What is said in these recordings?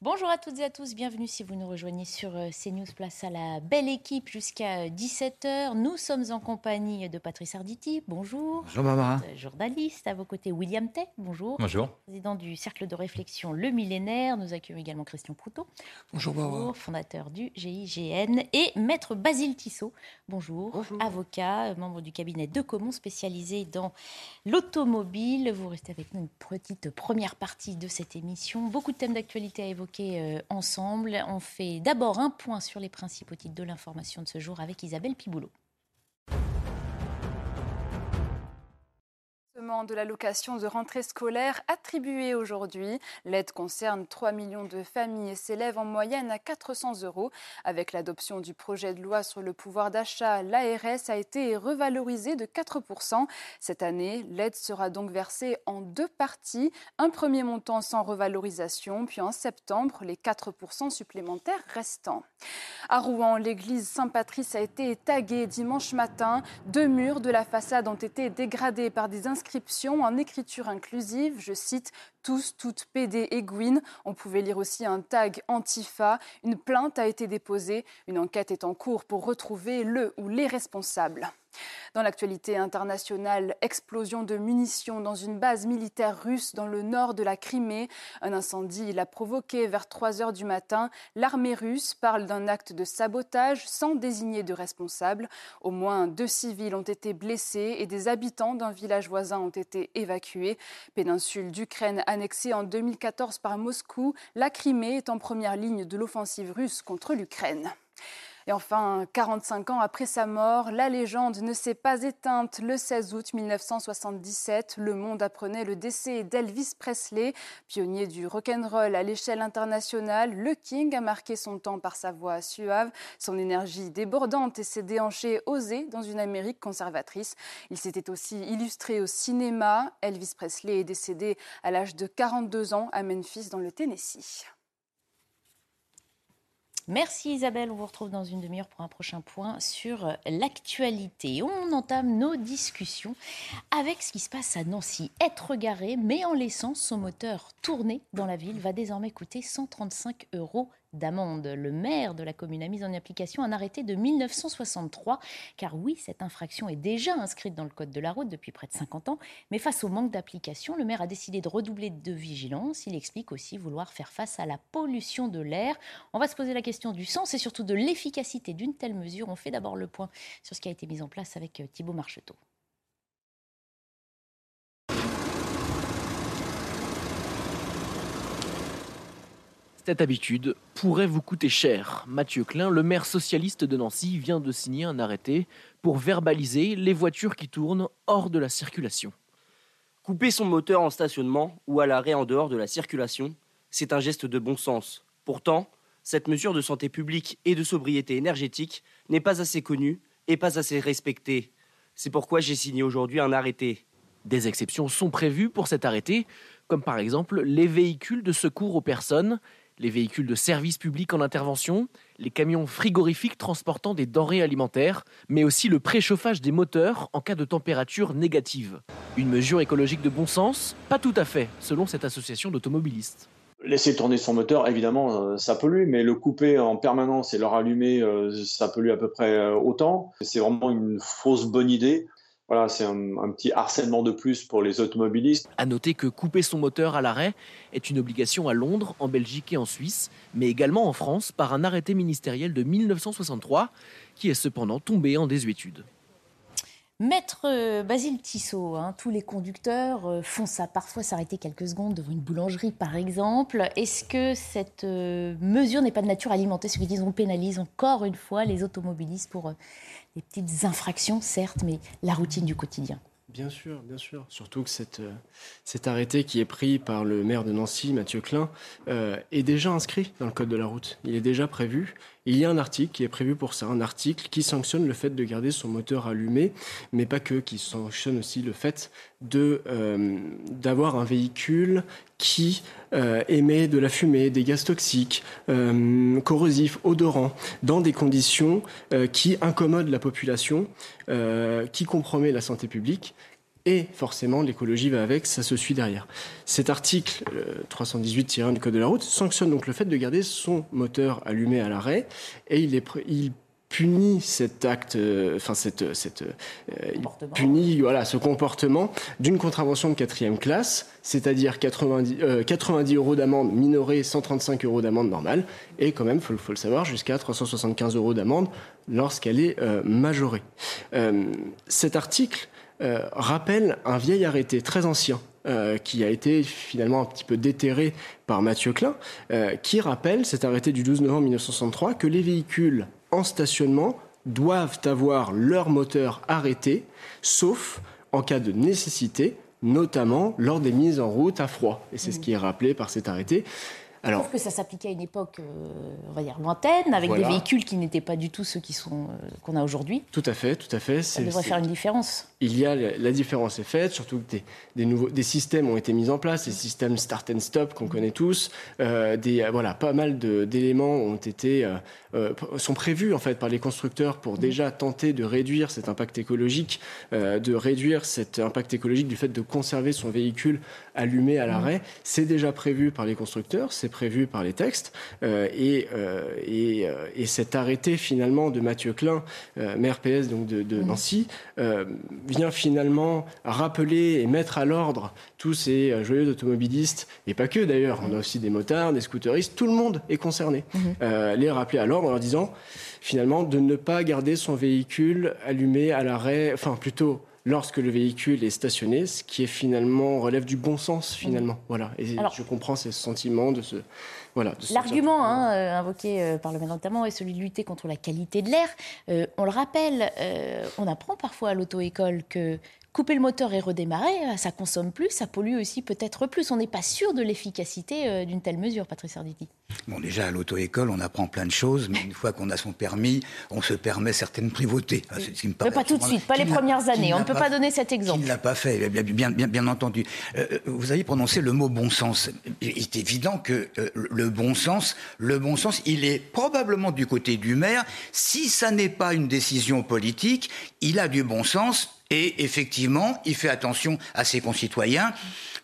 Bonjour à toutes et à tous, bienvenue si vous nous rejoignez sur euh, CNews Place à la belle équipe jusqu'à 17h. Nous sommes en compagnie de Patrice Arditi, bonjour. Bonjour Barbara. Euh, journaliste, à vos côtés William Tay, bonjour. Bonjour. Président du Cercle de réflexion Le Millénaire, nous accueillons également Christian Proutot. Bonjour Barbara. Fondateur du GIGN et Maître Basile Tissot, bonjour. bonjour. Avocat, euh, membre du cabinet de Comont spécialisé dans l'automobile. Vous restez avec nous une petite première partie de cette émission. Beaucoup de thèmes d'actualité à évoquer euh, ensemble. On fait d'abord un point sur les principaux titres de l'information de ce jour avec Isabelle Piboulot. De l'allocation de rentrée scolaire attribuée aujourd'hui. L'aide concerne 3 millions de familles et s'élève en moyenne à 400 euros. Avec l'adoption du projet de loi sur le pouvoir d'achat, l'ARS a été revalorisée de 4%. Cette année, l'aide sera donc versée en deux parties. Un premier montant sans revalorisation, puis en septembre, les 4% supplémentaires restants. À Rouen, l'église Saint-Patrice a été taguée dimanche matin. Deux murs de la façade ont été dégradés par des inscriptions en écriture inclusive, je cite tous, toutes PD et. On pouvait lire aussi un tag Antifa. Une plainte a été déposée. Une enquête est en cours pour retrouver le ou les responsables. Dans l'actualité internationale, explosion de munitions dans une base militaire russe dans le nord de la Crimée. Un incendie l'a provoqué vers 3 heures du matin. L'armée russe parle d'un acte de sabotage sans désigner de responsable. Au moins deux civils ont été blessés et des habitants d'un village voisin ont été évacués. Péninsule d'Ukraine annexée en 2014 par Moscou, la Crimée est en première ligne de l'offensive russe contre l'Ukraine. Et enfin, 45 ans après sa mort, la légende ne s'est pas éteinte. Le 16 août 1977, le monde apprenait le décès d'Elvis Presley, pionnier du rock'n'roll à l'échelle internationale. Le King a marqué son temps par sa voix suave, son énergie débordante et ses déhanchés osés dans une Amérique conservatrice. Il s'était aussi illustré au cinéma. Elvis Presley est décédé à l'âge de 42 ans à Memphis dans le Tennessee. Merci Isabelle, on vous retrouve dans une demi-heure pour un prochain point sur l'actualité. On entame nos discussions avec ce qui se passe à Nancy. Être garé, mais en laissant son moteur tourner dans la ville, va désormais coûter 135 euros d'amende. Le maire de la commune a mis en application un arrêté de 1963, car oui, cette infraction est déjà inscrite dans le Code de la route depuis près de 50 ans, mais face au manque d'application, le maire a décidé de redoubler de vigilance. Il explique aussi vouloir faire face à la pollution de l'air. On va se poser la question du sens et surtout de l'efficacité d'une telle mesure. On fait d'abord le point sur ce qui a été mis en place avec euh, Thibault Marcheteau. Cette habitude pourrait vous coûter cher. Mathieu Klein, le maire socialiste de Nancy, vient de signer un arrêté pour verbaliser les voitures qui tournent hors de la circulation. Couper son moteur en stationnement ou à l'arrêt en dehors de la circulation, c'est un geste de bon sens. Pourtant, cette mesure de santé publique et de sobriété énergétique n'est pas assez connue et pas assez respectée. C'est pourquoi j'ai signé aujourd'hui un arrêté. Des exceptions sont prévues pour cet arrêté, comme par exemple les véhicules de secours aux personnes les véhicules de service public en intervention, les camions frigorifiques transportant des denrées alimentaires, mais aussi le préchauffage des moteurs en cas de température négative. Une mesure écologique de bon sens Pas tout à fait, selon cette association d'automobilistes. Laisser tourner son moteur, évidemment, euh, ça pollue, mais le couper en permanence et le rallumer, euh, ça pollue à peu près euh, autant. C'est vraiment une fausse bonne idée. Voilà, c'est un, petit harcèlement de plus pour les automobilistes. À noter que couper son moteur à l'arrêt est une obligation à Londres, en Belgique et en Suisse, mais également en France par un arrêté ministériel de 1963 qui est cependant tombé en désuétude. Maître euh, Basile Tissot, hein, tous les conducteurs euh, font ça, parfois s'arrêter quelques secondes devant une boulangerie par exemple. Est-ce que cette euh, mesure n'est pas de nature à alimenter ce qu'ils disent On pénalise encore une fois les automobilistes pour des petites infractions, certes, mais la routine du quotidien. Bien sûr, bien sûr. Surtout que euh, cet arrêté qui est pris par le maire de Nancy, Mathieu Klein, euh, est déjà inscrit dans le code de la route. Il est déjà prévu. Il y a un article qui est prévu pour ça, un article qui sanctionne le fait de garder son moteur allumé, mais pas que, qui sanctionne aussi le fait d'avoir un véhicule qui émet de la fumée, des gaz toxiques, corrosifs, odorants, dans des conditions qui incommodent la population, qui compromet la santé publique et forcément l'écologie va avec, ça se suit derrière. Cet article 318-1 du Code de la route sanctionne donc le fait de garder son moteur allumé à l'arrêt et il, est, il punit cet acte, euh, enfin cette, cette euh, punit voilà ce comportement d'une contravention de quatrième classe, c'est-à-dire 90, 90 euh, euros d'amende minorée, 135 euros d'amende normale, et quand même, faut, faut le savoir, jusqu'à 375 euros d'amende lorsqu'elle est majorée. cet article rappelle un vieil arrêté très ancien qui a été finalement un petit peu déterré par Mathieu Klein, qui rappelle cet arrêté du 12 novembre 1963 que les véhicules en stationnement doivent avoir leur moteur arrêté, sauf en cas de nécessité, notamment lors des mises en route à froid. Et c'est ce qui est rappelé par cet arrêté. Alors, Sauf que ça s'appliquait à une époque, euh, on va dire, lointaine, avec des véhicules qui n'étaient pas du tout ceux qui sont euh, qu'on a aujourd'hui. Tout à fait, tout à fait. Ça devrait faire une différence. Il y a la différence est faite, surtout que des, des, nouveaux des systèmes ont été mis en place, des systèmes start and stop qu'on connaît tous. Euh, des voilà, pas mal d'éléments ont été sont prévus en fait par les constructeurs pour déjà tenter de réduire cet impact écologique, de réduire cet impact écologique du fait de conserver son véhicule allumé à l'arrêt. C'est déjà prévu par les constructeurs, c'est prévu par les textes. Euh, et, euh, et, euh, et, cet arrêté finalement de Mathieu Klein, maire PS donc de, de Nancy, vient finalement rappeler et mettre à l'ordre tous ces joyeux automobilistes, et pas que d'ailleurs, on a aussi des motards, des scooteristes, tout le monde est concerné. Mhm. les rappeler à l'ordre en leur disant finalement de ne pas garder son véhicule allumé à l'arrêt, enfin plutôt lorsque le véhicule est stationné, ce qui est finalement relève du bon sens finalement. Voilà. Et je comprends ces sentiments de ce voilà. L'argument hein, euh, invoqué euh, par le maire notamment est celui de lutter contre la qualité de l'air. Euh, on le rappelle, on apprend parfois à l'auto-école que couper le moteur et redémarrer, ça consomme plus, ça pollue aussi peut-être plus. On n'est pas sûr de l'efficacité d'une telle mesure, Patrice Arditi. Bon, déjà, à l'auto-école, on apprend plein de choses, mais une fois qu'on a son permis, on se permet certaines privautés. mais pas tout de suite, pas les premières années. On ne peut pas, donner cet exemple. Il ne l'a pas fait, bien, bien, bien entendu. Euh, euh, vous avez prononcé le mot bon sens. Il est évident que euh, le bon sens, le bon sens, il est probablement du côté du maire. Si ça n'est pas une décision politique, il a du bon sens et effectivement, il fait attention à ses concitoyens.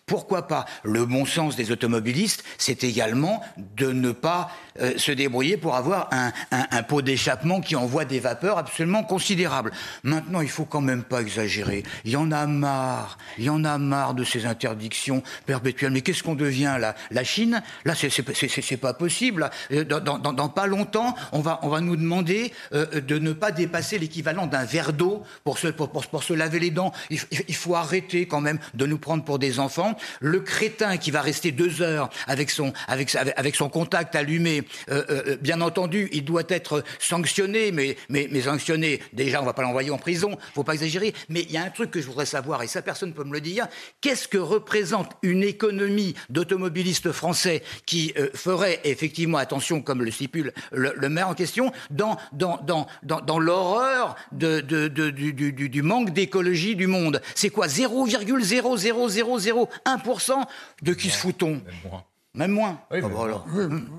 Pourquoi pas? Le bon sens des automobilistes, c'est également de ne pas euh, se débrouiller pour avoir un, un, pot d'échappement qui envoie des vapeurs absolument considérables. Maintenant, il faut quand même pas exagérer. Il y en a marre, il y en a marre de ces interdictions perpétuelles. Mais qu'est-ce qu'on devient là? La Chine? Là, c'est pas possible. Euh, dans, pas longtemps, on va, on va nous demander euh, de ne pas dépasser l'équivalent d'un verre d'eau pour se, pour, pour, se laver les dents. Il, il faut arrêter quand même de nous prendre pour des enfants le crétin qui va rester deux heures avec son, avec, son contact allumé, euh, euh, euh, bien entendu, il doit être sanctionné, mais, mais, sanctionné, déjà, on va pas l'envoyer en prison, faut pas exagérer. Mais il y a un truc que je voudrais savoir, et ça, personne ne peut me le dire. Qu'est-ce que représente une économie d'automobilistes français qui ferait effectivement attention, comme le stipule le, maire en question, dans, dans, dans, dans, dans l'horreur de, de, du, du, du manque d'écologie du monde. C'est quoi? 0,00001 1% de qui se fout-on même moins. Ah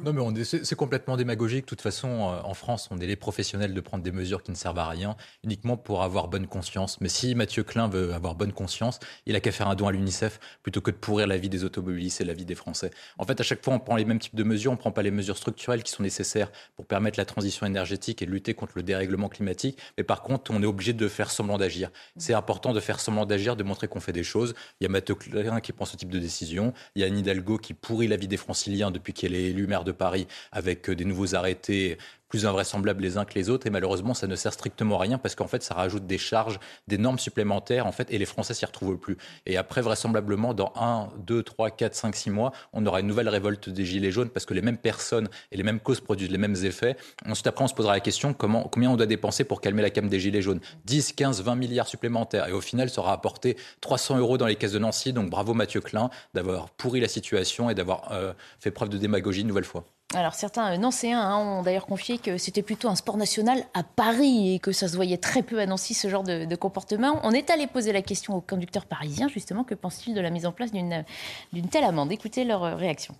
non, mais c'est complètement démagogique. De toute façon, euh, en France, on est les professionnels de prendre des mesures qui ne servent à rien, uniquement pour avoir bonne conscience. Mais si Mathieu Klein veut avoir bonne conscience, il a qu'à faire un don à l'UNICEF plutôt que de pourrir la vie des automobilistes et la vie des Français. En fait, à chaque fois, on prend les mêmes types de mesures, on ne prend pas les mesures structurelles qui sont nécessaires pour permettre la transition énergétique et lutter contre le dérèglement climatique. Mais par contre, on est obligé de faire semblant d'agir. C'est important de faire semblant d'agir, de montrer qu'on fait des choses. Il y a Mathieu Klein qui prend ce type de décision. Il y a Anne Hidalgo qui pourrit la vie des franciliens depuis qu'elle est élue maire de Paris avec euh, des nouveaux arrêtés plus invraisemblables les uns que les autres. Et malheureusement, ça ne sert strictement à rien parce qu'en fait, ça rajoute des charges, des normes supplémentaires, en fait, et les Français s'y retrouvent plus. Et après, vraisemblablement, dans 1, 2, 3, 4, 5, 6 mois, on aura une nouvelle révolte des Gilets jaunes parce que les mêmes personnes et les mêmes causes produisent les mêmes effets. Ensuite, après, on se posera la question comment, combien on doit dépenser pour calmer la cam des Gilets jaunes? 10, 15, 20 milliards supplémentaires. Et au final, ça aura apporté 300 euros dans les caisses de Nancy. Donc bravo Mathieu Klein d'avoir pourri la situation et d'avoir euh, fait preuve de démagogie une nouvelle fois. Alors certains euh, Nancéens hein, ont d'ailleurs confié que c'était plutôt un sport national à Paris et que ça se voyait très peu à Nancy ce genre de, comportement. On est allé poser la question aux conducteurs parisiens justement, que pensent-ils de la mise en place d'une telle amende? Écoutez leur euh, réaction.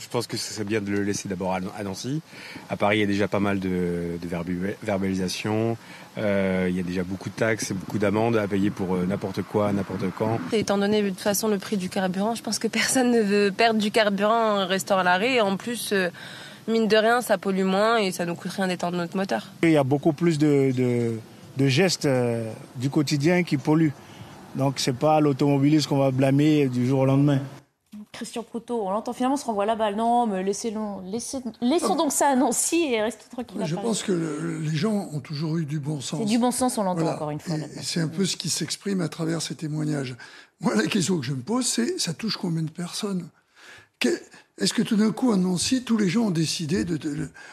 Je pense que ce serait bien de le laisser d'abord à Nancy. À Paris, il y a déjà pas mal de, de verbalisation. Euh, il y a déjà beaucoup de taxes, beaucoup d'amendes à payer pour euh, n'importe quoi, n'importe quand. étant donné de toute façon le prix du carburant, je pense que personne ne veut perdre du carburant en restant à l'arrêt. En plus, euh, mine de rien, ça pollue moins et ça nous coûte rien d'étendre notre moteur. Il y a beaucoup plus de, de gestes du quotidien qui polluent. Donc c'est pas l'automobiliste qu'on va blâmer du jour au lendemain. Christian Proutot, on l'entend finalement se renvoie la balle. Non, mais laissez laissons donc ça à Nancy et restez tranquille. Je pense que les gens ont toujours eu du bon sens. C'est du bon sens, on l'entend encore une fois. C'est un peu ce qui s'exprime à travers ces témoignages. Moi, la question que je me pose, c'est ça touche combien de personnes? Est-ce que tout d'un coup, à Nancy, tous les gens ont décidé de.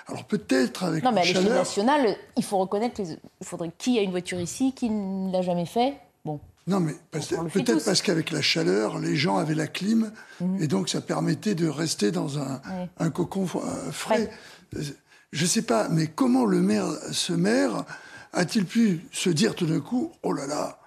Alors peut-être avec. Non, mais à l'échelle nationale, il faut reconnaître qu'il faudrait qui a une voiture ici, qui ne l'a jamais fait. Non, mais peut-être parce qu'avec la chaleur, les gens avaient la clim, mhm. et donc ça permettait de rester dans un, un cocon euh, frais. Je ne sais pas, mais comment le maire, ce maire, a-t-il pu se dire tout d'un coup, oh là là,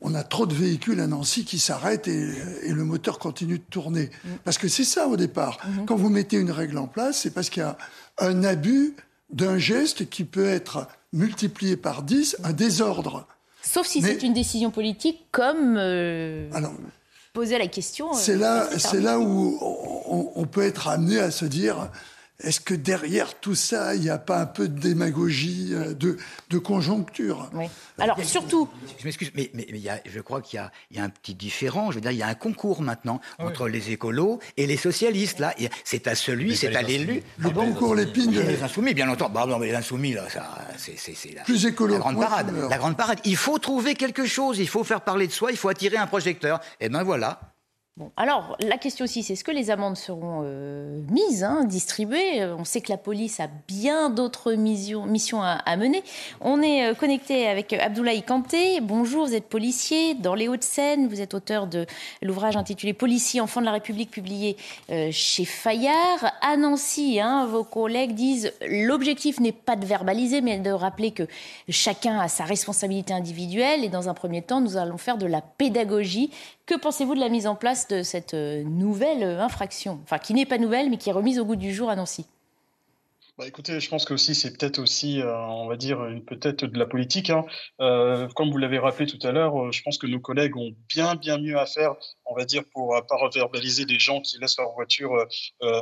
on a trop de véhicules à Nancy qui s'arrêtent et, le moteur continue de tourner. Mhm. Parce que c'est ça au départ. Mhm. Quand vous mettez une règle en place, c'est parce qu'il y a un abus d'un geste qui peut être multiplié par 10, un désordre. Sauf si c'est une décision politique, comme euh, poser la question. Euh, c'est là, c'est là où on, peut être amené à se dire est-ce que derrière tout ça, il n'y a pas un peu de démagogie, euh, de, de conjoncture? Oui. Alors, surtout. Je m'excuse, mais, mais, y a, je crois qu'il y, y a, un petit différent. Je veux dire, il y a un concours maintenant ah entre les écolos et les socialistes. Là, c'est à celui, c'est à l'élu. Le concours l'épine. Les insoumis, bien entendu. Bah, non, mais les insoumis, là, c'est la, Plus écolo. la grande parade. La grande parade. Il faut trouver quelque chose. Il faut faire parler de soi. Il faut attirer un projecteur. Et eh ben voilà alors la question aussi, c'est est-ce que les amendes seront euh, mises, hein, distribuées? On sait que la police a bien d'autres missions, à, mener. On est euh, connecté avec Abdoulaye Kanté. Bonjour, vous êtes policier dans les Hauts-de-Seine. Vous êtes auteur de l'ouvrage intitulé Policiers, enfants de la République, publié euh, chez Fayard. À Nancy, hein, vos collègues disent l'objectif n'est pas de verbaliser, mais de rappeler que chacun a sa responsabilité individuelle. Et dans un premier temps, nous allons faire de la pédagogie que pensez-vous de la mise en place de cette euh, nouvelle euh, infraction? Enfin, qui n'est pas nouvelle, mais qui est remise au goût du jour à Nancy. Bah, écoutez, je pense que aussi c'est peut-être aussi, euh, on va dire, peut-être de la politique. Hein. comme vous l'avez rappelé tout à l'heure, je pense que nos collègues ont bien, bien mieux à faire, on va dire, pour ne pas verbaliser des gens qui laissent leur voiture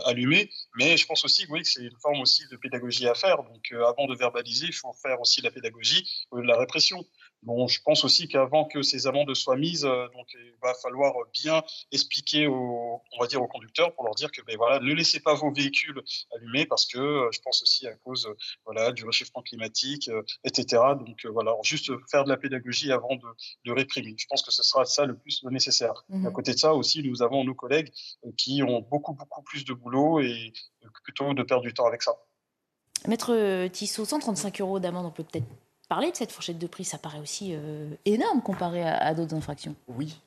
allumée. Mais je pense aussi, oui, que c'est une forme aussi de pédagogie à faire. Donc, avant de verbaliser, il faut faire aussi la pédagogie, la répression. Bon, je pense aussi qu'avant que ces amendes soient mises, euh, donc il va falloir bien expliquer aux, on va dire aux conducteurs pour leur dire que ben voilà, ne laissez pas vos véhicules allumés parce que euh, je pense aussi à cause voilà du réchauffement climatique, euh, etc. Donc voilà, juste faire de la pédagogie avant de, de, réprimer. Je pense que ce sera ça le plus nécessaire. Mmh à côté de ça aussi, nous avons nos collègues qui ont beaucoup beaucoup plus de boulot et plutôt de perdre du temps avec ça. Maître Tissot, 135 euros d'amende, on peut peut-être parler de cette fourchette de prix, ça paraît aussi euh, énorme comparé à, d'autres infractions. Oui,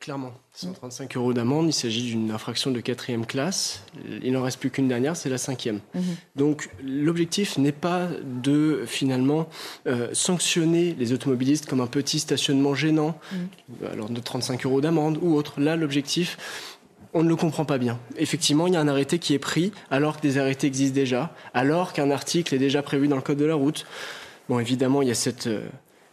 clairement. 135 euros d'amende, il s'agit d'une infraction de quatrième classe. Il n'en reste plus qu'une dernière, c'est la cinquième. Mhm. Donc l'objectif n'est pas de finalement euh, sanctionner les automobilistes comme un petit stationnement gênant, mhm. alors de 35 euros d'amende ou autre. Là, l'objectif on ne le comprend pas bien. Effectivement, il y a un arrêté qui est pris alors que des arrêtés existent déjà, alors qu'un article est déjà prévu dans le code de la route. Bon, évidemment, il y a cette, euh,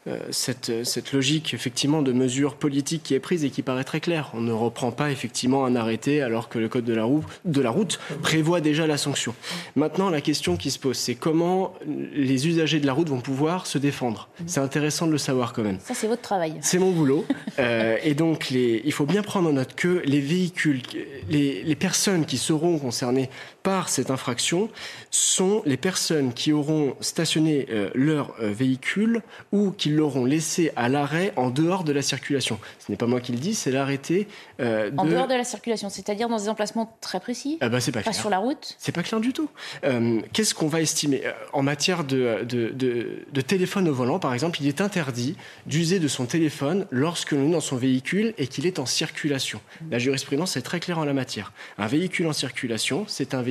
euh, cette, cette, logique effectivement de mesure politique qui est prise et qui paraît très claire. On ne reprend pas effectivement un arrêté alors que le code de la, route, de la route prévoit déjà la sanction. Maintenant, la question qui se pose, c'est comment les usagers de la route vont pouvoir se défendre. C'est intéressant de le savoir quand même. Ça, c'est votre travail. C'est mon boulot. euh, et donc, les, il faut bien prendre en note que les véhicules, les, les personnes qui seront concernées par cette infraction sont les personnes qui auront stationné euh, leur euh, véhicule ou qui l'auront laissé à l'arrêt en dehors de la circulation. Ce n'est pas moi qui le dis, c'est l'arrêté. Euh, en dehors de la circulation, c'est-à-dire dans des emplacements très précis ah bah, c'est pas, pas sur la route C'est pas clair du tout. Euh, qu'est-ce qu'on va estimer En matière de, de, de, téléphone au volant, par exemple, il est interdit d'user de son téléphone lorsque l'on est dans son véhicule et qu'il est en circulation. La jurisprudence est très claire en la matière. Un véhicule en circulation, c'est un véhicule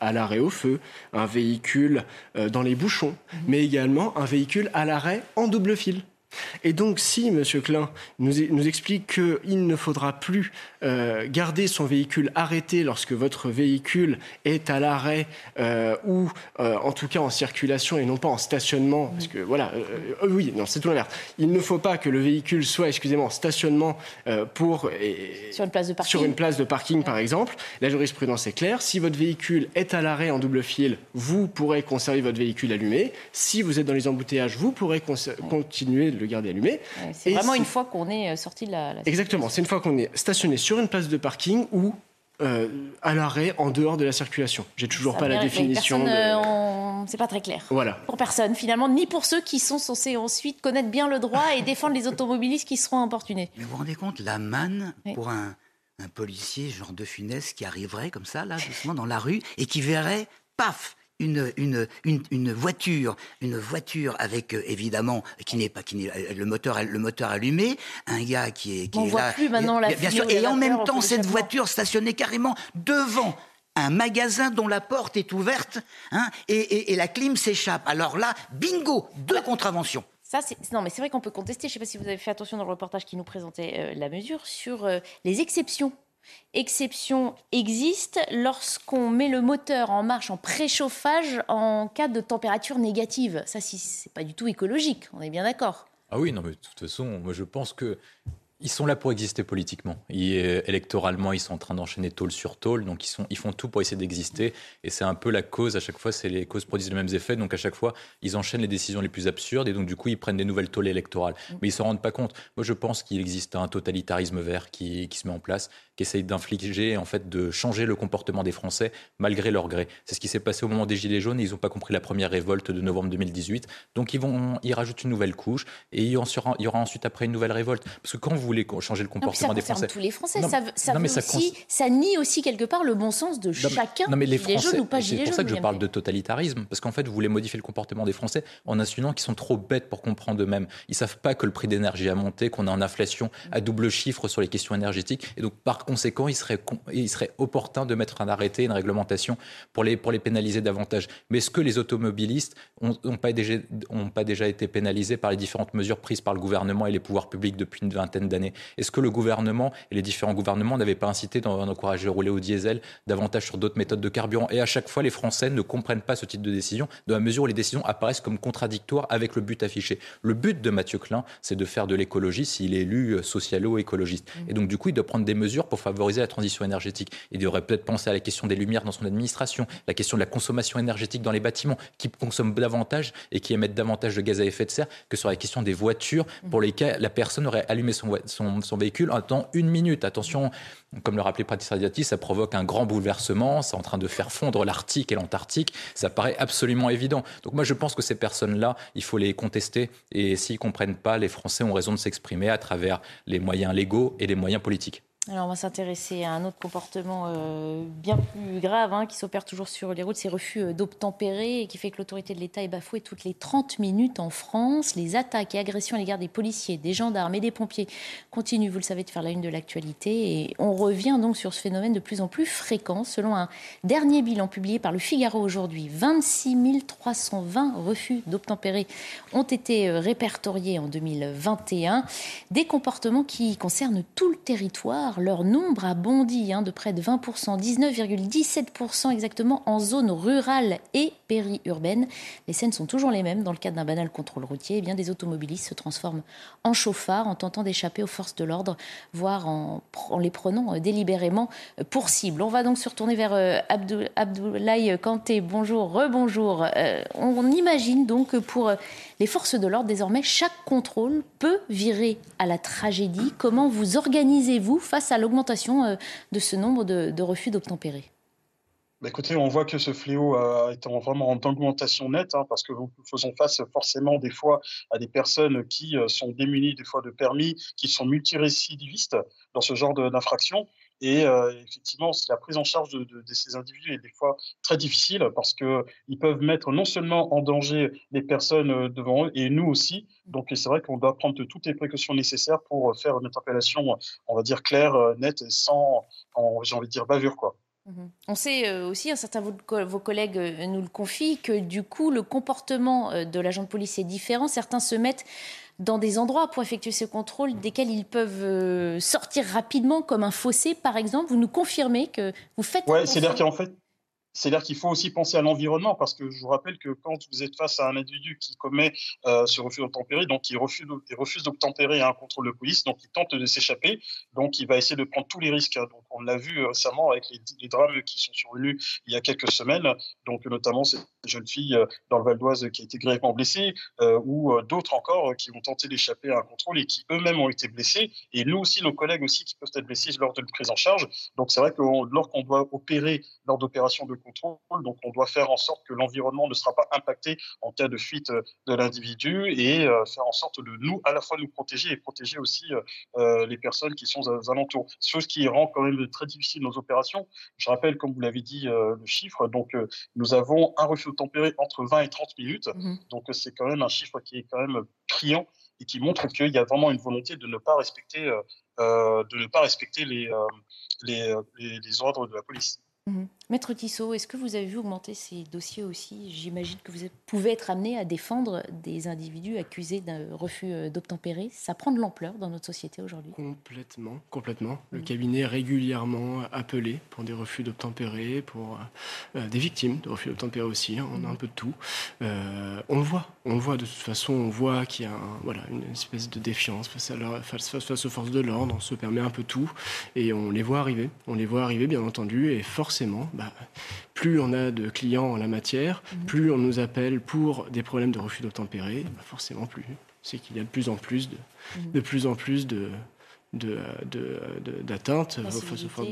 à l'arrêt au feu, un véhicule dans les bouchons, mhm. mais également un véhicule à l'arrêt en double fil. Et donc, si M. Klein nous, nous explique qu'il ne faudra plus euh, garder son véhicule arrêté lorsque votre véhicule est à l'arrêt euh, ou euh, en tout cas en circulation et non pas en stationnement, parce que voilà, oui, non, c'est tout l'inverse. Il ne faut pas que le véhicule soit, excusez-moi, en stationnement pour sur une place de parking, sur une place de parking par exemple. La jurisprudence est claire. Si votre véhicule est à l'arrêt en double fil, vous pourrez conserver votre véhicule allumé. Si vous êtes dans les embouteillages, vous pourrez continuer le garder allumé. c'est vraiment une fois qu'on est euh, sorti de la. Exactement, c'est une fois qu'on est stationné sur une place de parking ou euh, à l'arrêt en dehors de la circulation. J'ai toujours pas la définition. De... C'est pas très clair. Voilà. Pour personne, finalement, ni pour ceux qui sont censés ensuite connaître bien le droit et défendre les automobilistes qui seront importunés. Mais vous vous rendez compte, la manne pour un, un policier, genre de funeste, qui arriverait comme ça, là, doucement, dans la rue, et qui verrait, paf, une, une, une, voiture, une voiture avec euh, évidemment qui n'est pas qui euh, le moteur le moteur allumé, un gars qui est qui On est voit là, plus maintenant la bien sûr, et en même temps cette voiture stationnée carrément devant un magasin dont la porte est ouverte hein, et, et, la clim s'échappe. Alors là, bingo, deux contraventions. Ça, non, mais c'est vrai qu'on peut contester. Je ne sais pas si vous avez fait attention dans le reportage qui nous présentait euh, la mesure sur les exceptions exception existe lorsqu'on met le moteur en marche en préchauffage en cas de température négative. Ça, c'est pas du tout écologique, on est bien d'accord. Ah oui, non, mais de toute façon, moi je pense que ils sont là pour exister politiquement. Euh, électoralement, ils sont en train d'enchaîner tôle sur tôle, donc ils, sont, ils font tout pour essayer d'exister. Et c'est un peu la cause, à chaque fois, c'est les causes produisent les mêmes effets. Donc à chaque fois, ils enchaînent les décisions les plus absurdes et donc du coup, ils prennent des nouvelles tôles électorales. Mm. Mais ils ne s'en rendent pas compte. Moi, je pense qu'il existe un totalitarisme vert qui, qui se met en place, qui essaye d'infliger, en fait, de changer le comportement des Français malgré leur gré. C'est ce qui s'est passé au moment des Gilets jaunes. Ils n'ont pas compris la première révolte de novembre 2018. Donc ils, vont, ils rajoutent une nouvelle couche et il y aura ensuite après une nouvelle révolte. Parce que quand vous voulez changer le comportement ça des Français. tous les Français. ça, ça, aussi, ça, nie aussi quelque part le bon sens de chacun. Mais les Français, ou pas C'est pour ça que je parle de totalitarisme, parce qu'en fait, vous voulez modifier le comportement des Français en insinuant qu'ils sont trop bêtes pour comprendre eux-mêmes. Ils savent pas que le prix d'énergie a monté, qu'on est en inflation à double chiffre sur les questions énergétiques, et donc par conséquent, il serait, il serait opportun de mettre un arrêté, une réglementation pour les, pour les pénaliser davantage. Mais est-ce que les automobilistes n'ont pas, déjà, ont pas déjà été pénalisés par les différentes mesures prises par le gouvernement et les pouvoirs publics depuis une vingtaine d'années Est-ce que le gouvernement et les différents gouvernements n'avaient pas incité d'encourager à rouler au diesel davantage sur d'autres méthodes de carburant? Et à chaque fois, les Français ne comprennent pas ce type de décision, dans la mesure où les décisions apparaissent comme contradictoires avec le but affiché. Le but de Mathieu Klein, c'est de faire de l'écologie s'il est élu euh, socialo-écologiste. Mmh. Et donc, du coup, il doit prendre des mesures pour favoriser la transition énergétique. Il devrait peut-être penser à la question des lumières dans son administration, la question de la consommation énergétique dans les bâtiments, qui consomment davantage et qui émettent davantage de gaz à effet de serre que sur la question des voitures pour lesquelles la personne aurait allumé son, son, véhicule en une minute. Attention, comme le rappelait Pratis ça provoque un grand bouleversement, c'est en train de faire fondre l'Arctique et l'Antarctique, ça paraît absolument évident. Donc moi je pense que ces personnes-là, il faut les contester et s'ils comprennent pas, les Français ont raison de s'exprimer à travers les moyens légaux et les moyens politiques. Alors on va s'intéresser à un autre comportement euh, bien plus grave hein, qui s'opère toujours sur les routes, ces refus euh, d'obtempérer et qui fait que l'autorité de l'État est bafouée toutes les 30 minutes en France. Les attaques et agressions à l'égard des policiers, des gendarmes et des pompiers continuent, vous le savez, de faire la une de l'actualité. Et on revient donc sur ce phénomène de plus en plus fréquent. Selon un dernier bilan publié par le Figaro aujourd'hui, 26 320 refus d'obtempérer ont été euh, répertoriés en 2021. Des comportements qui concernent tout le territoire leur nombre a bondi hein, de près de 20%, 19,17% exactement en zone rurale et périurbaine. Les scènes sont toujours les mêmes. Dans le cadre d'un banal contrôle routier, eh bien, des automobilistes se transforment en chauffards en tentant d'échapper aux forces de l'ordre, voire en, les prenant euh, délibérément euh, pour cible. On va donc se retourner vers euh, Abdoulaye Kanté. Bonjour, rebonjour. on imagine donc que pour les forces de l'ordre, désormais, chaque contrôle peut virer à la tragédie. Comment vous organisez-vous face à l'augmentation euh, de ce nombre de, refus d'obtempérer? Bah, écoutez, on voit que ce fléau est vraiment en augmentation nette, hein, parce que nous faisons face forcément des fois à des personnes qui euh, sont démunies des fois de permis, qui sont multirécidivistes dans ce genre d'infraction. Et euh, effectivement, la prise en charge de, ces individus est des fois très difficile parce qu'ils peuvent mettre non seulement en danger les personnes euh, devant eux et nous aussi. Donc c'est vrai qu'on doit prendre toutes les précautions nécessaires pour faire une interpellation, on va dire, claire, euh, nette et sans, j'ai envie de dire, bavure. Quoi. Mmh on sait aussi, un certain de vos collègues nous le confient, que du coup, le comportement de l'agent de police est différent. Certains se mettent dans des endroits pour effectuer ce contrôle desquels ils peuvent euh, sortir rapidement, comme un fossé par exemple. Vous nous confirmez que vous faites. Oui, c'est-à-dire qu'en fait, c'est-à-dire qu'il faut aussi penser à l'environnement, parce que je vous rappelle que quand vous êtes face à un individu qui commet euh, ce refus d'obtempérer, donc il refuse, d'obtempérer un contrôle de police, donc il tente de s'échapper, donc il va essayer de prendre tous les risques. Hein. Donc on l'a vu récemment avec les, drames qui sont survenus il y a quelques semaines, donc notamment cette jeune fille euh, dans le Val d'Oise qui a été grièvement blessée, euh, ou euh, d'autres encore qui ont tenté d'échapper à un contrôle et qui eux-mêmes ont été blessés, et nous aussi, nos collègues aussi qui peuvent être blessés lors de la prise en charge. Donc c'est vrai que lorsqu'on doit opérer lors d'opérations de contrôle. Donc, on doit faire en sorte que l'environnement ne sera pas impacté en cas de fuite euh, de l'individu et euh, faire en sorte de nous, à la fois nous protéger et protéger aussi euh, les personnes qui sont aux alentours. Chose qui rend quand même très difficile nos opérations. Je rappelle, comme vous l'avez dit, le chiffre. Donc, nous avons un refus de tempérer entre 20 et 30 minutes. Mmh Donc, c'est quand même un chiffre qui est quand même criant et qui montre qu'il y a vraiment une volonté de ne pas respecter, de ne pas respecter les, les ordres de la police. Mmh Maître Tissot, est-ce que vous avez vu augmenter ces dossiers aussi? J'imagine que vous pouvez être amené à défendre des individus accusés d'un refus euh, d'obtempérer. Ça prend de l'ampleur dans notre société aujourd'hui Complètement, complètement. Le mmh. cabinet est régulièrement appelé pour des refus d'obtempérer, pour euh, des victimes de refus d'obtempérer aussi. Hein. on a mmh. un peu de tout. Euh, on le voit, on le voit de toute façon, on voit qu'il y a voilà, une espèce de défiance face, à face, aux forces de l'ordre. On se permet un peu tout et on les voit arriver. On les voit arriver, bien entendu, et forcément, bah, plus on a de clients en la matière, mhm. plus on nous appelle pour des problèmes de refus d'obtempérer, bah, forcément plus. C'est qu'il y a de plus en plus de, mhm. de plus en plus de, d'atteinte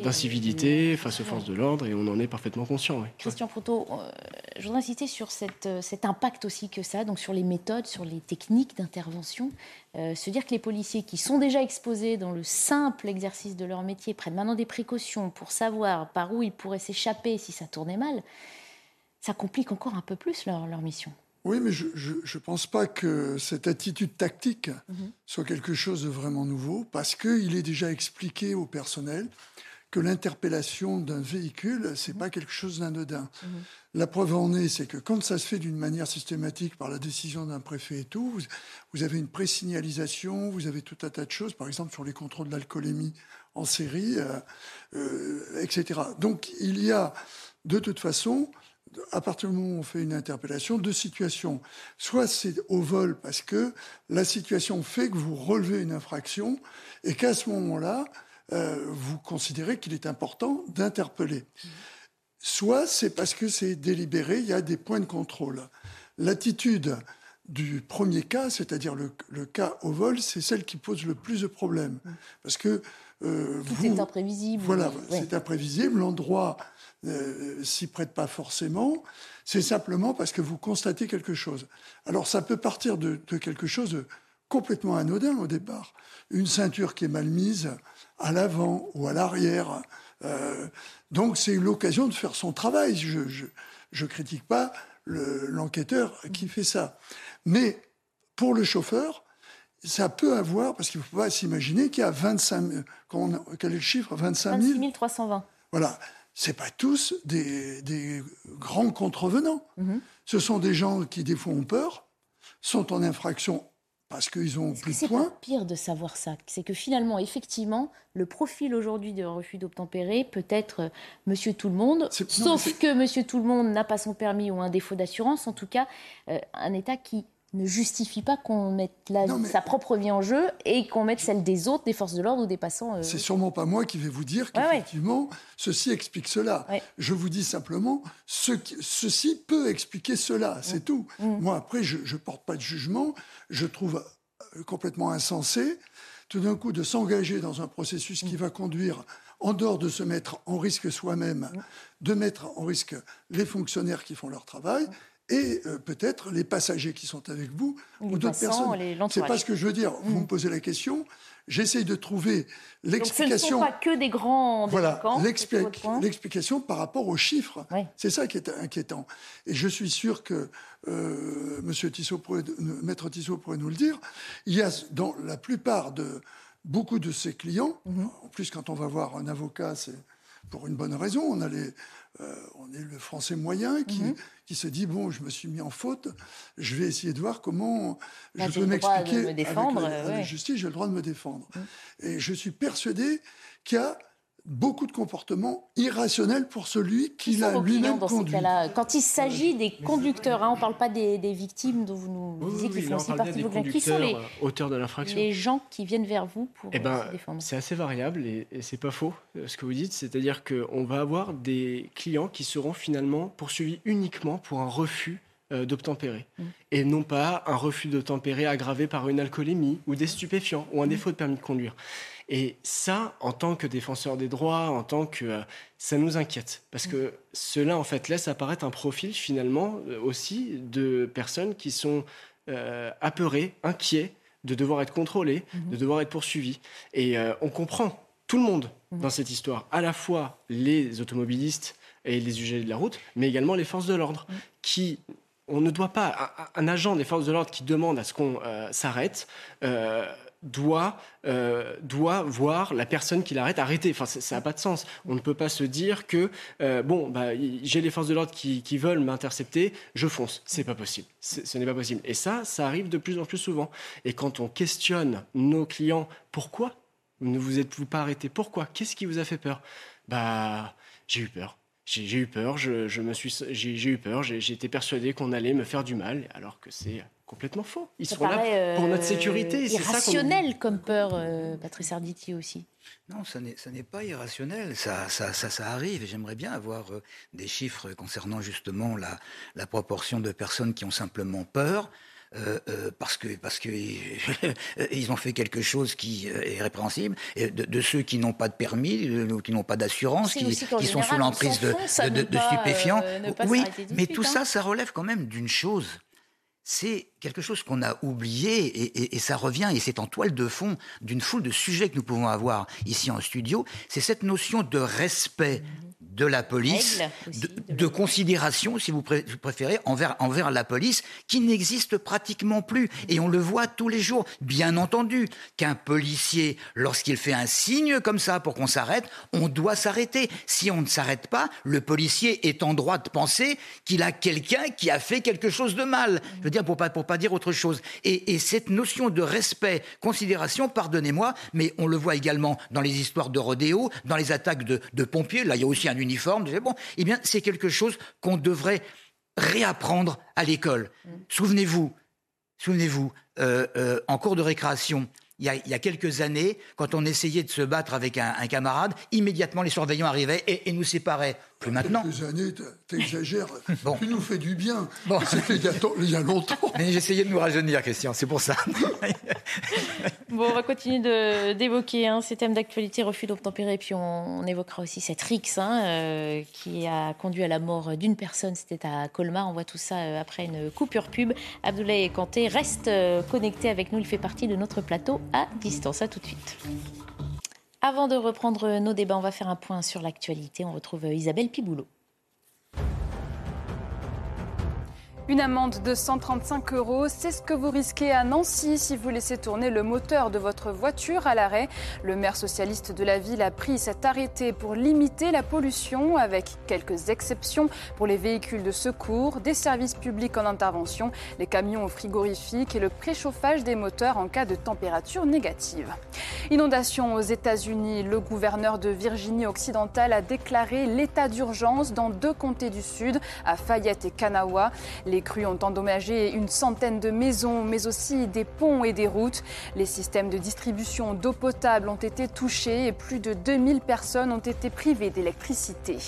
d'incivilité face aux forces de l'ordre et on en est parfaitement conscient. Christian Proto, euh, je voudrais insister sur cette, euh, cet impact aussi que ça, donc sur les méthodes, sur les techniques d'intervention. Euh, se dire que les policiers qui sont déjà exposés dans le simple exercice de leur métier prennent maintenant des précautions pour savoir par où ils pourraient s'échapper si ça tournait mal, ça complique encore un peu plus leur, leur mission. Oui, mais je ne pense pas que cette attitude tactique mhm. soit quelque chose de vraiment nouveau, parce qu'il est déjà expliqué au personnel que l'interpellation d'un véhicule, c'est n'est pas quelque chose d'anodin. Mhm. La preuve en est, c'est que quand ça se fait d'une manière systématique par la décision d'un préfet et tout, vous, avez une présignalisation, vous avez tout un tas de choses, par exemple sur les contrôles d'alcoolémie en série, euh, euh, etc. Donc il y a de toute façon à partir du moment où on fait une interpellation, deux situations. Soit c'est au vol parce que la situation fait que vous relevez une infraction et qu'à ce moment-là, euh, vous considérez qu'il est important d'interpeller. Soit c'est parce que c'est délibéré, il y a des points de contrôle. L'attitude du premier cas, c'est-à-dire le, cas au vol, c'est celle qui pose le plus de problèmes. Parce que euh, Tout est imprévisible. Voilà, c'est imprévisible. L'endroit euh, s'y prête pas forcément, c'est simplement parce que vous constatez quelque chose. Alors ça peut partir de, quelque chose de complètement anodin au départ. Une ceinture qui est mal mise à l'avant ou à l'arrière. Euh, donc c'est l'occasion de faire son travail. Je je, critique pas l'enquêteur qui fait ça. Mais pour le chauffeur, ça peut avoir, parce qu'il ne faut pas s'imaginer qu'il y a 25 000, quel est le chiffre? 25 000 26 320. Voilà c'est pas tous des, grands contrevenants. Mhm. Ce sont des gens qui, des fois, ont peur, sont en infraction parce qu'ils ont plus de points. C'est pire de savoir ça? C'est que finalement, effectivement, le profil aujourd'hui de refus d'obtempérer peut être euh, Monsieur Tout le Monde, sauf que Monsieur Tout le Monde n'a pas son permis ou un défaut d'assurance. En tout cas, euh, un État qui ne justifie pas qu'on mette sa propre vie en jeu et qu'on mette celle des autres, des forces de l'ordre ou des passants. Euh. C'est sûrement pas moi qui vais vous dire qu'effectivement, ceci explique cela. Je vous dis simplement, ce ceci peut expliquer cela, c'est tout. Mm. Moi, après, je ne porte pas de jugement. Je trouve euh, complètement insensé, tout d'un coup, de s'engager dans un processus qui mm. va conduire, en dehors de se mettre en risque soi-même, mm. de mettre en risque les fonctionnaires qui font leur travail et euh, peut-être les passagers qui sont avec vous ou d'autres personnes. C'est pas ce que je veux dire. Vous me posez la question, j'essaye de trouver l'explication. Ce ne sont pas que des grands Voilà, l'explication par rapport aux chiffres. C'est ça qui est inquiétant. Et je suis sûr que euh, Monsieur Tissot pourrait, Maître Tissot pourrait nous le dire. Il y a dans la plupart de beaucoup de ses clients, mm-hmm. en plus quand on va voir un avocat, c'est pour une bonne raison. On, a on est le français moyen qui, mhm. qui, se dit bon, je me suis mis en faute, je vais essayer de voir comment je peux m'expliquer. avec la, justice, j'ai le droit de me défendre. Mhm. Et je suis persuadé qu'il y a beaucoup de comportements irrationnels pour celui qui l'a lui-même conduit. Quand il s'agit des conducteurs, hein, on ne parle pas des, victimes dont vous nous disiez qu'ils font aussi partie de vos Qui sont les auteurs de l'infraction Les gens qui viennent vers vous pour eh ben, se défendre. C'est assez variable et, et c'est pas faux euh, ce que vous dites. C'est-à-dire qu'on va avoir des clients qui seront finalement poursuivis uniquement pour un refus euh, d'obtempérer. Mm. Et non pas un refus d'obtempérer aggravé par une alcoolémie ou des stupéfiants ou un mm. défaut de permis de conduire. Et ça, en tant que défenseur des droits, en tant que... Euh, ça nous inquiète, parce que cela, en fait, laisse apparaître un profil, finalement, euh, aussi, de personnes qui sont euh, apeurées, inquiets de devoir être contrôlés, mhm. de devoir être poursuivis. Et on comprend tout le monde mhm. dans cette histoire, à la fois les automobilistes et les usagers de la route, mais également les forces de l'ordre, qui on ne doit pas, un, agent des forces de l'ordre qui demande à ce qu'on s'arrête, doit, euh, doit voir la personne qui l'arrête arrêter. Enfin, ça n'a pas de sens. On ne peut pas se dire que, euh, bon, bah, j'ai les forces de l'ordre qui, veulent m'intercepter, je fonce. C'est pas possible. Ce n'est pas possible. Et ça, ça arrive de plus en plus souvent. Et quand on questionne nos clients, pourquoi? Ne vous êtes-vous pas arrêté? Pourquoi? Qu'est-ce qui vous a fait peur? Bah, j'ai eu peur. J'ai eu peur, je, me suis, j'ai eu peur, été persuadé qu'on allait me faire du mal, alors que c'est complètement faux. Ils sont là pour notre sécurité. C'est irrationnel comme peur, euh, Patrice Arditi aussi. Non, ça n'est pas irrationnel. Ça, ça, ça, ça arrive. J'aimerais bien avoir euh, des chiffres concernant justement la, la, proportion de personnes qui ont simplement peur. Euh, parce que parce que ils ont fait quelque chose qui est répréhensible, et de, ceux qui n'ont pas de permis, ou qui n'ont pas d'assurance, qui, qui sont sous l'emprise de, de, de, stupéfiants. oui, mais tout ça, hein. ça relève quand même d'une chose c'est quelque chose qu'on a oublié et, ça revient et c'est en toile de fond d'une foule de sujets que nous pouvons avoir ici en studio. C'est cette notion de respect de la police, de, considération, si vous préférez, envers, envers la police, qui n'existe pratiquement plus. Et on le voit tous les jours. Bien entendu qu'un policier, lorsqu'il fait un signe comme ça pour qu'on s'arrête, on doit s'arrêter. Si on ne s'arrête pas, le policier est en droit de penser qu'il a quelqu'un qui a fait quelque chose de mal. Je veux dire, pour pas, pour pas dire autre chose. Et, cette notion de respect, considération, pardonnez-moi, mais on le voit également dans les histoires de rodéo, dans les attaques de, de pompiers. Là, il y a aussi un uniforme. Bon, eh bien, c'est quelque chose qu'on devrait réapprendre à l'école. Mm. Souvenez-vous, souvenez-vous, euh, euh, en cours de récréation, il y, a, quelques années, quand on essayait de se battre avec un, camarade, immédiatement les surveillants arrivaient et, nous séparaient. Plus maintenant. Quelques années, t'exagères. bon. Tu nous fais du bien. Bon. C'était il, y a longtemps. Mais j'essayais de nous rajeunir, Christian, c'est pour ça. bon, on va continuer d'évoquer hein, ces thèmes d'actualité, refus d'obtempérer, puis on, évoquera aussi cette RIX hein, euh, qui a conduit à la mort d'une personne. C'était à Colmar. On voit tout ça euh, après une coupure pub. Abdoulaye Kanté reste euh, connecté avec nous. Il fait partie de notre plateau à distance. À tout de suite. Avant de reprendre nos débats, on va faire un point sur l'actualité. On retrouve Isabelle Piboulot. Une amende de 135 euros, c'est ce que vous risquez à Nancy si vous laissez tourner le moteur de votre voiture à l'arrêt. Le maire socialiste de la ville a pris cet arrêté pour limiter la pollution, avec quelques exceptions pour les véhicules de secours, des services publics en intervention, les camions frigorifiques et le préchauffage des moteurs en cas de température négative. Inondation aux États-Unis, le gouverneur de Virginie occidentale a déclaré l'état d'urgence dans deux comtés du Sud, à Fayette et Kanawha. Crues ont endommagé une centaine de maisons, mais aussi des ponts et des routes. Les systèmes de distribution d'eau potable ont été touchés et plus de 2000 personnes ont été privées d'électricité.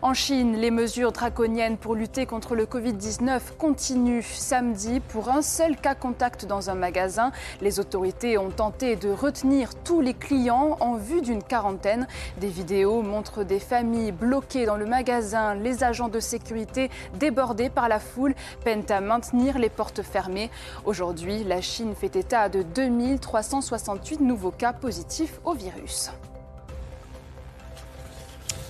En Chine, les mesures draconiennes pour lutter contre le Covid-19 continuent. Samedi, pour un seul cas contact dans un magasin, les autorités ont tenté de retenir tous les clients en vue d'une quarantaine. Des vidéos montrent des familles bloquées dans le magasin. Les agents de sécurité, débordés par la foule, peinent à maintenir les portes fermées. Aujourd'hui, la Chine fait état de 2368 nouveaux cas positifs au virus.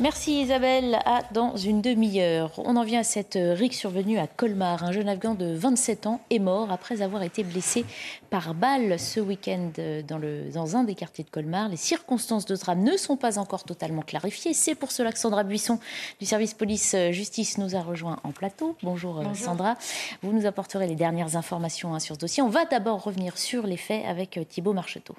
Merci Isabelle. À dans une demi-heure. On en vient à cette rixe survenue à Colmar. Un jeune Afghan de 27 ans est mort après avoir été blessé par balle ce week-end dans, dans un des quartiers de Colmar. Les circonstances de drame ne sont pas encore totalement clarifiées. C'est pour cela que Sandra Buisson du service police-justice nous a rejoint en plateau. Bonjour, Bonjour, Sandra. Vous nous apporterez les dernières informations hein, sur ce dossier. On va d'abord revenir sur les faits avec euh, Thibault Marcheteau.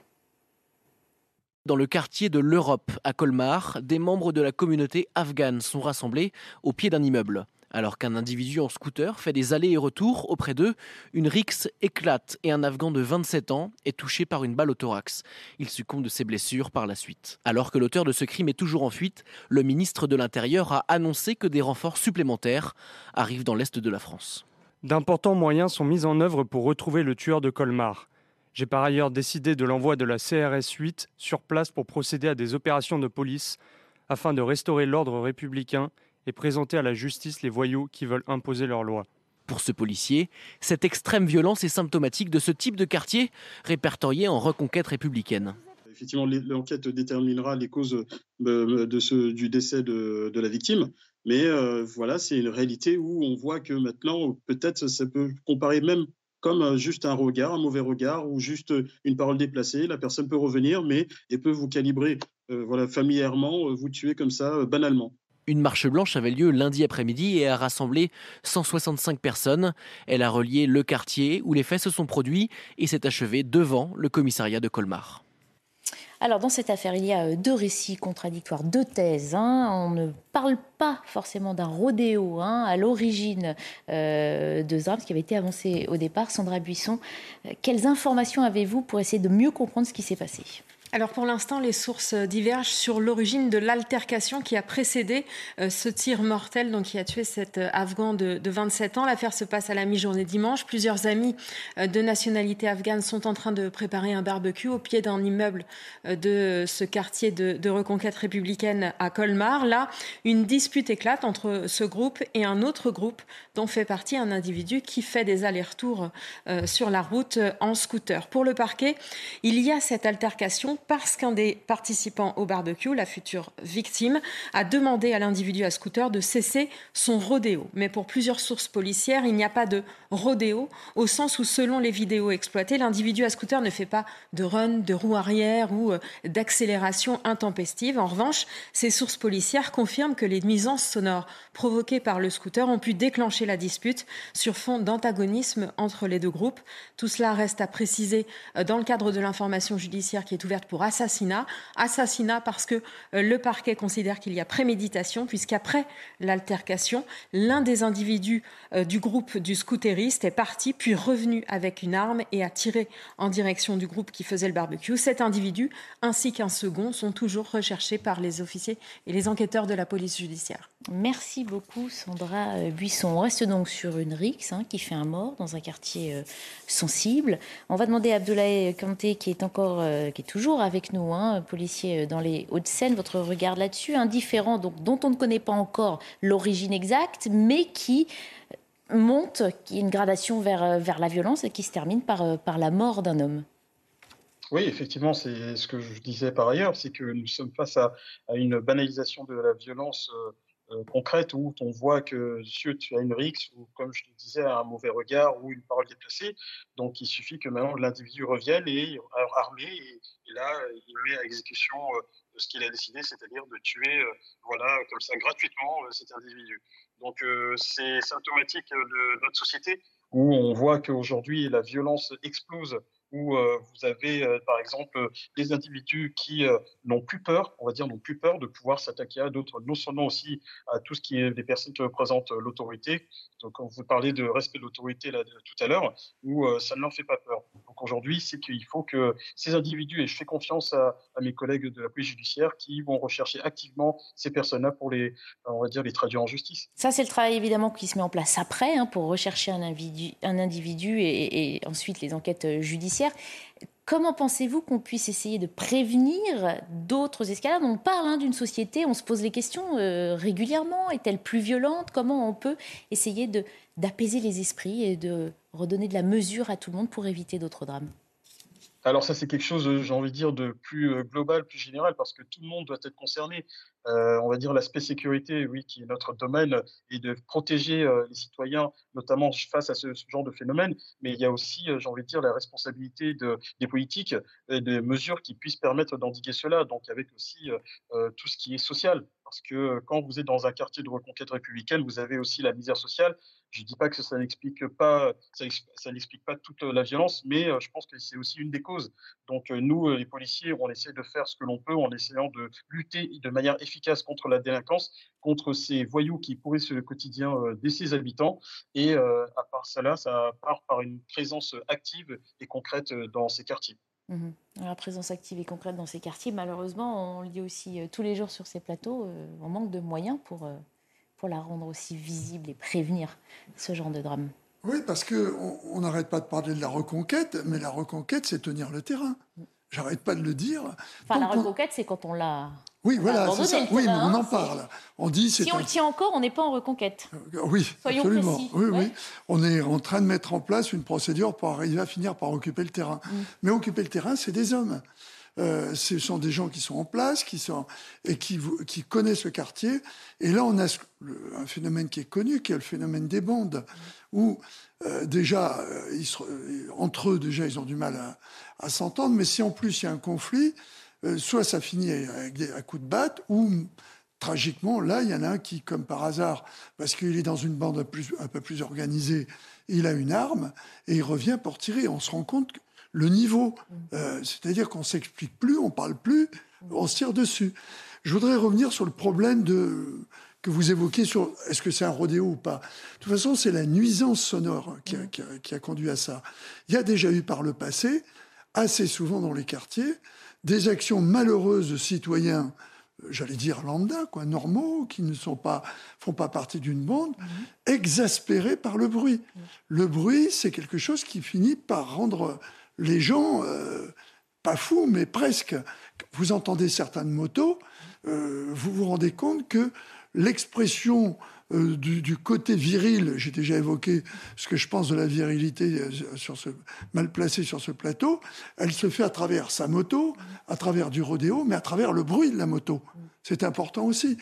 Dans le quartier de l'Europe, à Colmar, des membres de la communauté afghane sont rassemblés au pied d'un immeuble. Alors qu'un individu en scooter fait des allers et retours auprès d'eux, une rixe éclate et un Afghan de 27 ans est touché par une balle au thorax. Il succombe de ses blessures par la suite. Alors que l'auteur de ce crime est toujours en fuite, le ministre de l'Intérieur a annoncé que des renforts supplémentaires arrivent dans l'Est de la France. D'importants moyens sont mis en œuvre pour retrouver le tueur de Colmar. J'ai par ailleurs décidé de l'envoi de la CRS 8 sur place pour procéder à des opérations de police afin de restaurer l'ordre républicain et présenter à la justice les voyous qui veulent imposer leur loi. Pour ce policier, cette extrême violence est symptomatique de ce type de quartier répertorié en reconquête républicaine. Effectivement, l'enquête déterminera les causes euh, de ce, du décès de, la victime. Mais euh, voilà, c'est une réalité où on voit que maintenant, peut-être, ça peut comparer même comme euh, juste un regard, un mauvais regard ou juste une parole déplacée. La personne peut revenir, mais elle peut vous calibrer euh, voilà, familièrement, euh, vous tuer comme ça, banalement. Une marche blanche avait lieu lundi après-midi et a rassemblé 165 personnes. Elle a relié le quartier où les faits se sont produits et s'est achevée devant le commissariat de Colmar. Alors, dans cette affaire, il y a euh, deux récits contradictoires, deux thèses. Hein. On ne parle pas forcément d'un rodéo hein, à l'origine euh, de ce qui avait été avancé au départ. Sandra Buisson, euh, quelles informations avez-vous pour essayer de mieux comprendre ce qui s'est passé? Alors pour l'instant, les sources divergent sur l'origine de l'altercation qui a précédé euh, ce tir mortel donc, qui a tué cet euh, Afghan de, 27 ans. L'affaire se passe à la mi-journée dimanche. Plusieurs amis euh, de nationalité afghane sont en train de préparer un barbecue au pied d'un immeuble de ce quartier de, de, reconquête républicaine à Colmar. Là, une dispute éclate entre ce groupe et un autre groupe dont fait partie un individu qui fait des allers-retours sur la route en scooter. Pour le parquet, il y a cette altercation parce qu'un des participants au barbecue, la future victime, a demandé à l'individu à scooter de cesser son rodéo. Mais pour plusieurs sources policières, il n'y a pas de rodéo au sens où, selon les vidéos exploitées, l'individu à scooter ne fait pas de run, de roue arrière ou euh, d'accélération intempestive. En revanche, ces sources policières confirment que les nuisances sonores provoquées par le scooter ont pu déclencher la dispute sur fond d'antagonisme entre les deux groupes. Tout cela reste à préciser euh, dans le cadre de l'information judiciaire qui est ouverte pour assassinat. Assassinat parce que euh, le parquet considère qu'il y a préméditation, puisqu'après l'altercation, l'un des individus euh, du groupe du scooteriste est parti, puis revenu avec une arme et a tiré en direction du groupe qui faisait le barbecue. Cet individu, ainsi qu'un second, sont toujours recherchés par les officiers et les enquêteurs de la police judiciaire. Merci beaucoup, Sandra euh, Buisson. On reste donc sur une rixe hein, qui fait un mort dans un quartier sensible. On va demander à Abdoulaye Kanté, qui est encore, qui est toujours avec nous, hein, policier dans les Hauts-de-Seine, votre regard là-dessus, indifférent, donc, dont on ne connaît pas encore l'origine exacte, mais qui monte, qui est une gradation vers, vers la violence et qui se termine par, par la mort d'un homme. Oui, effectivement, c'est ce que je disais par ailleurs, c'est que nous sommes face à, une banalisation de la violence euh, euh, concrète où on voit que si tu as une rixe ou, comme je le disais, un mauvais regard ou une parole déplacée. Donc, il suffit que maintenant l'individu revienne et armé et, là, il met à exécution euh, ce qu'il a décidé, c'est-à-dire de tuer, euh, voilà, comme ça, gratuitement cet individu. Donc, c'est symptomatique de notre société où on voit qu'aujourd'hui la violence explose où euh, vous avez euh, par exemple des individus qui euh, n'ont plus peur, on va dire, n'ont plus peur de pouvoir s'attaquer à d'autres, non seulement aussi à tout ce qui est des personnes qui représentent l'autorité. Donc, quand vous parlez de respect de l'autorité là, tout à l'heure, où ça ne leur fait pas peur. Donc aujourd'hui, c'est qu'il faut que ces individus, et je fais confiance à, mes collègues de la police judiciaire, qui vont rechercher activement ces personnes-là pour les, on va dire, les traduire en justice. Ça, c'est le travail évidemment qui se met en place après hein, pour rechercher un individu, et ensuite les enquêtes judiciaires. Comment pensez-vous qu'on puisse essayer de prévenir d'autres escalades? On parle hein, d'une société, on se pose les questions euh, régulièrement. Est-elle plus violente? Comment on peut essayer d'apaiser les esprits et de redonner de la mesure à tout le monde pour éviter d'autres drames? Alors ça, c'est quelque chose, j'ai envie de dire, de plus global, plus général, parce que tout le monde doit être concerné. Euh, on va dire l'aspect sécurité, oui, qui est notre domaine, et de protéger les citoyens, notamment face à ce, genre de phénomène. Mais il y a aussi, j'ai envie de dire, la responsabilité de, des politiques et des mesures qui puissent permettre d'endiguer cela. Donc avec aussi tout ce qui est social, parce que quand vous êtes dans un quartier de reconquête républicaine, vous avez aussi la misère sociale. Je ne dis pas que ça n'explique pas, ça, n'explique pas toute la violence, mais euh, je pense que c'est aussi une des causes. Donc euh, nous, euh, les policiers, on essaie de faire ce que l'on peut en essayant de lutter de manière efficace contre la délinquance, contre ces voyous qui pourrissent le quotidien de ses habitants. Et à part cela, ça part par une présence active et concrète dans ces quartiers. Mmh la présence active et concrète dans ces quartiers, malheureusement, on le dit aussi euh, tous les jours sur ces plateaux, euh, on manque de moyens pour, euh, pour la rendre aussi visible et prévenir ce genre de drame. Oui, parce qu'on n'arrête pas de parler de la reconquête, mais la reconquête, c'est tenir le terrain. Mmh. J'arrête pas de le dire. Enfin, la reconquête, c'est quand on l'a. Oui, voilà, c'est ça. Oui, mais on en parle. On dit, si on le tient encore, on n'est pas en reconquête. Euh, oui, Soyons absolument. Précis. Oui, oui. On est en train de mettre en place une procédure pour arriver à finir par occuper le terrain. Mm. Mais occuper le terrain, c'est des hommes. Euh, ce sont des gens qui sont en place, qui sont et qui, qui connaissent le quartier. Et là, on a un phénomène qui est connu, qui est le phénomène des bandes, où euh, déjà, ils entre eux, déjà, ils ont du mal à, à s'entendre, mais si en plus il y a un conflit, euh, soit ça finit avec des, à coups de batte, ou tragiquement, là, il y en a un qui, comme par hasard, parce qu'il est dans une bande un, peu plus organisée, il a une arme et il revient pour tirer. On se rend compte que le niveau, euh, c'est-à-dire qu'on s'explique plus, on parle plus, on se tire dessus. Je voudrais revenir sur le problème de que vous évoquez sur est-ce que c'est un rodéo ou pas. De toute façon, c'est la nuisance sonore qui qui a, conduit à ça. Il y a déjà eu par le passé assez souvent dans les quartiers des actions malheureuses de citoyens, euh, j'allais dire lambda, quoi, normaux, qui ne sont pas, font pas partie d'une bande, mhm. exaspérés par le bruit. Le bruit, c'est quelque chose qui finit par rendre les gens, euh, pas fous, mais presque. Vous entendez certaines motos, euh, vous vous rendez compte que l'expression euh, du, côté viril, j'ai déjà évoqué ce que je pense de la virilité euh, mal placée sur ce plateau, elle se fait à travers sa moto, à travers du rodéo, mais à travers le bruit de la moto. C'est important aussi.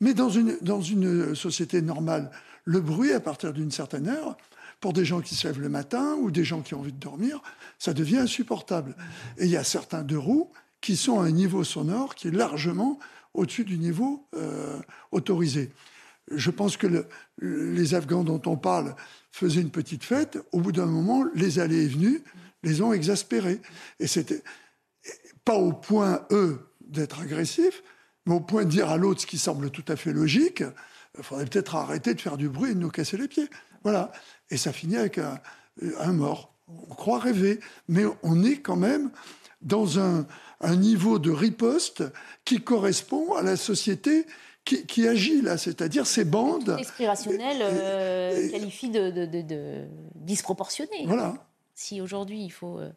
Mais dans une, dans une société normale, le bruit, à partir d'une certaine heure, pour des gens qui se lèvent le matin ou des gens qui ont envie de dormir, ça devient insupportable. Et il y a certains deux roues qui sont à un niveau sonore qui est largement au-dessus du niveau euh, autorisé je pense que les Afghans dont on parle faisaient une petite fête. Au bout d'un moment, les allées et venues les ont exaspérés. Et c'était pas au point, eux, d'être agressifs, mais au point de dire à l'autre ce qui semble tout à fait logique il faudrait peut-être arrêter de faire du bruit et de nous casser les pieds. Voilà. Et ça finit avec un, un mort. On croit rêver, mais on est quand même dans un, un niveau de riposte qui correspond à la société qui, agit là, c'est-à-dire ces bandes. L'esprit rationnel euh, qualifie de, de, disproportionné. Voilà. Si aujourd'hui il faut euh,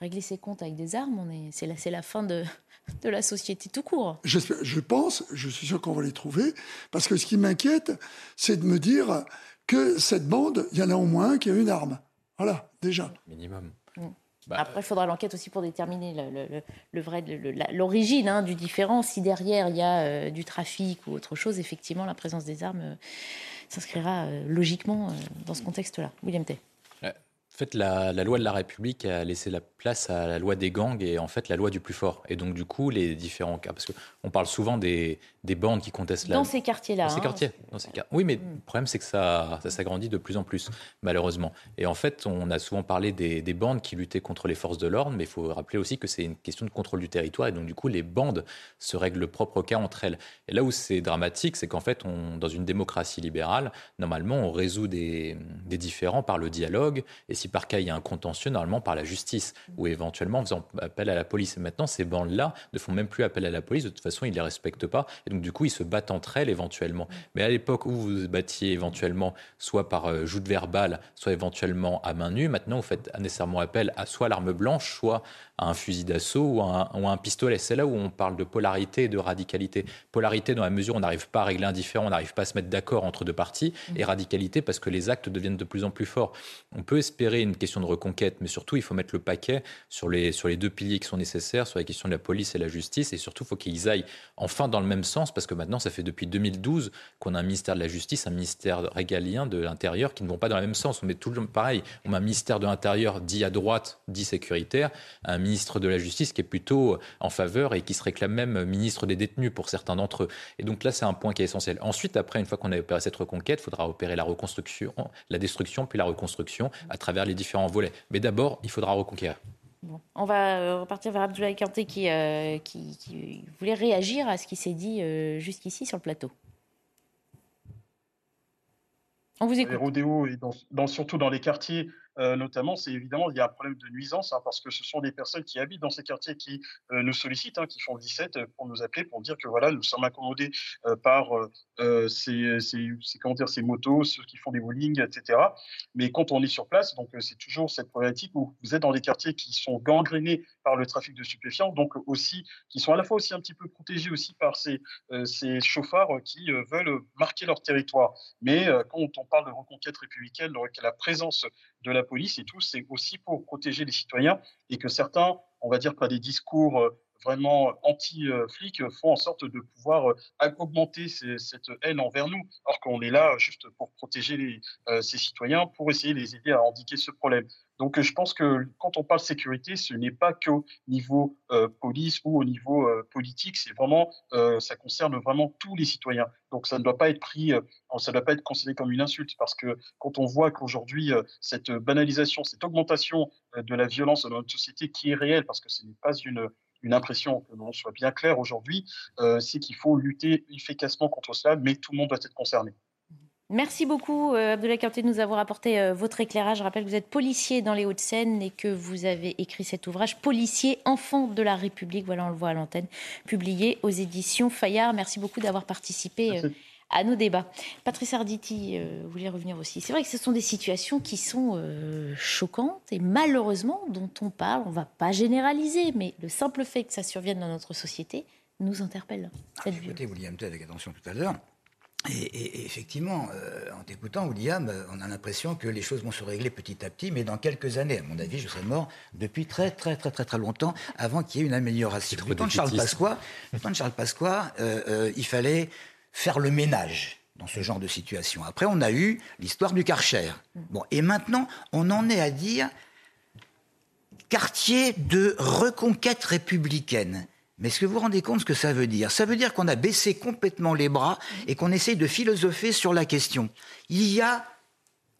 régler ses comptes avec des armes, c'est la, la fin de, de la société tout court. Je pense, je suis sûr qu'on va les trouver, parce que ce qui m'inquiète, c'est de me dire que cette bande, il y en a au moins un qui a une arme. Voilà, déjà. Minimum. Mm. Bah, Après, il faudra l'enquête aussi pour déterminer le, vrai, l'origine hein, du différent. Si derrière il y a euh, du trafic ou autre chose, effectivement, la présence des armes euh, s'inscrira euh, logiquement dans ce contexte-là. William Tay. En fait, la, loi de la République a laissé la place à la loi des gangs et en fait la loi du plus fort. Et donc, du coup, les différents cas, parce qu'on parle souvent des, des bandes qui contestent la. Dans ces quartiers-là. Dans ces hein. quartiers. Dans ces Oui, mais le problème, c'est que ça, ça s'agrandit de plus en plus, malheureusement. Et en fait, on a souvent parlé des, des bandes qui luttaient contre les forces de l'ordre, mais il faut rappeler aussi que c'est une question de contrôle du territoire. Et donc, du coup, les bandes se règlent le propre cas entre elles. Et là où c'est dramatique, c'est qu'en fait, on, dans une démocratie libérale, normalement, on résout des, des différends par le dialogue. Et si par cas il y a un contentieux, normalement par la justice, ou éventuellement en faisant appel à la police. Et maintenant, ces bandes-là ne font même plus appel à la police. De toute façon, ils ne les respectent pas donc, du coup, ils se battent entre elles éventuellement. Mais à l'époque où vous vous battiez éventuellement, soit par euh, joute verbale, soit éventuellement à main nue, maintenant, vous faites nécessairement appel à soit l'arme blanche, soit à un fusil d'assaut ou, à un pistolet. C'est là où on parle de polarité et de radicalité. Polarité dans la mesure où on n'arrive pas à régler un différent, on n'arrive pas à se mettre d'accord entre deux parties, et radicalité parce que les actes deviennent de plus en plus forts. On peut espérer une question de reconquête, mais surtout, il faut mettre le paquet sur les, sur les deux piliers qui sont nécessaires, sur la question de la police et la justice. Et surtout, il faut qu'ils aillent enfin dans le même sens, parce que maintenant, ça fait depuis 2012 qu'on a un ministère de la justice, un ministère régalien de l'intérieur qui ne vont pas dans le même sens. On met tout le pareil. On a un ministère de l'intérieur dit à droite, dit sécuritaire, un ministre de la justice qui est plutôt en faveur et qui se réclame même ministre des détenus pour certains d'entre eux. Et donc là, c'est un point qui est essentiel. Ensuite, après, une fois qu'on a opéré cette reconquête, il faudra opérer la reconstruction, la destruction, puis la reconstruction à travers les différents volets. Mais d'abord, il faudra reconquérir. on va euh, repartir vers Abdoulaye Kanté qui, euh, qui, voulait réagir à ce qui s'est dit euh, jusqu'ici sur le plateau. On vous écoute. Les rodéos et dans, surtout dans les quartiers euh, notamment, c'est évidemment, il y a un problème de nuisance, hein, parce que ce sont des personnes qui habitent dans ces quartiers qui euh, nous sollicitent, hein, qui font 17 euh, pour nous appeler, pour dire que voilà, nous sommes accommodés par ces, comment dire, ces motos, ceux qui font des bowling, etc. Mais quand on est sur place, donc c'est toujours cette problématique où vous êtes dans des quartiers qui sont gangrénés par le trafic de stupéfiants, donc aussi, qui sont à la fois aussi un petit peu protégés aussi par ces, ces chauffards qui veulent marquer leur territoire. Mais quand on parle de reconquête républicaine, la présence de la police et tout, c'est aussi pour protéger les citoyens et que certains, on va dire pas des discours euh, vraiment anti-flics font en sorte de pouvoir euh, augmenter cette haine envers nous, alors qu'on est là juste pour protéger euh, ces citoyens, pour essayer de les aider à indiquer ce problème. Donc je pense que quand on parle sécurité, ce n'est pas qu'au niveau euh, police ou au niveau politique, c'est vraiment, ça concerne vraiment tous les citoyens. Donc ça ne doit pas être pris, ça ne doit pas être considéré comme une insulte, parce que quand on voit qu'aujourd'hui cette banalisation, cette augmentation de la violence dans notre société qui est réelle, parce que ce n'est pas une impression, que l'on soit bien clair aujourd'hui, euh, c'est qu'il faut lutter efficacement contre cela, mais tout le monde doit être concerné. Merci beaucoup, euh, Abdoulaye Kanté, de nous avoir apporté euh, votre éclairage. Je rappelle que vous êtes policier dans les Hauts-de-Seine et que vous avez écrit cet ouvrage, Policier, enfant de la République. Voilà, on le voit à l'antenne, publié aux éditions Fayard. Merci beaucoup d'avoir participé à nos débats. Patrice Arditi, euh, vous voulez revenir aussi. C'est vrai que ce sont des situations qui sont euh, choquantes et malheureusement dont on parle. On ne va pas généraliser, mais le simple fait que ça survienne dans notre société nous interpelle. J'ai écouté William avec attention tout à l'heure. Et, effectivement, euh, en t'écoutant, William, on a l'impression que les choses vont se régler petit à petit, mais dans quelques années, à mon avis, je serais mort depuis très, très, très, très, très longtemps avant qu'il y ait une amélioration. Du temps de Charles Pasqua, du temps de Charles Pasqua, il fallait faire le ménage dans ce genre de situation. Après, on a eu l'histoire du Karcher. Bon, et maintenant, on en est à dire quartier de reconquête républicaine. Mais est-ce que vous vous rendez compte ce que ça veut dire? Ça veut dire qu'on a baissé complètement les bras et qu'on essaye de philosopher sur la question. Il y a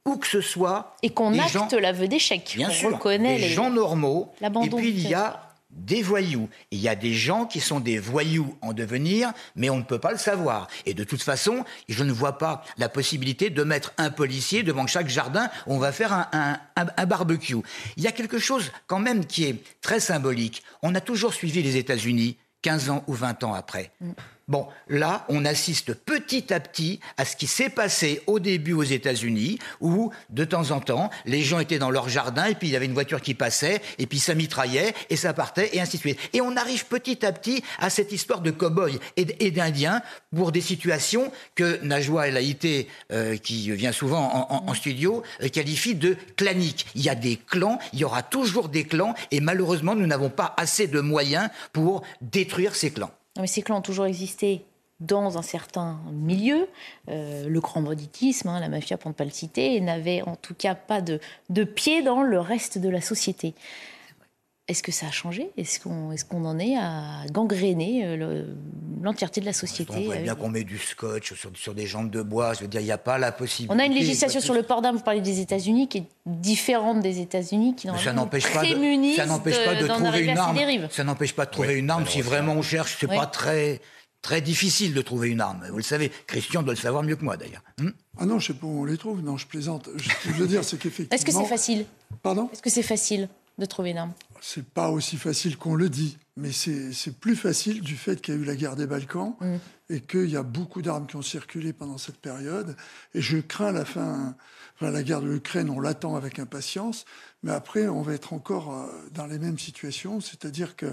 où que ce soit. Et qu'on acte l'aveu d'échec. Bien sûr. Reconnaît les, les gens normaux. Et puis il y a des voyous. Il y a des gens qui sont des voyous en devenir, mais on ne peut pas le savoir. Et de toute façon, je ne vois pas la possibilité de mettre un policier devant chaque jardin où on va faire un, barbecue. Il y a quelque chose quand même qui est très symbolique. On a toujours suivi les États-Unis 15 ans ou 20 ans après. Mm. Bon, là, on assiste petit à petit à ce qui s'est passé au début aux États-Unis, où de temps en temps, les gens étaient dans leur jardin, et puis il y avait une voiture qui passait, et puis ça mitraillait, et ça partait, et ainsi de suite. Et on arrive petit à petit à cette histoire de cow-boys et d'Indiens pour des situations que Najwa El Haïté, euh, qui vient souvent en, studio, euh, qualifie de claniques. Il y a des clans, il y aura toujours des clans, et malheureusement, nous n'avons pas assez de moyens pour détruire ces clans mais ces clans ont toujours existé dans un certain milieu. Euh, le grand hein, la mafia pour ne pas le citer, n'avait en tout cas pas de, de pied dans le reste de la société. Est-ce que ça a changé? Est-ce qu'on est qu'on en est à gangréner euh, l'entièreté de la société On voit bien qu'on met du scotch sur, sur, des jambes de bois. Je veux dire, il n'y a pas la possibilité. On a une législation sur le port d'armes, vous parlez des États-Unis, qui est différente des États-Unis, qui ça n'empêche pas de, ça n'empêche pas de trouver une arme. Ça n'empêche pas de trouver une arme si vraiment on cherche. C'est pas très très difficile de trouver une arme. Vous le savez, Christian doit le savoir mieux que moi d'ailleurs. Hmm ah non, je sais pas où on les trouve. Non, je plaisante. Je veux dire, c'est qu'effectivement. Est-ce que c'est facile? Pardon? Est-ce que c'est facile de trouver une arme? C'est pas aussi facile qu'on le dit, mais c'est plus facile du fait qu'il y a eu la guerre des Balkans et qu'il y a beaucoup d'armes qui ont circulé pendant cette période. Et je crains la fin, enfin, la guerre de l'Ukraine, on l'attend avec impatience, mais après, on va être encore euh, dans les mêmes situations, c'est-à-dire que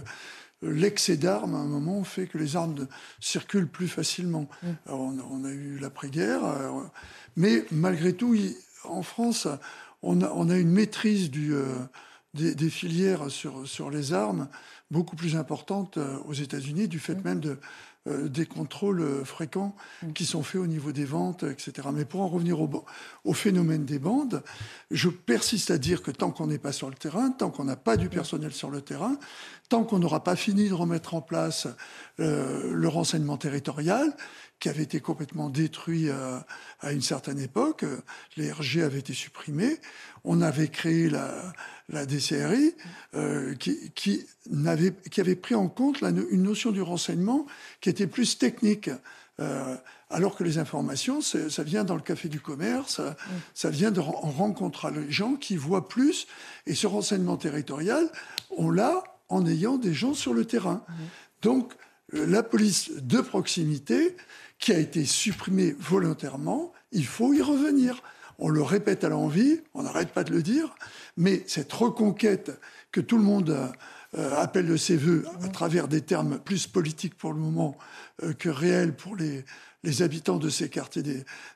l'excès d'armes, à un moment, fait que les armes circulent plus facilement. Mm. on, a eu l'après-guerre, euh, mais malgré tout, en France, on a, on a une maîtrise du, des, des, filières sur, sur les armes beaucoup plus importante aux États-Unis du fait mmh. même de, euh, des contrôles euh, fréquents mm. qui sont faits au niveau des ventes, etc. Mais pour en revenir au, au phénomène des bandes, je persiste à dire que tant qu'on n'est pas sur le terrain, tant qu'on n'a pas du mm. personnel sur le terrain, tant qu'on n'aura pas fini de remettre en place euh, le renseignement territorial, qui avait été complètement détruit euh, à une certaine époque. Les RG avaient été supprimés. On avait créé la, la DCRI euh, qui, qui, avait, qui, avait, pris en compte la, une notion du renseignement qui était plus technique. Euh, alors que les informations, ça vient dans le café du commerce, ça, vient de, en rencontrant les gens qui voient plus. Et ce renseignement territorial, on l'a en ayant des gens sur le terrain. Donc, euh, la police de proximité, qui a été supprimée volontairement, il faut y revenir. On le répète à l'envie, on n'arrête pas de le dire, mais cette reconquête que tout le monde euh, appelle de ses voeux à travers des termes plus politiques pour le moment euh, que réels pour les, habitants de ces quartiers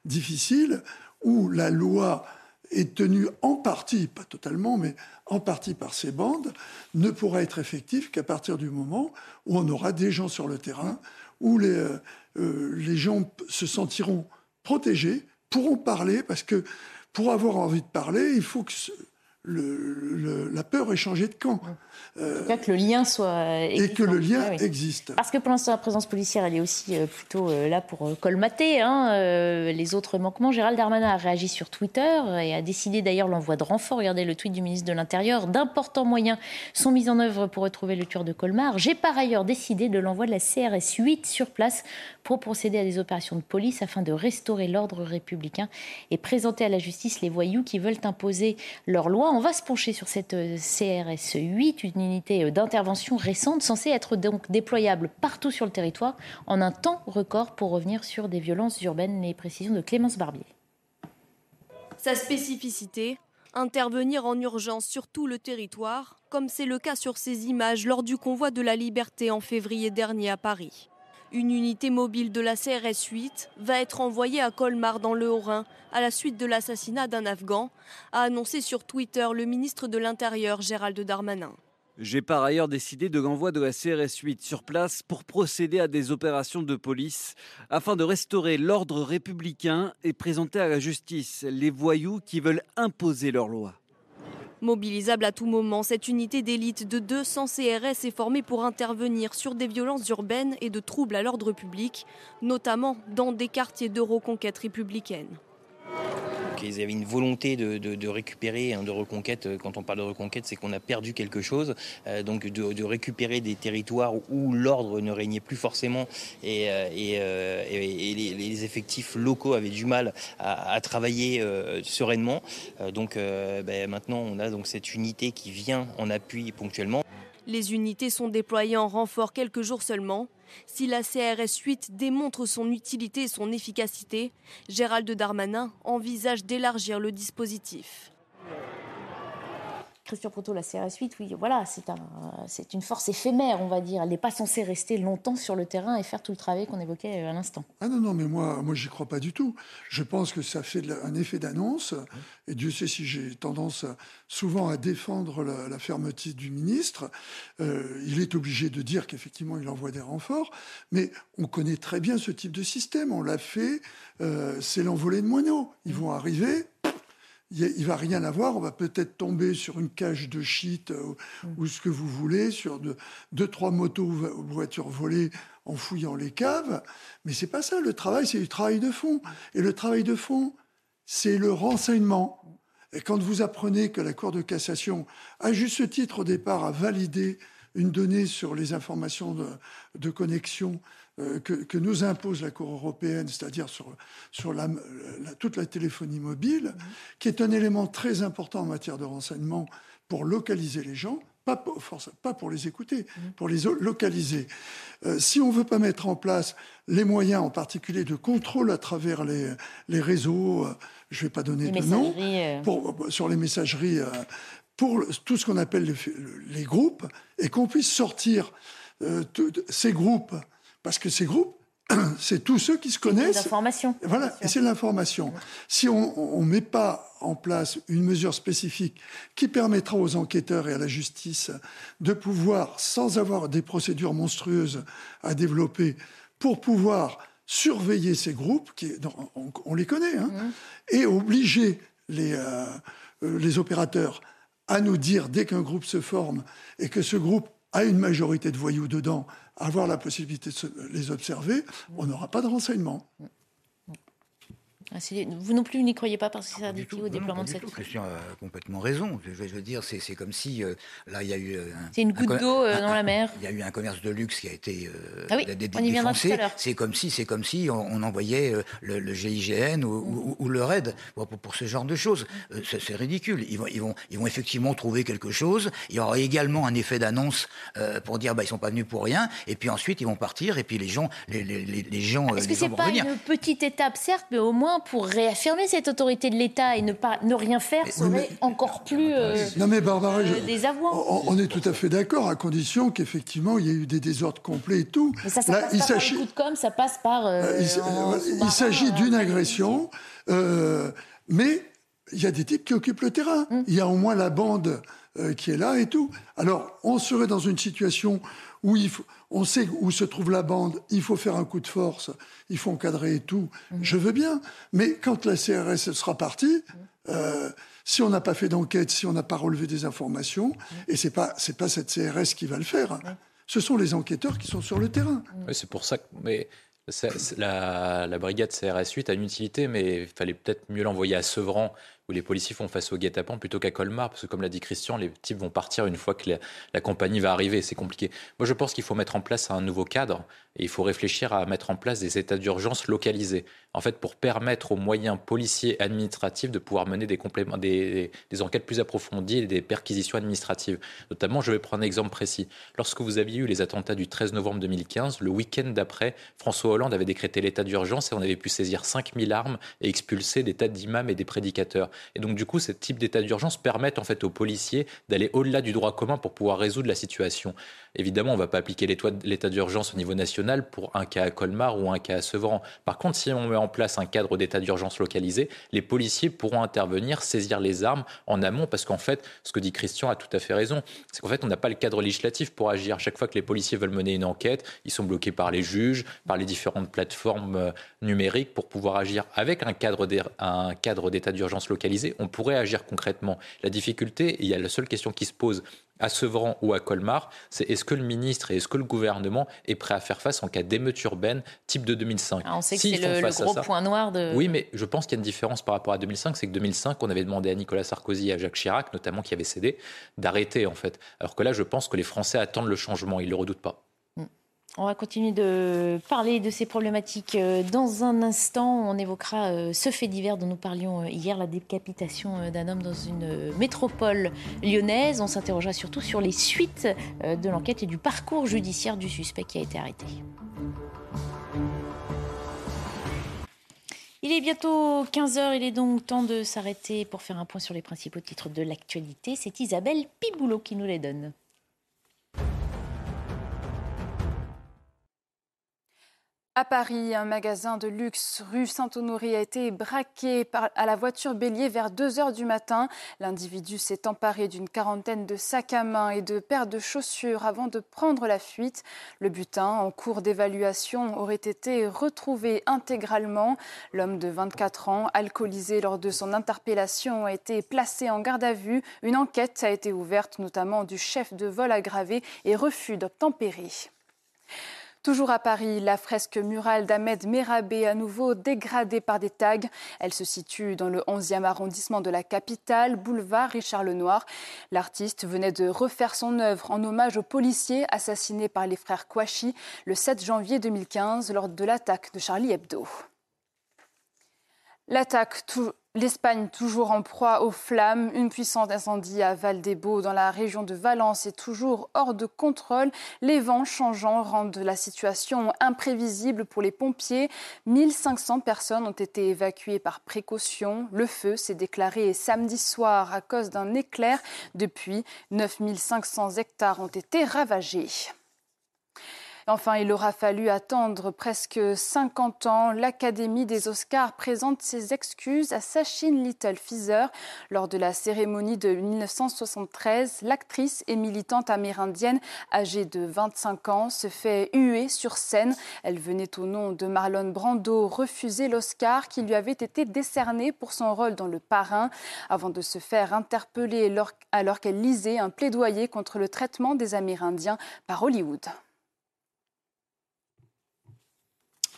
difficiles, où la loi est tenue en partie, pas totalement, mais en partie par ces bandes, ne pourra être effective qu'à partir du moment où on aura des gens sur le terrain, où les, euh, les gens se sentiront protégés, pourront parler, parce que pour avoir envie de parler, il faut que le, la peur ait changé de camp. Euh, que le lien soit et que le lien ah existe. Parce que pour l'instant, la présence policière, elle est aussi euh, plutôt euh, là pour colmater hein, les autres manquements. Gérald Darmanin a réagi sur Twitter et a décidé d'ailleurs l'envoi de renforts. Regardez le tweet du ministre de l'Intérieur. D'importants moyens sont mis en œuvre pour retrouver le tueur de Colmar. J'ai par ailleurs décidé de l'envoi de la CRS 8 sur place pour procéder à des opérations de police afin de restaurer l'ordre républicain et présenter à la justice les voyous qui veulent imposer leur loi. On va se pencher sur cette CRS 8, une unité euh, d'intervention récente censée être donc déployable partout sur le territoire en un temps record pour revenir sur des violences urbaines. Les précisions de Clémence Barbier. Sa spécificité intervenir en urgence sur tout le territoire, comme c'est le cas sur ces images lors du convoi de la liberté en février dernier à Paris. Une unité mobile de la CRS 8 va être envoyée à Colmar dans le Haut-Rhin à la suite de l'assassinat d'un Afghan, a annoncé sur Twitter le ministre de l'Intérieur Gérald Darmanin. J'ai par ailleurs décidé de l'envoi de la CRS 8 sur place pour procéder à des opérations de police afin de restaurer l'ordre républicain et présenter à la justice les voyous qui veulent imposer leur loi. Mobilisable à tout moment, cette unité d'élite de 200 CRS est formée pour intervenir sur des violences urbaines et de troubles à l'ordre public, notamment dans des quartiers de reconquête républicaine. Il y avait une volonté de, récupérer, hein, de reconquête. Euh, quand on parle de reconquête, c'est qu'on a perdu quelque chose. Euh, donc de, récupérer des territoires où l'ordre ne régnait plus forcément et, euh, les, effectifs locaux avaient du mal à, travailler sereinement. donc ben, maintenant, on a cette unité qui vient en appui ponctuellement. Les unités sont déployées en renfort quelques jours seulement. Si la CRS 8 démontre son utilité et son efficacité, Gérald Darmanin envisage d'élargir le dispositif. Christian Proto, la CRS 8, oui, voilà, c'est un, une force éphémère, on va dire. Elle n'est pas censée rester longtemps sur le terrain et faire tout le travail qu'on évoquait euh, à l'instant. Ah non, non, mais moi, moi j'y crois pas du tout. Je pense que ça fait un effet d'annonce. Et Dieu sait si j'ai tendance souvent à défendre la, fermeté du ministre. Euh, il est obligé de dire qu'effectivement, il envoie des renforts. Mais on connaît très bien ce type de système. On l'a fait. Euh, c'est l'envolée de moineaux. Ils vont arriver, il va rien avoir. On va peut-être tomber sur une cage de shit euh, ou, ce que vous voulez, sur deux, trois motos ou voitures volées en fouillant les caves. Mais c'est pas ça. Le travail, c'est du travail de fond. Et le travail de fond, c'est le renseignement. Et quand vous apprenez que la Cour de cassation, à juste titre au départ, a validé une donnée sur les informations de connexion euh, que, nous impose la Cour européenne, c'est-à-dire sur, sur la, toute la téléphonie mobile, qui est un élément très important en matière de renseignement pour localiser les gens, pas pour, pas pour les écouter, pour les localiser. Euh, si on ne veut pas mettre en place les moyens, en particulier de contrôle à travers les, les réseaux, euh, je ne vais pas donner de nom, pour, sur les messageries, pour tout ce qu'on appelle les, les, groupes, et qu'on puisse sortir ces groupes parce que ces groupes, c'est tous ceux qui se connaissent. L'information. Voilà, et c'est l'information. Si on ne met pas en place une mesure spécifique qui permettra aux enquêteurs et à la justice de pouvoir, sans avoir des procédures monstrueuses à développer, pour pouvoir surveiller ces groupes, qui, on, les connaît, hein, mmh. et obliger les, euh, les opérateurs à nous dire dès qu'un groupe se forme et que ce groupe a une majorité de voyous dedans, avoir la possibilité de les observer, on n'aura pas de renseignements. Ah, vous non plus n'y croyez pas parce que c'est indiqué au déploiement de cette. Christian a complètement raison. Je veux dire, c'est comme si euh, là il y a eu. Euh, c'est une goutte d'eau euh, dans la mer. Il y a eu un commerce de luxe qui a été ah oui, tout à l'heure. C'est comme si, c'est comme si on, envoyait le, GIGN ou, le RAID pour, ce genre de choses. c'est ridicule. Ils vont, ils vont, ils vont effectivement trouver quelque chose. Il y aura également un effet d'annonce pour dire bah ils sont pas venus pour rien. Et puis ensuite ils vont partir. Et puis les gens, les, les, les gens. Est-ce que c'est pas une petite étape, certes, mais au moins pour réaffirmer cette autorité de l'État et ne pas ne rien faire serait encore plus euh, non mais Barbara, euh, On, est tout à fait d'accord à condition qu'effectivement il y ait eu des désordres complets et tout. Mais ça, ça passe il pas par coup de com, ça passe par. Euh, il, s'agit d'une agression, mais il y a des types qui occupent le terrain. Hum. Il y a au moins la bande qui est là et tout. Alors on serait dans une situation où il faut, on sait où se trouve la bande, il faut faire un coup de force, il faut encadrer et tout. Mhm. Je veux bien. Mais quand la CRS sera partie, euh, si on n'a pas fait d'enquête, si on n'a pas relevé des informations, mhm. et c'est pas c'est pas cette CRS qui va le faire. Ce sont les enquêteurs qui sont sur le terrain. Oui, c'est pour ça que. Mais la, la, brigade CRS 8 a une utilité, mais il fallait peut-être mieux l'envoyer à Sevran où les policiers font face au guet-apens plutôt qu'à Colmar, parce que comme l'a dit Christian, les types vont partir une fois que la, compagnie va arriver, c'est compliqué. Moi je pense qu'il faut mettre en place un nouveau cadre, et il faut réfléchir à mettre en place des états d'urgence localisés, en fait pour permettre aux moyens policiers et administratifs de pouvoir mener des, enquêtes plus approfondies et des perquisitions administratives. Notamment, je vais prendre un exemple précis. Lorsque vous aviez eu les attentats du 13 novembre 2015, le week-end d'après, François Hollande avait décrété l'état d'urgence et on avait pu saisir 5000 armes et expulser des tas d'imams et des prédicateurs. Et donc, du coup, ce type d'état d'urgence permet en fait aux policiers d'aller au-delà du droit commun pour pouvoir résoudre la situation. Évidemment, on ne va pas appliquer l'état d'urgence au niveau national pour un cas à Colmar ou un cas à Sevran. Par contre, si on met en place un cadre d'état d'urgence localisé, les policiers pourront intervenir, saisir les armes en amont, parce qu'en fait, ce que dit Christian a tout à fait raison, c'est qu'en fait, on n'a pas le cadre législatif pour agir. Chaque fois que les policiers veulent mener une enquête, ils sont bloqués par les juges, par les différentes plateformes euh, numériques pour pouvoir agir avec un cadre d'état d'urgence localisé. On pourrait agir concrètement. La difficulté, il y a la seule question qui se pose, à Sevran ou à Colmar, c'est est-ce que le ministre et est-ce que le gouvernement est prêt à faire face en cas d'émeute urbaine type de 2005 ah, On sait que c'est le, gros point noir de... Oui, mais je pense qu'il y a une différence par rapport à 2005, c'est que 2005, on avait demandé à Nicolas Sarkozy et à Jacques Chirac, notamment qui avait cédé, d'arrêter en fait. Alors que là, je pense que les Français attendent le changement, ils ne le redoutent pas. On va continuer de parler de ces problématiques euh, dans un instant. On évoquera euh, ce fait divers dont nous parlions euh, hier, la décapitation d'un homme dans une métropole lyonnaise. On s'interrogera surtout sur les suites de l'enquête et du parcours judiciaire du suspect qui a été arrêté. Il est bientôt 15h, il est donc temps de s'arrêter pour faire un point sur les principaux titres de l'actualité. C'est Isabelle Piboulot qui nous les donne. À Paris, un magasin de luxe rue Saint-Honoré a été braqué à la voiture bélier vers 2 heures du matin. L'individu s'est emparé d'une quarantaine de sacs à main et de paires de chaussures avant de prendre la fuite. Le butin, en cours d'évaluation, aurait été retrouvé intégralement. L'homme de 24 ans, alcoolisé lors de son interpellation, a été placé en garde à vue. Une enquête a été ouverte, notamment du chef de vol aggravé et refus d'obtempérer. Toujours à Paris, la fresque murale d'Ahmed Merabé à nouveau dégradée par des tags. Elle se situe dans le 11e arrondissement de la capitale, boulevard Richard Lenoir. L'artiste venait de refaire son œuvre en hommage aux policiers assassinés par les frères Kouachi le 7 janvier 2015 lors de l'attaque de Charlie Hebdo. L'attaque L'Espagne, toujours en proie aux flammes, une puissante incendie à Valdebo, dans la région de Valence, est toujours hors de contrôle. Les vents changeants rendent la situation imprévisible pour les pompiers. 1500 personnes ont été évacuées par précaution. Le feu s'est déclaré samedi soir à cause d'un éclair. Depuis, 9500 hectares ont été ravagés. Enfin, il aura fallu attendre presque 50 ans. L'Académie des Oscars présente ses excuses à Sachin Little Feather. Lors de la cérémonie de 1973, l'actrice et militante amérindienne, âgée de 25 ans, se fait huer sur scène. Elle venait au nom de Marlon Brando refuser l'Oscar qui lui avait été décerné pour son rôle dans Le Parrain, avant de se faire interpeller alors qu'elle lisait un plaidoyer contre le traitement des Amérindiens par Hollywood.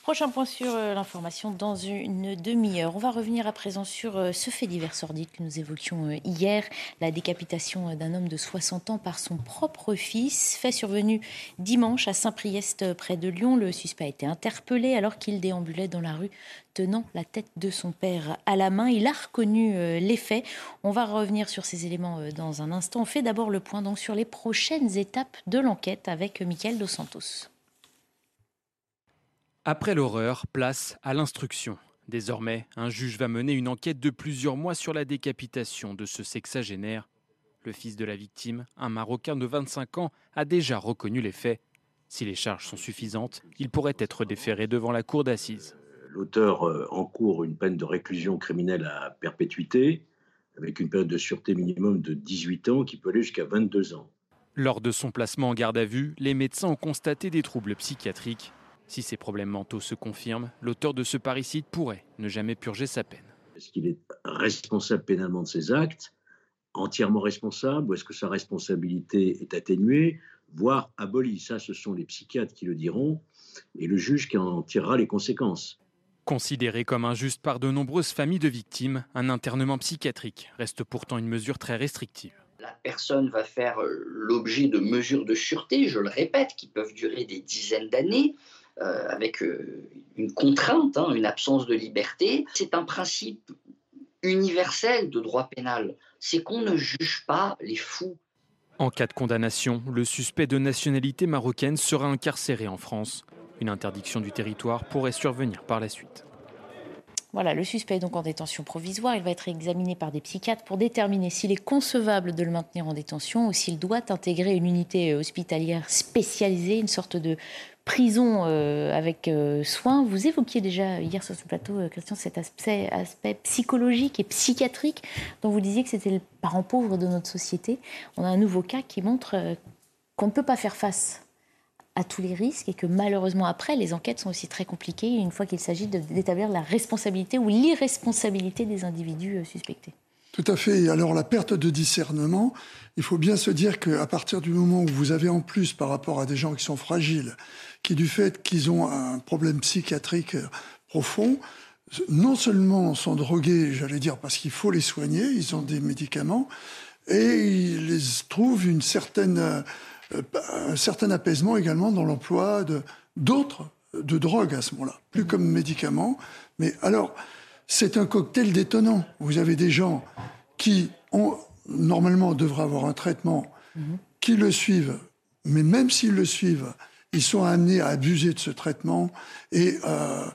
Prochain point sur euh, l'information dans une demi-heure. On va revenir à présent sur euh, ce fait divers sordide que nous évoquions euh, hier, la décapitation d'un homme de 60 ans par son propre fils, fait survenu dimanche à Saint-Priest près de Lyon. Le suspect a été interpellé alors qu'il déambulait dans la rue tenant la tête de son père à la main. Il a reconnu les faits. On va revenir sur ces éléments dans un instant. On fait d'abord le point donc sur les prochaines étapes de l'enquête avec Michael Dos Santos. Après l'horreur, place à l'instruction. Désormais, un juge va mener une enquête de plusieurs mois sur la décapitation de ce sexagénaire. Le fils de la victime, un Marocain de 25 ans, a déjà reconnu les faits. Si les charges sont suffisantes, il pourrait être déféré devant la cour d'assises. L'auteur euh, encourt une peine de réclusion criminelle à perpétuité, avec une période de sûreté minimum de 18 ans qui peut aller jusqu'à 22 ans. Lors de son placement en garde à vue, les médecins ont constaté des troubles psychiatriques. Si ces problèmes mentaux se confirment, l'auteur de ce parricide pourrait ne jamais purger sa peine. Est-ce qu'il est responsable pénalement de ses actes, entièrement responsable, ou est-ce que sa responsabilité est atténuée, voire abolie? Ça, ce sont les psychiatres qui le diront, et le juge qui en tirera les conséquences. Considéré comme injuste par de nombreuses familles de victimes, un internement psychiatrique reste pourtant une mesure très restrictive. La personne va faire euh, l'objet de mesures de sûreté, je le répète, qui peuvent durer des dizaines d'années. Euh, avec euh, une contrainte, hein, une absence de liberté. C'est un principe universel de droit pénal. C'est qu'on ne juge pas les fous. En cas de condamnation, le suspect de nationalité marocaine sera incarcéré en France. Une interdiction du territoire pourrait survenir par la suite. Voilà, le suspect est donc en détention provisoire. Il va être examiné par des psychiatres pour déterminer s'il est concevable de le maintenir en détention ou s'il doit intégrer une unité hospitalière spécialisée, une sorte de prison euh, avec euh, soin. Vous évoquiez déjà hier sur ce plateau, euh, Christian, cet aspect, aspect, psychologique et psychiatrique dont vous disiez que c'était le parent pauvre de notre société. On a un nouveau cas qui montre qu'on ne peut pas faire face à tous les risques et que malheureusement après, les enquêtes sont aussi très compliquées une fois qu'il s'agit d'établir la responsabilité ou l'irresponsabilité des individus suspectés. Tout à fait. Alors la perte de discernement, il faut bien se dire qu'à partir du moment où vous avez en plus par rapport à des gens qui sont fragiles, qui du fait qu'ils ont un problème psychiatrique profond, non seulement sont drogués, j'allais dire, parce qu'il faut les soigner, ils ont des médicaments, et ils trouvent une certaine, euh, un certain apaisement également dans l'emploi d'autres de, drogues à ce moment-là, plus comme médicaments. Mais alors, c'est un cocktail détonnant. Vous avez des gens qui ont, normalement devraient avoir un traitement, qui le suivent, mais même s'ils le suivent, ils sont amenés à abuser de ce traitement et euh,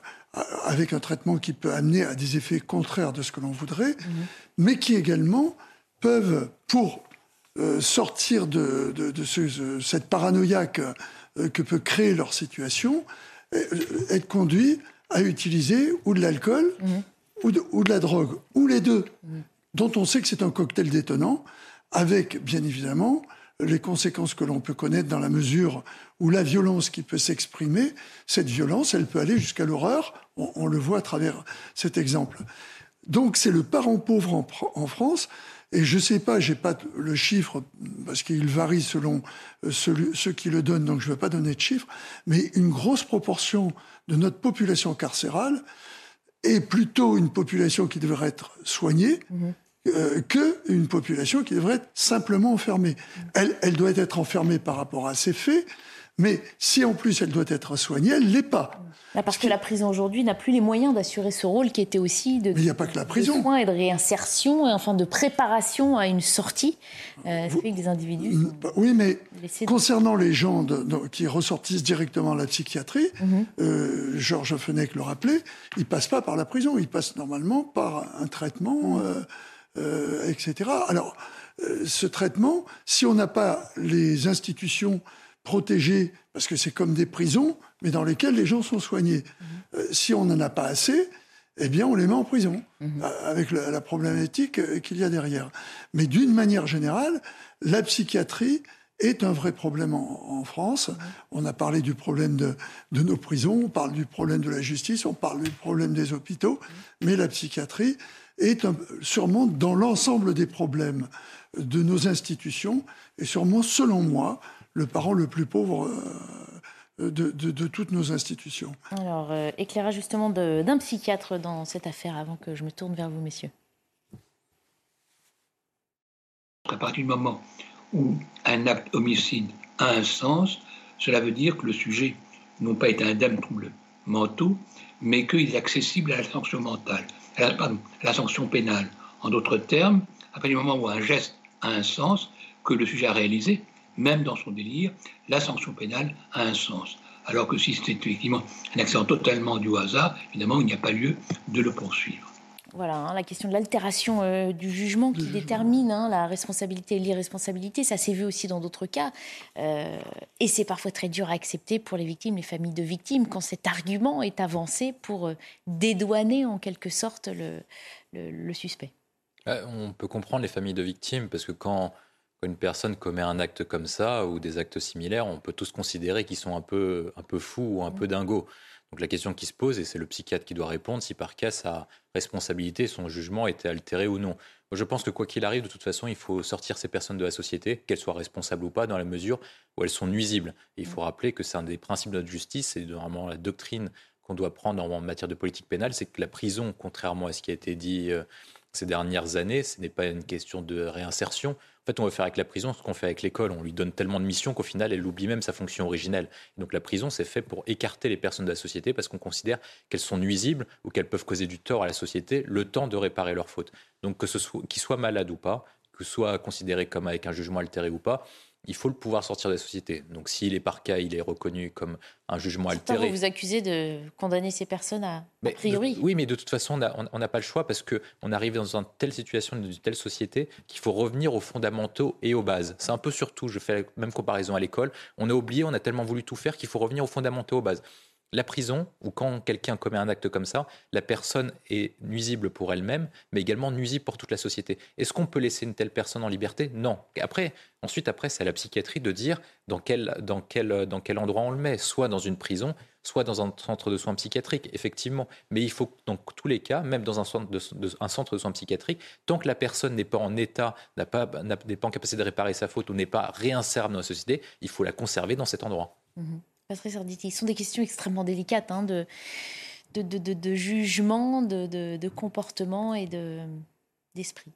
avec un traitement qui peut amener à des effets contraires de ce que l'on voudrait, mais qui également peuvent, pour euh, sortir de, cette paranoïaque euh, que peut créer leur situation, être conduits à utiliser ou de l'alcool. Ou, ou, de, la drogue, ou les deux, dont on sait que c'est un cocktail détonnant, avec bien évidemment les conséquences que l'on peut connaître dans la mesure où la violence qui peut s'exprimer, cette violence, elle peut aller jusqu'à l'horreur. On, le voit à travers cet exemple. Donc c'est le parent pauvre en, France. Et je ne sais pas, j'ai pas le chiffre parce qu'il varie selon euh, ceux qui le donnent, donc je ne vais pas donner de chiffre, mais une grosse proportion de notre population carcérale est plutôt une population qui devrait être soignée, mmh. Euh, qu'une population qui devrait être simplement enfermée. Elle, elle doit être enfermée par rapport à ses faits, mais si en plus elle doit être soignée, elle ne l'est pas. parce que la prison aujourd'hui n'a plus les moyens d'assurer ce rôle qui était aussi de, a pas que la prison. de soins et de réinsertion, et enfin de préparation à une sortie. Euh, des individus. Bah oui, mais concernant les gens qui ressortissent directement à la psychiatrie, mhm. euh, Georges Fenech le rappelait, ils passent pas par la prison, ils passent normalement par un traitement. Mhm. Euh, etc. Alors, euh, ce traitement, si on n'a pas les institutions protégées, parce que c'est comme des prisons, mais dans lesquelles les gens sont soignés. Euh, si on n'en a pas assez, eh bien, on les met en prison, mhm. euh, avec la, problématique euh, qu'il y a derrière. Mais d'une manière générale, la psychiatrie est un vrai problème en, France. Mhm. On a parlé du problème de, nos prisons, on parle du problème de la justice, on parle du problème des hôpitaux, mhm. mais la psychiatrie est sûrement dans l'ensemble des problèmes de nos institutions, et sûrement, selon moi, le parent le plus pauvre. Euh, de, toutes nos institutions. Alors, euh, éclairage justement d'un psychiatre dans cette affaire avant que je me tourne vers vous, messieurs. À partir du moment où un acte homicide a un sens, cela veut dire que le sujet non pas est indemne de troubles mentaux, mais qu'il est accessible à la sanction mentale, pardon, à la sanction pénale. En d'autres termes, à partir du moment où un geste a un sens, que le sujet a réalisé, même dans son délire, la sanction pénale a un sens. Alors que si c'est effectivement un accident totalement du hasard, évidemment, il n'y a pas lieu de le poursuivre. Voilà, hein, la question de l'altération euh, du jugement qui détermine hein, la responsabilité et l'irresponsabilité, ça s'est vu aussi dans d'autres cas. Euh, et c'est parfois très dur à accepter pour les victimes, les familles de victimes, quand cet argument est avancé pour euh, dédouaner en quelque sorte le, le suspect. On peut comprendre les familles de victimes parce que quand quand une personne commet un acte comme ça ou des actes similaires, on peut tous considérer qu'ils sont un peu, un peu fous ou un peu dingos. Donc la question qui se pose, et c'est le psychiatre qui doit répondre, si par cas sa responsabilité, son jugement était altéré ou non. je pense que quoi qu'il arrive, de toute façon, il faut sortir ces personnes de la société, qu'elles soient responsables ou pas, dans la mesure où elles sont nuisibles. il faut rappeler que c'est un des principes de notre justice, et vraiment la doctrine qu'on doit prendre en matière de politique pénale, c'est que la prison, contrairement à ce qui a été dit euh, ces dernières années, ce n'est pas une question de réinsertion. En fait, on veut faire avec la prison ce qu'on fait avec l'école. On lui donne tellement de missions qu'au final, elle oublie même sa fonction originelle. donc la prison, c'est fait pour écarter les personnes de la société parce qu'on considère qu'elles sont nuisibles ou qu'elles peuvent causer du tort à la société le temps de réparer leurs fautes. Donc que ce soit qu'ils soient malades ou pas, que ce soit considéré comme avec un jugement altéré ou pas, il faut le pouvoir sortir des sociétés. Donc s'il est par cas, il est reconnu comme un jugement altéré. Vous vous accusez de condamner ces personnes à, a priori. oui, mais de toute façon, on n'a pas le choix parce qu'on arrive dans une telle situation, dans une telle société, qu'il faut revenir aux fondamentaux et aux bases. C'est un peu surtout, je fais la même comparaison à l'école, on a oublié, on a tellement voulu tout faire qu'il faut revenir aux fondamentaux, aux bases la prison, ou quand quelqu'un commet un acte comme ça, la personne est nuisible pour elle-même, mais également nuisible pour toute la société. Est-ce qu'on peut laisser une telle personne en liberté? Non. Après, ensuite, après, c'est à la psychiatrie de dire dans quel, endroit on le met, soit dans une prison, soit dans un centre de soins psychiatriques, effectivement. Mais il faut, dans tous les cas, même dans un centre de, soins psychiatriques, tant que la personne n'est pas en état, n'est pas, pas en capacité de réparer sa faute ou n'est pas réinsérable dans la société, il faut la conserver dans cet endroit. Mmh Patrice Arditi, ce sont des questions extrêmement délicates hein, de, jugement, de, comportement et d'esprit.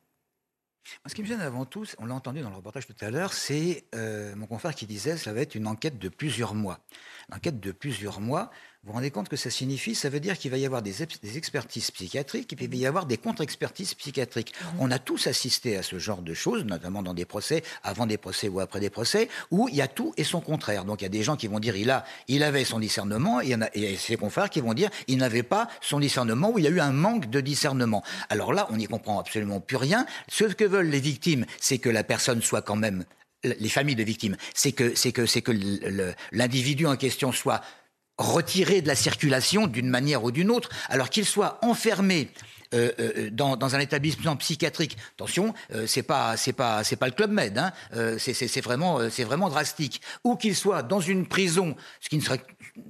Ce qui me gêne avant tout, on l'a entendu dans le reportage tout à l'heure, c'est euh, mon confrère qui disait que ça va être une enquête de plusieurs mois. L'enquête de plusieurs mois, vous vous rendez compte que ça signifie Ça veut dire qu'il va y avoir des, expertises psychiatriques et puis il va y avoir des contre-expertises psychiatriques. Mmh. On a tous assisté à ce genre de choses, notamment dans des procès, avant des procès ou après des procès, où il y a tout et son contraire. Donc il y a des gens qui vont dire il, a, il avait son discernement et il y, en a, et ses confrères qui vont dire il n'avait pas son discernement ou il y a eu un manque de discernement. Alors là, on n'y comprend absolument plus rien. Ce que veulent les victimes, c'est que la personne soit quand même les familles de victimes, c'est que c'est que c'est que l'individu en question soit retiré de la circulation d'une manière ou d'une autre, alors qu'il soit enfermé euh, euh, dans, un établissement psychiatrique. Attention, euh, c'est pas c'est pas c'est pas le club Med, hein, euh, c'est vraiment c'est vraiment drastique. Ou qu'il soit dans une prison, ce qui ne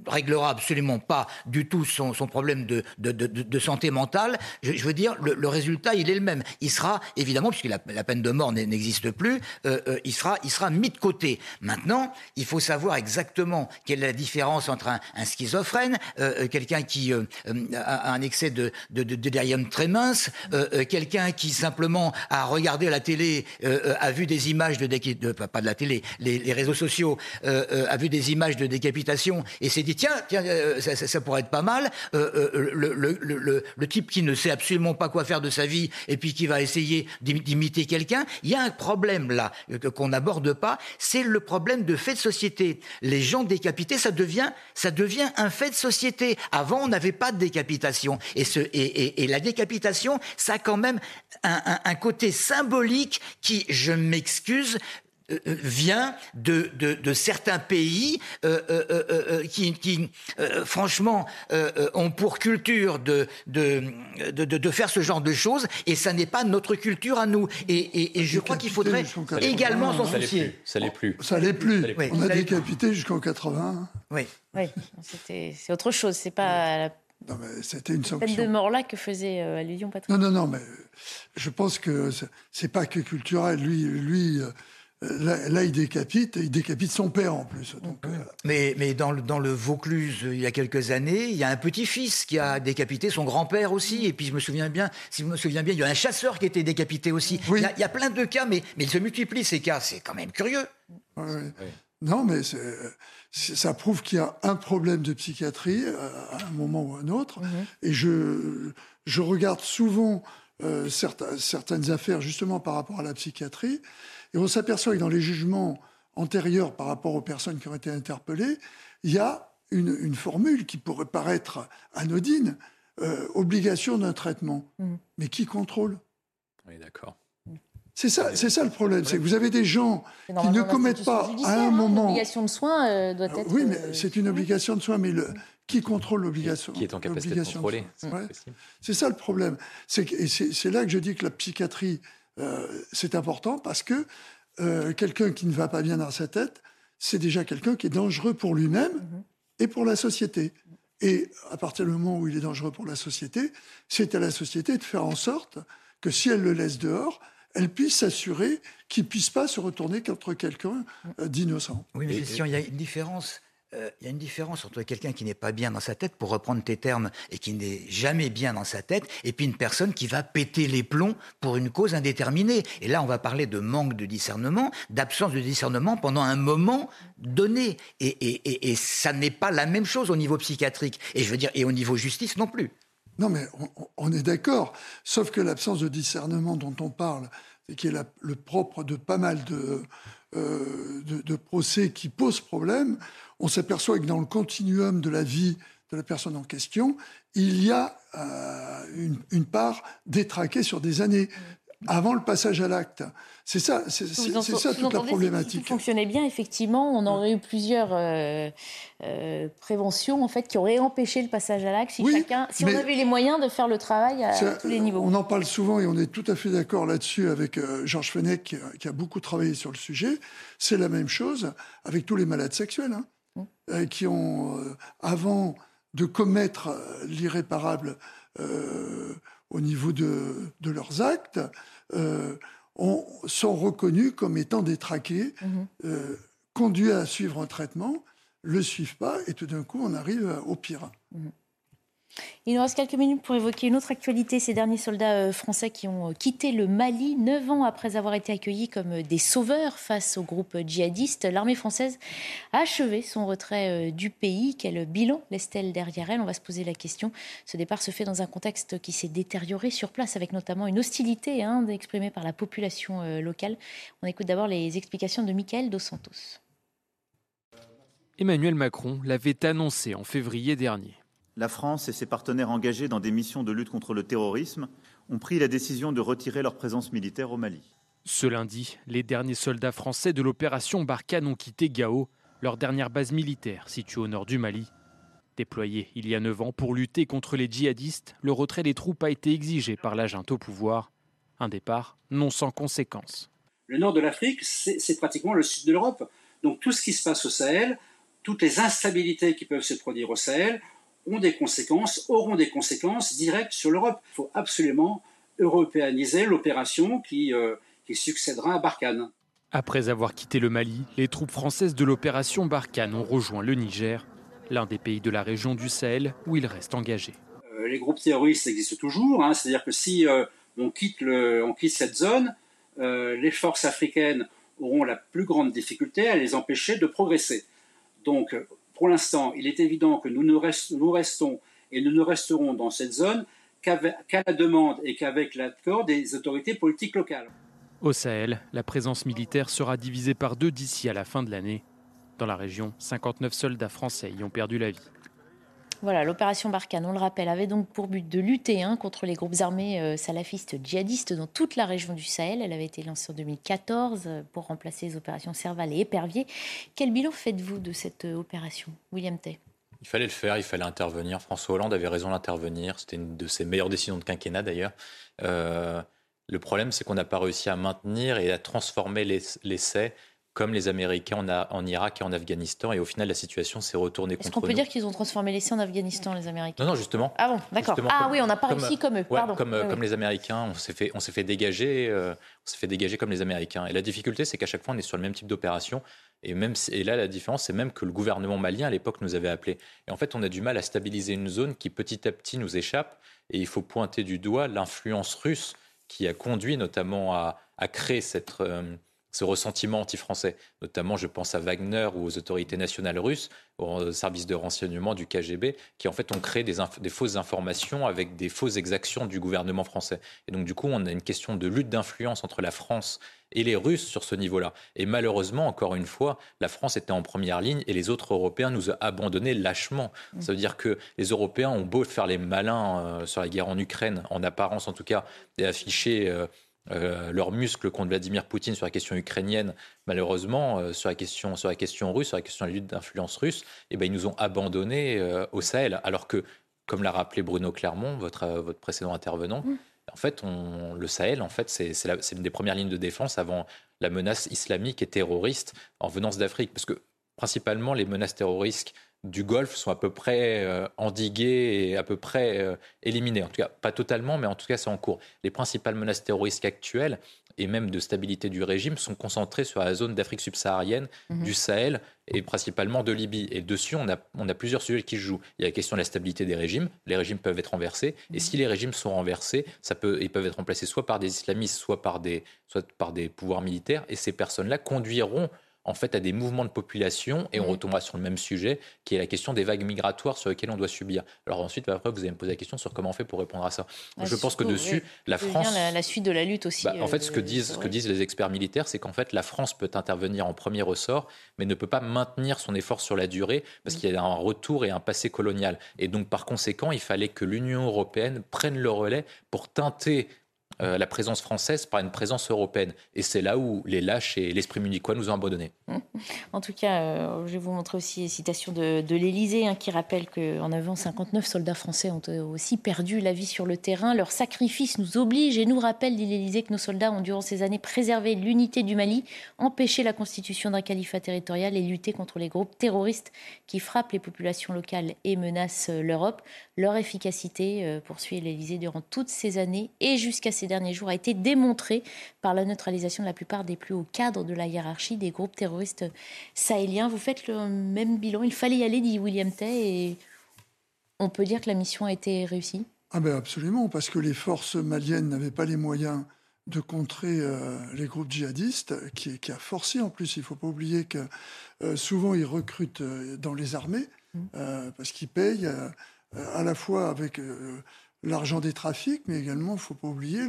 réglera absolument pas du tout son, problème de, santé mentale. Je, veux dire, le, résultat il est le même. Il sera évidemment puisque la, peine de mort n'existe plus, il sera mis de côté. Maintenant, il faut savoir exactement quelle est la différence entre un, schizophrène, quelqu'un qui a un excès de, de très mince, euh, euh, quelqu'un qui simplement a regardé la télé, euh, a vu des images de, pas de la télé, les, réseaux sociaux, a vu des images de décapitation et s'est dit tiens, tiens ça, pourrait être pas mal. Le, type qui ne sait absolument pas quoi faire de sa vie et puis qui va essayer d'imiter quelqu'un, il y a un problème là qu'on n'aborde pas, c'est le problème de fait de société. Les gens décapités, ça devient, ça devient un fait de société. Avant, on n'avait pas de décapitation et, et la décapitation ça a quand même un, côté symbolique qui, je m'excuse, euh, euh, vient de, de, certains pays euh, qui, qui franchement, ont pour culture de, de, de, faire ce genre de choses, et ça n'est pas notre culture à nous. Et, et, je crois qu'il faudrait également s'en soucier. Ça l'est plus. Ça l'est plus. On a décapité jusqu'en 80. Oui, oui. c'est autre chose. C'est pas non, mais c'était une sanction. De mort là que faisait allusion Patrick. Non, non, non, mais je pense que c'est pas que culturel. Lui, lui Là, il décapite, il décapite son père en plus. Euh, mais, mais dans, le, dans le Vaucluse, il y a quelques années, il y a un petit-fils qui a décapité son grand-père aussi. Et puis je me souviens bien, si je me souviens bien, il y a un chasseur qui a été décapité aussi. Il, y a, plein de cas, mais, mais il se multiplie ces cas. C'est quand même curieux. Non, mais ça prouve qu'il y a un problème de psychiatrie euh, à un moment ou à un autre. Mhm. Et je, je regarde souvent euh, certaines affaires justement par rapport à la psychiatrie. Et on s'aperçoit que dans les jugements antérieurs par rapport aux personnes qui ont été interpellées, il y a une, formule qui pourrait paraître anodine, euh, obligation d'un traitement. Mmh. Mais qui contrôle? Oui, d'accord. C'est ça, c'est ça le problème, c'est que vous avez des gens qui ne commettent pas à un hein, moment. L'obligation de soins euh, doit être. Oui, mais euh, c'est une obligation de soins, mais le, qui contrôle l'obligation Qui est en capacité de contrôler. C'est ça le problème. C'est là que je dis que la psychiatrie euh, c'est important parce que euh, quelqu'un qui ne va pas bien dans sa tête, c'est déjà quelqu'un qui est dangereux pour lui-même mhm. et pour la société. Et à partir du moment où il est dangereux pour la société, c'est à la société de faire en sorte que si elle le laisse dehors, elle puisse s'assurer qu'il ne puisse pas se retourner contre quelqu'un euh, d'innocent. Oui, mais il y a une différence euh, il y a une différence entre quelqu'un qui n'est pas bien dans sa tête, pour reprendre tes termes, et qui n'est jamais bien dans sa tête, et puis une personne qui va péter les plombs pour une cause indéterminée. Et là, on va parler de manque de discernement, d'absence de discernement pendant un moment donné. Et, ça n'est pas la même chose au niveau psychiatrique, et je veux dire, et au niveau justice non plus. Non, mais on, est d'accord. Sauf que l'absence de discernement dont on parle, qui est le propre de pas mal de, euh, de, procès qui posent problème, on s'aperçoit que dans le continuum de la vie de la personne en question, il y a euh, une, part détraquée sur des années avant le passage à l'acte. C'est ça, c'est ça toute la problématique. Si fonctionnait bien, effectivement, on aurait eu plusieurs euh, euh, préventions en fait qui auraient empêché le passage à l'acte si chacun, si on avait les moyens de faire le travail à, tous les niveaux. On en parle souvent et on est tout à fait d'accord là-dessus avec Georges Fenech qui, a beaucoup travaillé sur le sujet. C'est la même chose avec tous les malades sexuels. Hein. Euh, qui ont, euh, avant de commettre euh, l'irréparable au niveau de, leurs actes, sont reconnus comme étant détraqués, mmh. conduits à suivre un traitement, le suivent pas, et tout d'un coup, on arrive au pire. Mmh. Il nous reste quelques minutes pour évoquer une autre actualité. Ces derniers soldats euh, français qui ont euh, quitté le Mali neuf ans après avoir été accueillis comme euh, des sauveurs face au groupe djihadiste. L'armée française a achevé son retrait du pays. Quel bilan laisse-t-elle derrière elle? On va se poser la question. Ce départ se fait dans un contexte qui s'est détérioré sur place avec notamment une hostilité hein, exprimée par la population locale. On écoute d'abord les explications de Michael Dos Santos. Emmanuel Macron l'avait annoncé en février dernier la France et ses partenaires engagés dans des missions de lutte contre le terrorisme ont pris la décision de retirer leur présence militaire au Mali. Ce lundi, les derniers soldats français de l'opération Barkhane ont quitté Gao, leur dernière base militaire située au nord du Mali. Déployé il y a neuf ans pour lutter contre les djihadistes, le retrait des troupes a été exigé par la junte au pouvoir. Un départ non sans conséquences. Le nord de l'Afrique, c'est pratiquement le sud de l'Europe. Donc tout ce qui se passe au Sahel, toutes les instabilités qui peuvent se produire au Sahel, ont des conséquences, auront des conséquences directes sur l'Europe. Il faut absolument européaniser l'opération qui, euh, qui succédera à Barkhane. Après avoir quitté le Mali, les troupes françaises de l'opération Barkhane ont rejoint le Niger, l'un des pays de la région du Sahel où ils restent engagés. Euh, les groupes terroristes existent toujours, hein. c'est-à-dire que si euh, on, quitte le, on, quitte cette zone, les forces africaines auront la plus grande difficulté à les empêcher de progresser. Donc pour l'instant, il est évident que nous, restons et nous ne resterons dans cette zone qu'à la demande et qu'avec l'accord des autorités politiques locales. Au Sahel, la présence militaire sera divisée par deux d'ici à la fin de l'année. Dans la région, 59 soldats français y ont perdu la vie. Voilà, l'opération Barkhane, on le rappelle, avait donc pour but de lutter hein, contre les groupes armés euh, salafistes djihadistes dans toute la région du Sahel. Elle avait été lancée en 2014 euh, pour remplacer les opérations Serval et Épervier. Quel bilan faites-vous de cette euh, opération, William Tay? Il fallait le faire, il fallait intervenir. François Hollande avait raison d'intervenir. C'était une de ses meilleures décisions de quinquennat d'ailleurs. le problème, c'est qu'on n'a pas réussi à maintenir et à transformer l'essai comme les Américains en, a, en, Irak et en Afghanistan. Et au final, la situation s'est retournée contre nous. Est-ce qu'on peut dire qu'ils ont transformé l'essai en Afghanistan, les Américains? Non, non, justement. Ah bon, d'accord. Ah oui, on n'a pas réussi comme eux. Pardon. Comme, comme les Américains, on s'est fait, on s'est fait dégager, euh, on s'est fait dégager comme les Américains. Et la difficulté, c'est qu'à chaque fois, on est sur le même type d'opération. Et même, et là, la différence, c'est même que le gouvernement malien à l'époque nous avait appelés. Et en fait, on a du mal à stabiliser une zone qui petit à petit nous échappe. Et il faut pointer du doigt l'influence russe qui a conduit notamment à, à créer cette euh, ce ressentiment anti-français. Notamment, je pense à Wagner ou aux autorités nationales russes, aux services de renseignement du KGB, qui en fait ont créé des, des, fausses informations avec des fausses exactions du gouvernement français. Et donc, du coup, on a une question de lutte d'influence entre la France et les Russes sur ce niveau-là. Et malheureusement, encore une fois, la France était en première ligne et les autres Européens nous ont abandonnés lâchement. Mmh. Ça veut dire que les Européens ont beau faire les malins euh, sur la guerre en Ukraine, en apparence en tout cas, et afficher euh, euh, leurs muscles contre Vladimir Poutine sur la question ukrainienne, malheureusement, euh, sur, la question, sur la question russe, sur la question de la lutte d'influence russe, eh ben, ils nous ont abandonnés euh, au Sahel. Alors que, comme l'a rappelé Bruno Clermont, votre, votre précédent intervenant, en fait, on, le Sahel, en fait, c'est une des premières lignes de défense avant la menace islamique et terroriste en venance d'Afrique. Parce que, principalement, les menaces terroristes du Golfe sont à peu près euh, endiguées et à peu près euh, éliminées. En tout cas, pas totalement, mais en tout cas, c'est en cours. Les principales menaces terroristes actuelles et même de stabilité du régime sont concentrées sur la zone d'Afrique subsaharienne, mhm. du Sahel et principalement de Libye. Et dessus, on a, on a plusieurs sujets qui se jouent. Il y a la question de la stabilité des régimes. Les régimes peuvent être renversés. Et mhm. si les régimes sont renversés, ça peut, ils peuvent être remplacés soit par des islamistes, soit par des, soit par des pouvoirs militaires. Et ces personnes-là conduiront en fait à des mouvements de population et on retombera sur le même sujet qui est la question des vagues migratoires sur lesquelles on doit subir. Alors ensuite, après, vous allez me poser la question sur comment on fait pour répondre à ça. je pense que dessus, la France... La, la, suite de la lutte aussi. Bah, en fait, ce, que euh, disent, ce que disent les experts militaires, c'est qu'en fait, la France peut intervenir en premier ressort, mais ne peut pas maintenir son effort sur la durée parce mm. qu'il y a un retour et un passé colonial. Et donc, par conséquent, il fallait que l'Union européenne prenne le relais pour teinter euh, la présence française par une présence européenne. Et c'est là où les lâches et l'esprit munichois nous ont abandonnés. En tout cas, euh, je vais vous montrer aussi une citation de, de l'Élysée hein, qui rappelle qu'en avant, 59 soldats français ont euh, aussi perdu la vie sur le terrain. Leur sacrifice nous oblige et nous rappelle, dit l'Élysée, que nos soldats ont durant ces années préservé l'unité du Mali, empêché la constitution d'un califat territorial et lutté contre les groupes terroristes qui frappent les populations locales et menacent l'Europe. Leur efficacité, poursuit l'Élysée, durant toutes ces années et jusqu'à ces derniers jours a été démontré par la neutralisation de la plupart des plus hauts cadres de la hiérarchie des groupes terroristes sahéliens. Vous faites le même bilan. Il fallait y aller, dit William Tay, et on peut dire que la mission a été réussie ah ben absolument, parce que les forces maliennes n'avaient pas les moyens de contrer euh, les groupes djihadistes, qui, qui, a forcé en plus. Il ne faut pas oublier que euh, souvent ils recrutent euh, dans les armées, mmh. parce qu'ils payent à la fois avec l'argent des trafics, mais également, il ne faut pas oublier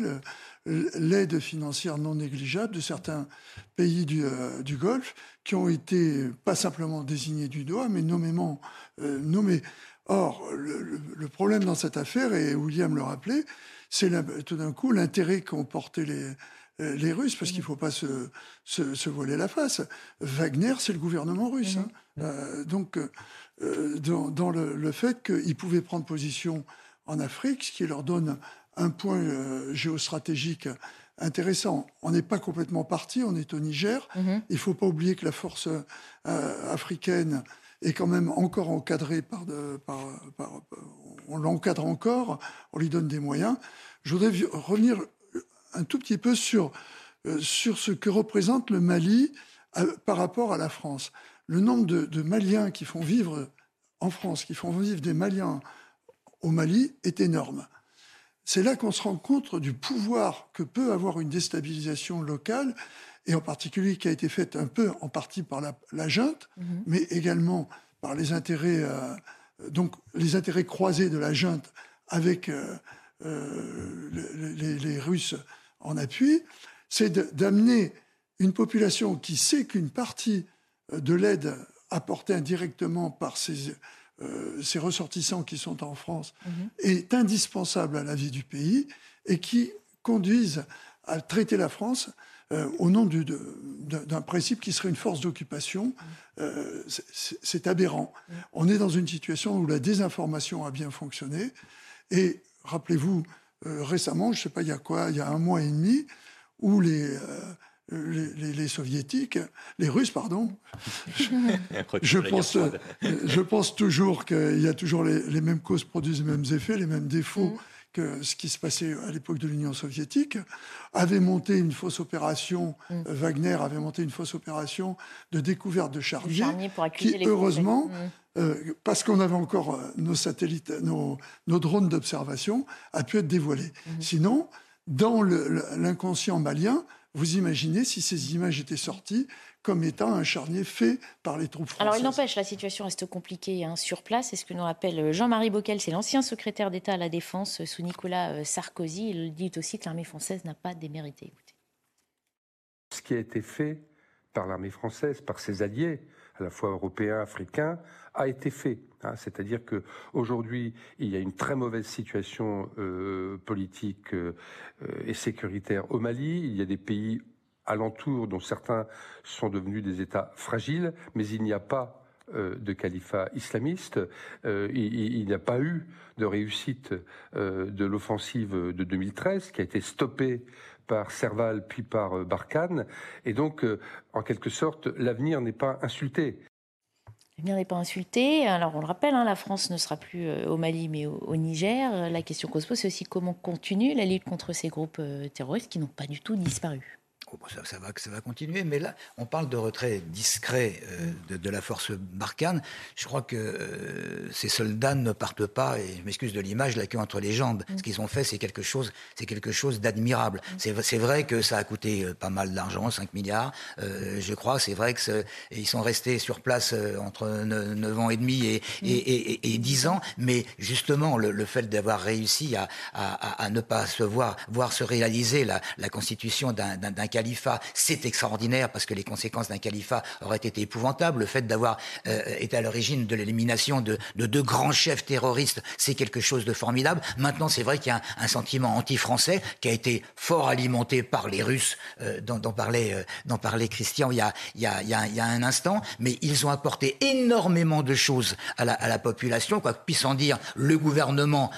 l'aide financière non négligeable de certains pays du, euh, du, Golfe qui ont été pas simplement désignés du doigt, mais nommément euh, nommés. Or, le, problème dans cette affaire, et William le rappelait, c'est tout d'un coup l'intérêt qu'ont porté les, euh, les Russes, parce qu'il ne faut pas se, se, voiler la face. Wagner, c'est le gouvernement russe. Hein. donc, dans, dans, le, le fait qu'ils pouvaient prendre position en Afrique, ce qui leur donne un point euh, géostratégique intéressant. On n'est pas complètement parti, on est au Niger. Mhm. Il ne faut pas oublier que la force euh, africaine est quand même encore encadrée par, de, par, on l'encadre encore, on lui donne des moyens. Je voudrais revenir un tout petit peu sur, euh, sur ce que représente le Mali par rapport à la France. Le nombre de, de Maliens qui font vivre en France, qui font vivre des Maliens au Mali est énorme. C'est là qu'on se rend compte du pouvoir que peut avoir une déstabilisation locale, et en particulier qui a été faite un peu en partie par la, junte, mhm. mais également par les intérêts, euh, donc les intérêts croisés de la junte avec euh, euh, les, les, Russes en appui, c'est d'amener une population qui sait qu'une partie de l'aide apportée indirectement par ces ces ressortissants qui sont en France mhm. est indispensable à la vie du pays et qui conduisent à traiter la France euh, au nom d'un principe qui serait une force d'occupation. Euh, c'est aberrant. On est dans une situation où la désinformation a bien fonctionné. Et rappelez-vous, euh, récemment, je ne sais pas, il y a quoi, il y a un mois et demi, où les, les, soviétiques, les Russes, pardon. je, pense, je pense toujours qu'il y a toujours les, mêmes causes produisent les mêmes effets, les mêmes défauts. Mm que ce qui se passait à l'époque de l'Union soviétique, avait monté une fausse opération, mm. euh, Wagner avait monté une fausse opération de découverte de charniers, qui heureusement, mm. euh, parce qu'on avait encore euh, nos satellites, nos, drones d'observation, a pu être dévoilé. Sinon, dans l'inconscient malien, vous imaginez si ces images étaient sorties, comme étant un charnier fait par les troupes françaises. Alors il n'empêche, la situation reste compliquée hein, sur place. C'est ce que nous rappelle euh, Jean-Marie Bockel, c'est l'ancien secrétaire d'État à la Défense euh, sous Nicolas euh, Sarkozy. Il dit aussi que l'armée française n'a pas démérité. Ce qui a été fait par l'armée française, par ses alliés, à la fois européens, africains, a été fait. Hein. C'est-à-dire qu'aujourd'hui, il y a une très mauvaise situation politique et sécuritaire au Mali. Il y a des pays alentours dont certains sont devenus des États fragiles, mais il n'y a pas euh, de califat islamiste. Euh, il, n'y a pas eu de réussite euh, de l'offensive de 2013 qui a été stoppée par Serval puis par Barkhane. Et donc, en quelque sorte, l'avenir n'est pas insulté. L'avenir n'est pas insulté. Alors, on le rappelle, hein, la France ne sera plus au Mali, mais au, Niger. La question qu'on se pose, c'est aussi comment continue la lutte contre ces groupes terroristes qui n'ont pas du tout disparu. Oh, bah, ça, va, ça va continuer, mais là, on parle de retrait discret euh, mm. de, la force Barkhane. Je crois que euh, ces soldats ne partent pas, et je m'excuse de l'image, la queue entre les jambes. Mm. Ce qu'ils ont fait, c'est quelque chose, c'est quelque chose d'admirable. Mm. C'est vrai que ça a coûté euh, pas mal d'argent, 5 milliards, je crois. C'est vrai qu'ils sont restés sur place entre 9 ans et demi et, et, 10 ans, mais justement, le, fait d'avoir réussi à, à, ne pas se voir, voir se réaliser la, la constitution d'un califat, c'est extraordinaire parce que les conséquences d'un califat auraient été épouvantables. Le fait d'avoir euh, été à l'origine de l'élimination de, deux grands chefs terroristes, c'est quelque chose de formidable. Maintenant, c'est vrai qu'il y a un, sentiment anti-français qui a été fort alimenté par les Russes, euh, dont, euh, parlait Christian il y, a, un instant, mais ils ont apporté énormément de choses à la, à la population, quoi que puisse en dire le gouvernement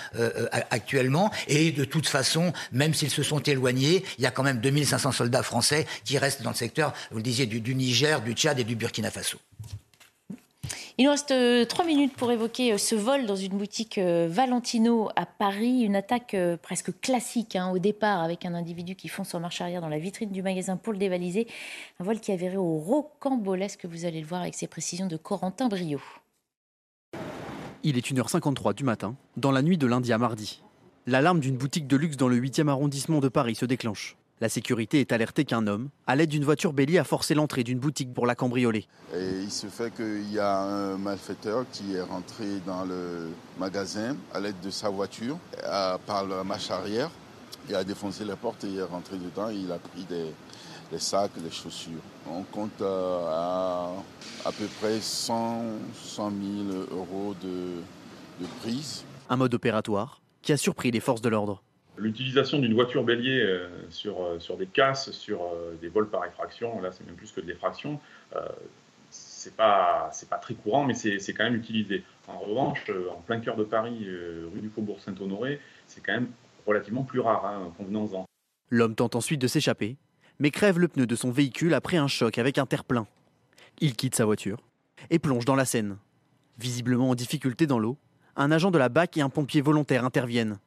actuellement. Et de toute façon, même s'ils se sont éloignés, il y a quand même 2500 soldats français qui restent dans le secteur, vous le disiez, du, Niger, du Tchad et du Burkina Faso. Il nous reste euh, trois minutes pour évoquer euh, ce vol dans une boutique euh, Valentino à Paris, une attaque presque classique hein, au départ avec un individu qui fonce en marche arrière dans la vitrine du magasin pour le dévaliser. Un vol qui a avéré au rocambolesque, vous allez le voir avec ces précisions de Corentin Brio. Il est 1h53 du matin, dans la nuit de lundi à mardi. L'alarme d'une boutique de luxe dans le 8e arrondissement de Paris se déclenche. La sécurité est alertée qu'un homme, à l'aide d'une voiture bélier, a forcé l'entrée d'une boutique pour la cambrioler. Et il se fait qu'il y a un malfaiteur qui est rentré dans le magasin à l'aide de sa voiture, par la marche arrière. Il a défoncé la porte et est rentré dedans et il a pris des, sacs, des chaussures. On compte euh, à à peu près 100, 100 000 euros de, de prise. Un mode opératoire qui a surpris les forces de l'ordre. L'utilisation d'une voiture bélier euh, sur, euh, sur des casses, sur euh, des vols par effraction, là c'est même plus que de l'effraction, c'est pas, pas très courant, mais c'est quand même utilisé. En revanche, en plein cœur de Paris, rue du Faubourg Saint-Honoré, c'est quand même relativement plus rare, hein, convenons-en. L'homme tente ensuite de s'échapper, mais crève le pneu de son véhicule après un choc avec un terre-plein. Il quitte sa voiture et plonge dans la Seine. Visiblement en difficulté dans l'eau, un agent de la BAC et un pompier volontaire interviennent.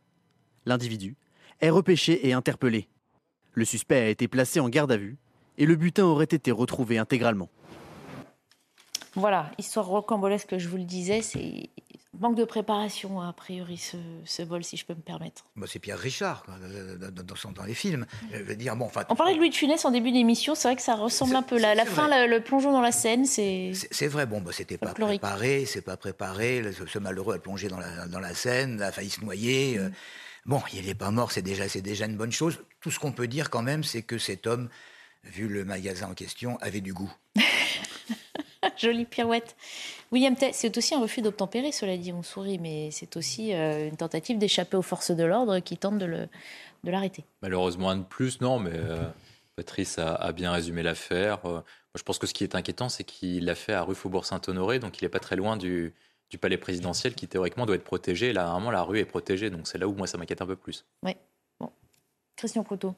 L'individu est repêché et interpellé. Le suspect a été placé en garde à vue et le butin aurait été retrouvé intégralement. Voilà, histoire rocambolesque, je vous le disais, c'est manque de préparation, a priori, ce, vol, si je peux me permettre. Bah, c'est Pierre Richard, dans, les films. dire, bon, On parlait de Louis de Funès en début d'émission, c'est vrai que ça ressemble un peu. La, la fin, le plongeon dans la Seine, c'est. C'est vrai, bon, bah, c'était pas préparé, c'est pas préparé. Ce, malheureux a plongé dans la, dans la Seine, a failli se noyer. Euh, mm. Bon, il n'est pas mort, c'est déjà, c'est déjà une bonne chose. Tout ce qu'on peut dire quand même, c'est que cet homme, vu le magasin en question, avait du goût. Jolie pirouette. William c'est aussi un refus d'obtempérer, cela dit, on sourit, mais c'est aussi euh, une tentative d'échapper aux forces de l'ordre qui tentent de l'arrêter. Malheureusement, un de plus, non, mais euh, Patrice a, bien résumé l'affaire. Euh, je pense que ce qui est inquiétant, c'est qu'il l'a fait à rue Faubourg-Saint-Honoré, donc il n'est pas très loin du, du palais présidentiel qui théoriquement doit être protégé. Là, normalement, la rue est protégée, donc c'est là où moi ça m'inquiète un peu plus. Oui. Bon. Christian Couteau.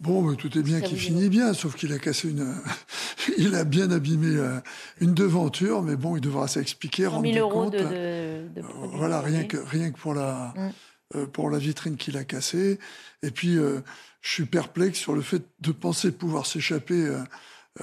Bon, tout est bien qui finit bien, sauf qu'il a cassé une. il a bien abîmé euh, une devanture, mais bon, il devra s'expliquer. 100 000 euros de, de, Voilà, rien que, rien que pour la, mm. euh, pour la vitrine qu'il a cassée. Et puis, euh, je suis perplexe sur le fait de penser pouvoir s'échapper euh,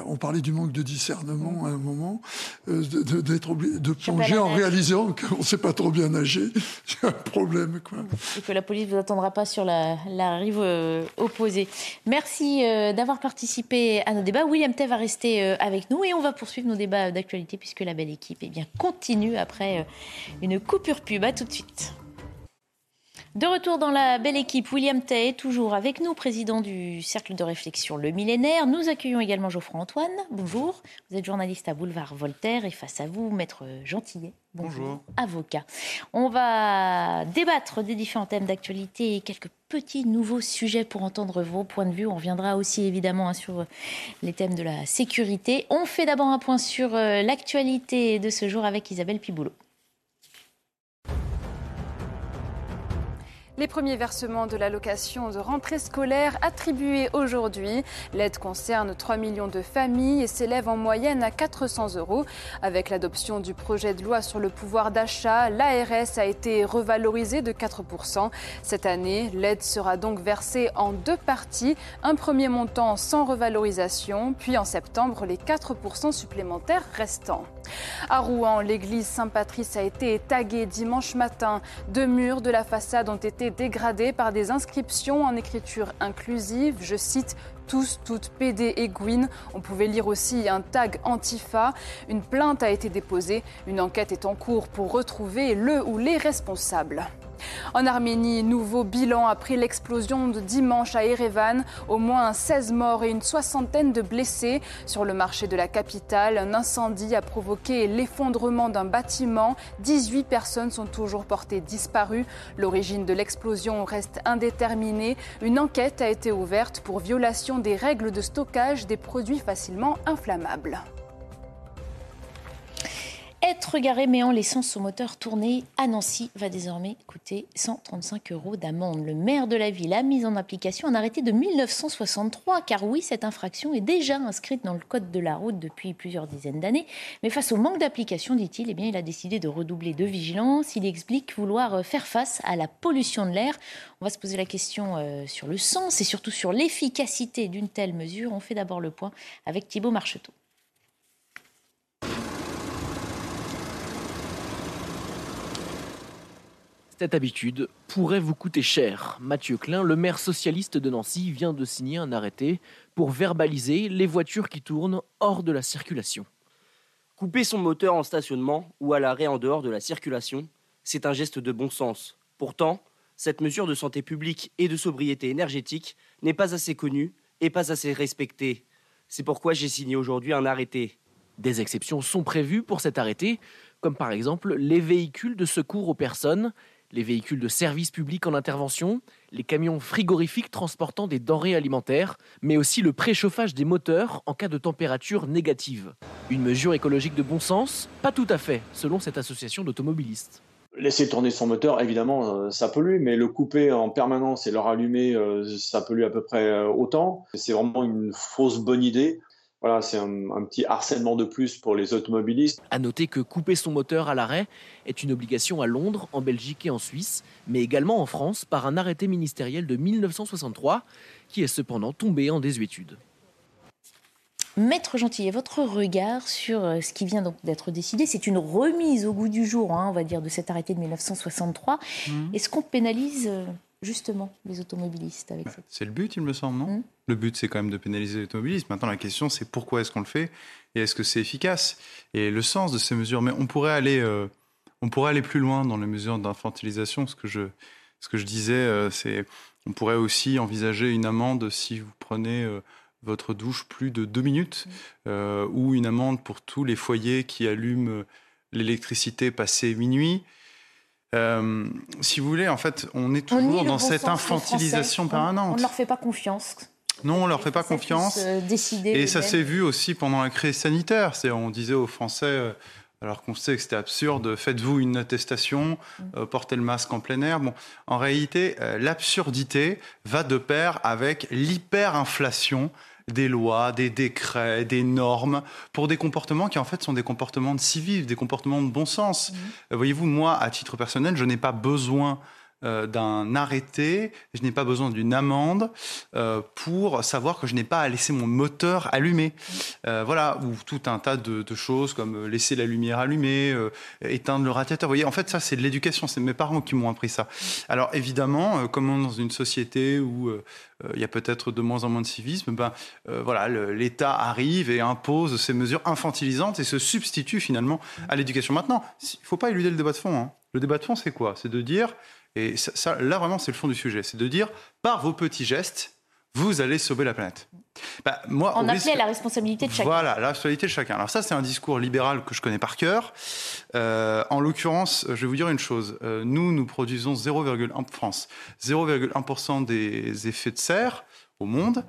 on parlait du manque de discernement à un moment, euh, d'être obligé de plonger en réalisant qu'on ne sait pas trop bien nager. C'est un problème. Quoi. Et que la police ne vous attendra pas sur la, rive euh, opposée. Merci d'avoir participé à nos débats. William Tay va rester avec nous et on va poursuivre nos débats d'actualité puisque la belle équipe eh bien, continue après une coupure pub. À tout de suite. De retour dans la belle équipe, William Tay, toujours avec nous, président du Cercle de réflexion Le Millénaire. Nous accueillons également Geoffroy Antoine. Bonjour. Vous êtes journaliste à Boulevard Voltaire et face à vous, Maître Gentillet. Bonjour. Avocat. On va débattre des différents thèmes d'actualité et quelques petits nouveaux sujets pour entendre vos points de vue. On reviendra aussi évidemment hein, sur les thèmes de la sécurité. On fait d'abord un point sur euh, l'actualité de ce jour avec Isabelle Piboulot. Les premiers versements de l'allocation de rentrée scolaire attribués aujourd'hui. L'aide concerne 3 millions de familles et s'élève en moyenne à 400 euros. Avec l'adoption du projet de loi sur le pouvoir d'achat, l'ARS a été revalorisée de 4%. Cette année, l'aide sera donc versée en deux parties. Un premier montant sans revalorisation, puis en septembre, les 4% supplémentaires restants. À Rouen, l'église Saint-Patrice a été taguée dimanche matin. Deux murs de la façade ont été dégradés par des inscriptions en écriture inclusive. Je cite tous, toutes, PD et Gwyn. On pouvait lire aussi un tag Antifa. Une plainte a été déposée. Une enquête est en cours pour retrouver le ou les responsables. En Arménie, nouveau bilan après l'explosion de dimanche à Erevan. Au moins 16 morts et une soixantaine de blessés. Sur le marché de la capitale, un incendie a provoqué l'effondrement d'un bâtiment. 18 personnes sont toujours portées disparues. L'origine de l'explosion reste indéterminée. Une enquête a été ouverte pour violation des règles de stockage des produits facilement inflammables. Être garé mais en laissant son moteur tourner à Nancy va désormais coûter 135 euros d'amende. Le maire de la ville a mis en application un arrêté de 1963, car oui, cette infraction est déjà inscrite dans le code de la route depuis plusieurs dizaines d'années. Mais face au manque d'application, dit-il, eh bien, il a décidé de redoubler de vigilance. Il explique vouloir faire face à la pollution de l'air. On va se poser la question euh, sur le sens et surtout sur l'efficacité d'une telle mesure. On fait d'abord le point avec Thibault Marcheteau. Cette habitude pourrait vous coûter cher. Mathieu Klein, le maire socialiste de Nancy, vient de signer un arrêté pour verbaliser les voitures qui tournent hors de la circulation. Couper son moteur en stationnement ou à l'arrêt en dehors de la circulation, c'est un geste de bon sens. Pourtant, cette mesure de santé publique et de sobriété énergétique n'est pas assez connue et pas assez respectée. C'est pourquoi j'ai signé aujourd'hui un arrêté. Des exceptions sont prévues pour cet arrêté, comme par exemple les véhicules de secours aux personnes les véhicules de service public en intervention, les camions frigorifiques transportant des denrées alimentaires, mais aussi le préchauffage des moteurs en cas de température négative. Une mesure écologique de bon sens Pas tout à fait, selon cette association d'automobilistes. Laisser tourner son moteur, évidemment, euh, ça pollue, mais le couper en permanence et le rallumer, euh, ça pollue à peu près euh, autant. C'est vraiment une fausse bonne idée. Voilà, c'est un, petit harcèlement de plus pour les automobilistes. À noter que couper son moteur à l'arrêt est une obligation à Londres, en Belgique et en Suisse, mais également en France par un arrêté ministériel de 1963 qui est cependant tombé en désuétude. Maître Gentillet, votre regard sur euh, ce qui vient donc d'être décidé, c'est une remise au goût du jour, hein, on va dire, de cet arrêté de 1963. Mmh. Est-ce qu'on pénalise euh, justement les automobilistes avec bah, C'est le but, il me semble, non mmh. Le but, c'est quand même de pénaliser les automobilistes. Maintenant, la question, c'est pourquoi est-ce qu'on le fait et est-ce que c'est efficace Et le sens de ces mesures. Mais on pourrait aller, euh, on pourrait aller plus loin dans les mesures d'infantilisation. Ce que je, ce que je disais, euh, c'est on pourrait aussi envisager une amende si vous prenez votre douche plus de deux minutes, euh, ou une amende pour tous les foyers qui allument l'électricité passé minuit. Euh, si vous voulez, en fait, on est toujours dans cette infantilisation permanente. On ne leur fait pas confiance. Non, on leur fait pas confiance. Et ça s'est vu aussi pendant la crise sanitaire. On disait aux Français, alors qu'on sait que c'était absurde, faites-vous une attestation, mm. euh, portez le masque en plein air. Bon, en réalité, euh, l'absurdité va de pair avec l'hyperinflation des lois, des décrets, des normes, pour des comportements qui en fait sont des comportements de civisme, des comportements de bon sens. Mm. Euh, voyez-vous, moi, à titre personnel, je n'ai pas besoin euh, d'un arrêté, je n'ai pas besoin d'une amende euh, pour savoir que je n'ai pas à laisser mon moteur allumé. Euh, voilà, ou tout un tas de, choses comme laisser la lumière allumée, éteindre le radiateur. Vous voyez, en fait, ça, c'est de l'éducation. C'est mes parents qui m'ont appris ça. Alors, évidemment, comme on est dans une société où il y a peut-être de moins en moins de civisme, ben, voilà, l'État arrive et impose ces mesures infantilisantes et se substitue finalement à l'éducation. Maintenant, il ne faut pas éluder le débat de fond. Hein. Le débat de fond, c'est quoi? C'est de dire et ça, là, vraiment, c'est le fond du sujet. C'est de dire, par vos petits gestes, vous allez sauver la planète. Bah, moi, On appelait à la responsabilité de chacun. Voilà, la responsabilité de chacun. Alors ça, c'est un discours libéral que je connais par cœur. Euh, en l'occurrence, je vais vous dire une chose. Euh, nous, nous produisons 0,1 France, 0,1% des effets de serre au monde.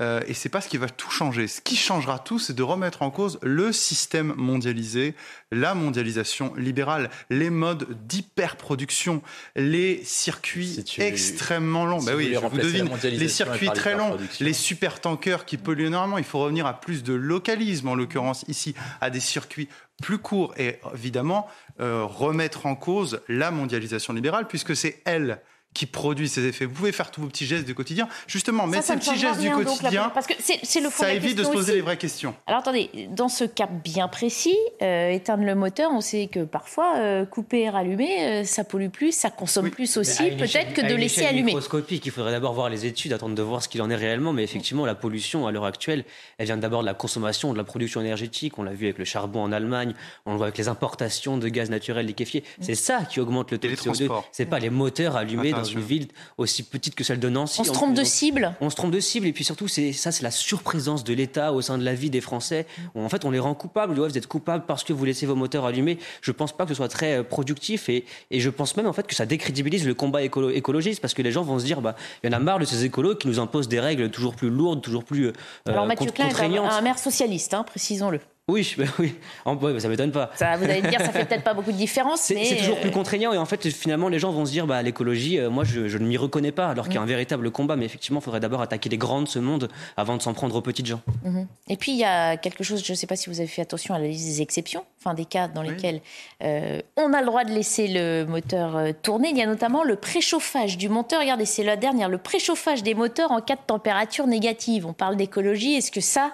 Euh, et c'est pas ce qui va tout changer. Ce qui changera tout, c'est de remettre en cause le système mondialisé, la mondialisation libérale, les modes d'hyperproduction, les circuits extrêmement longs. bah oui, je vous devine, les circuits très longs, les super tankers qui polluent énormément. Il faut revenir à plus de localisme, en l'occurrence ici, à des circuits plus courts et évidemment euh, remettre en cause la mondialisation libérale, puisque c'est elle qui produit ces effets. Vous pouvez faire tous vos petits gestes du quotidien. Justement, mais ces petits gestes du quotidien, parce que c'est le ça évite de se poser les vraies questions. Alors attendez, dans ce cas bien précis, euh, éteindre le moteur, on sait que parfois euh, couper et rallumer, euh, ça pollue plus, ça consomme plus aussi, peut-être que de laisser allumer. microscopique, il faudrait d'abord voir les études, attendre de voir ce qu'il en est réellement. Mais effectivement, la pollution à l'heure actuelle, elle vient d'abord de la consommation, de la production énergétique. On l'a vu avec le charbon en Allemagne, on le voit avec les importations de gaz naturel liquéfié. C'est ça qui augmente le taux de CO2. C'est pas les moteurs allumés dans une ville aussi petite que celle de Nancy. On se trompe de cible. On se trompe de cible et puis surtout c'est ça c'est la surprésence de l'État au sein de la vie des Français. en fait on les rend coupables. vous êtes coupables parce que vous laissez vos moteurs allumés. Je pense pas que ce soit très euh, productif et, et je pense même en fait que ça décrédibilise le combat écologiste parce que les gens vont se dire bah il y en a marre de ces écolos qui nous imposent des règles toujours plus lourdes, toujours plus euh, Alors Mathieu Klein est un maire socialiste, hein, précisons-le. Oui, bah oui, oui, ça m'étonne pas. Ça, vous allez me dire, ça fait peut-être pas beaucoup de différence. C'est toujours plus euh, contraignant et en fait, finalement, les gens vont se dire, bah, l'écologie, euh, moi, je, ne m'y reconnais pas, alors qu'il y a un véritable combat. Mais effectivement, il faudrait d'abord attaquer les grands de ce monde avant de s'en prendre aux petites gens. Mhm. Et puis, il y a quelque chose, je ne sais pas si vous avez fait attention à la liste des exceptions, enfin des cas dans lesquels euh, on a le droit de laisser le moteur tourner. Il y a notamment le préchauffage du moteur. Regardez, c'est la dernière, le préchauffage des moteurs en cas de température négative. On parle d'écologie. Est-ce que ça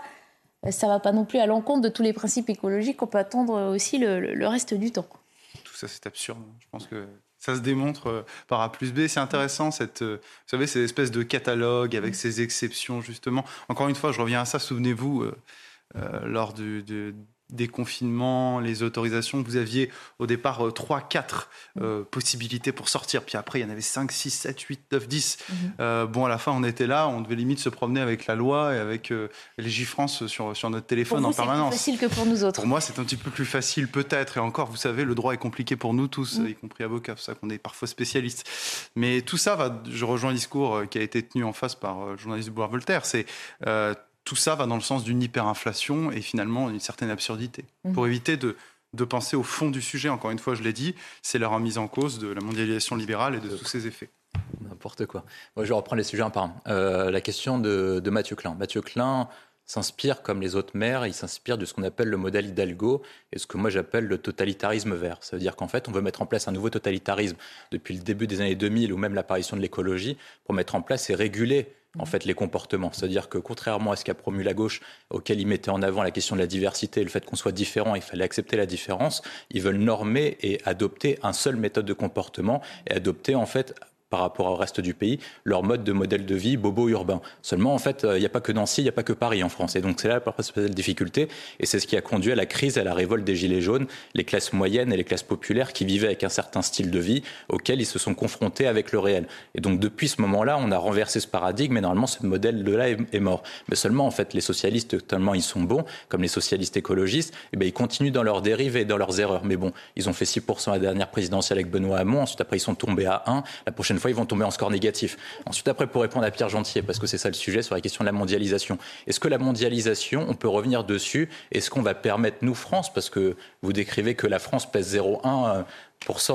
ça ne va pas non plus à l'encontre de tous les principes écologiques qu'on peut attendre aussi le, reste du temps. Tout ça, c'est absurde. Je pense que ça se démontre euh, par A plus B. C'est intéressant, euh, vous savez, ces espèces de catalogue avec ces exceptions, justement. Encore une fois, je reviens à ça, souvenez-vous, lors du, des confinements, les autorisations, vous aviez au départ 3, 4 possibilités pour sortir. Puis après, il y en avait 5, 6, 7, 8, 9, 10. bon, à la fin, on était là, on devait limite se promener avec la loi et avec euh, les Gifrance sur, sur notre téléphone en permanence. C'est plus facile que pour nous autres. Pour moi, c'est un petit peu plus facile peut-être. Et encore, vous savez, le droit est compliqué pour nous tous, mm. y compris avocats, c'est ça qu'on est parfois spécialistes. Mais tout ça va, je rejoins le discours euh, qui a été tenu en face par euh, le journaliste Bois Voltaire, c'est tout ça va dans le sens d'une hyperinflation et finalement d'une certaine absurdité. Mmh. Pour éviter de, de penser au fond du sujet, encore une fois, je l'ai dit, c'est la remise en cause de la mondialisation libérale et de tous ses effets. N'importe quoi. Moi, je reprends les sujets un par un. Euh, la question de, de, Mathieu Klein. Mathieu Klein s'inspire, comme les autres maires, il s'inspire de ce qu'on appelle le modèle Hidalgo et ce que moi j'appelle le totalitarisme vert. Ça veut dire qu'en fait, on veut mettre en place un nouveau totalitarisme depuis le début des années 2000 ou même l'apparition de l'écologie pour mettre en place et réguler en fait les comportements. C'est-à-dire que contrairement à ce qu'a promu la gauche, auquel ils mettaient en avant la question de la diversité, le fait qu'on soit différent, il fallait accepter la différence, ils veulent normer et adopter un seul méthode de comportement et adopter en fait par rapport au reste du pays, leur mode de modèle de vie bobo urbain. Seulement, en fait, il n'y a pas que Nancy, il n'y a pas que Paris en France. Et donc, c'est là la principale difficulté. Et c'est ce qui a conduit à la crise, à la révolte des Gilets jaunes, les classes moyennes et les classes populaires qui vivaient avec un certain style de vie auquel ils se sont confrontés avec le réel. Et donc, depuis ce moment-là, on a renversé ce paradigme et normalement, ce modèle-là est, mort. Mais seulement, en fait, les socialistes, tellement ils sont bons, comme les socialistes écologistes, eh bien, ils continuent dans leurs dérives et dans leurs erreurs. Mais bon, ils ont fait 6% à la dernière présidentielle avec Benoît Hamon. Ensuite, après, ils sont tombés à 1. La prochaine fois, ils vont tomber en score négatif. Ensuite, après, pour répondre à Pierre Gentier, parce que c'est ça le sujet sur la question de la mondialisation. Est-ce que la mondialisation, on peut revenir dessus? Est-ce qu'on va permettre, nous, France, parce que vous décrivez que la France pèse 0,1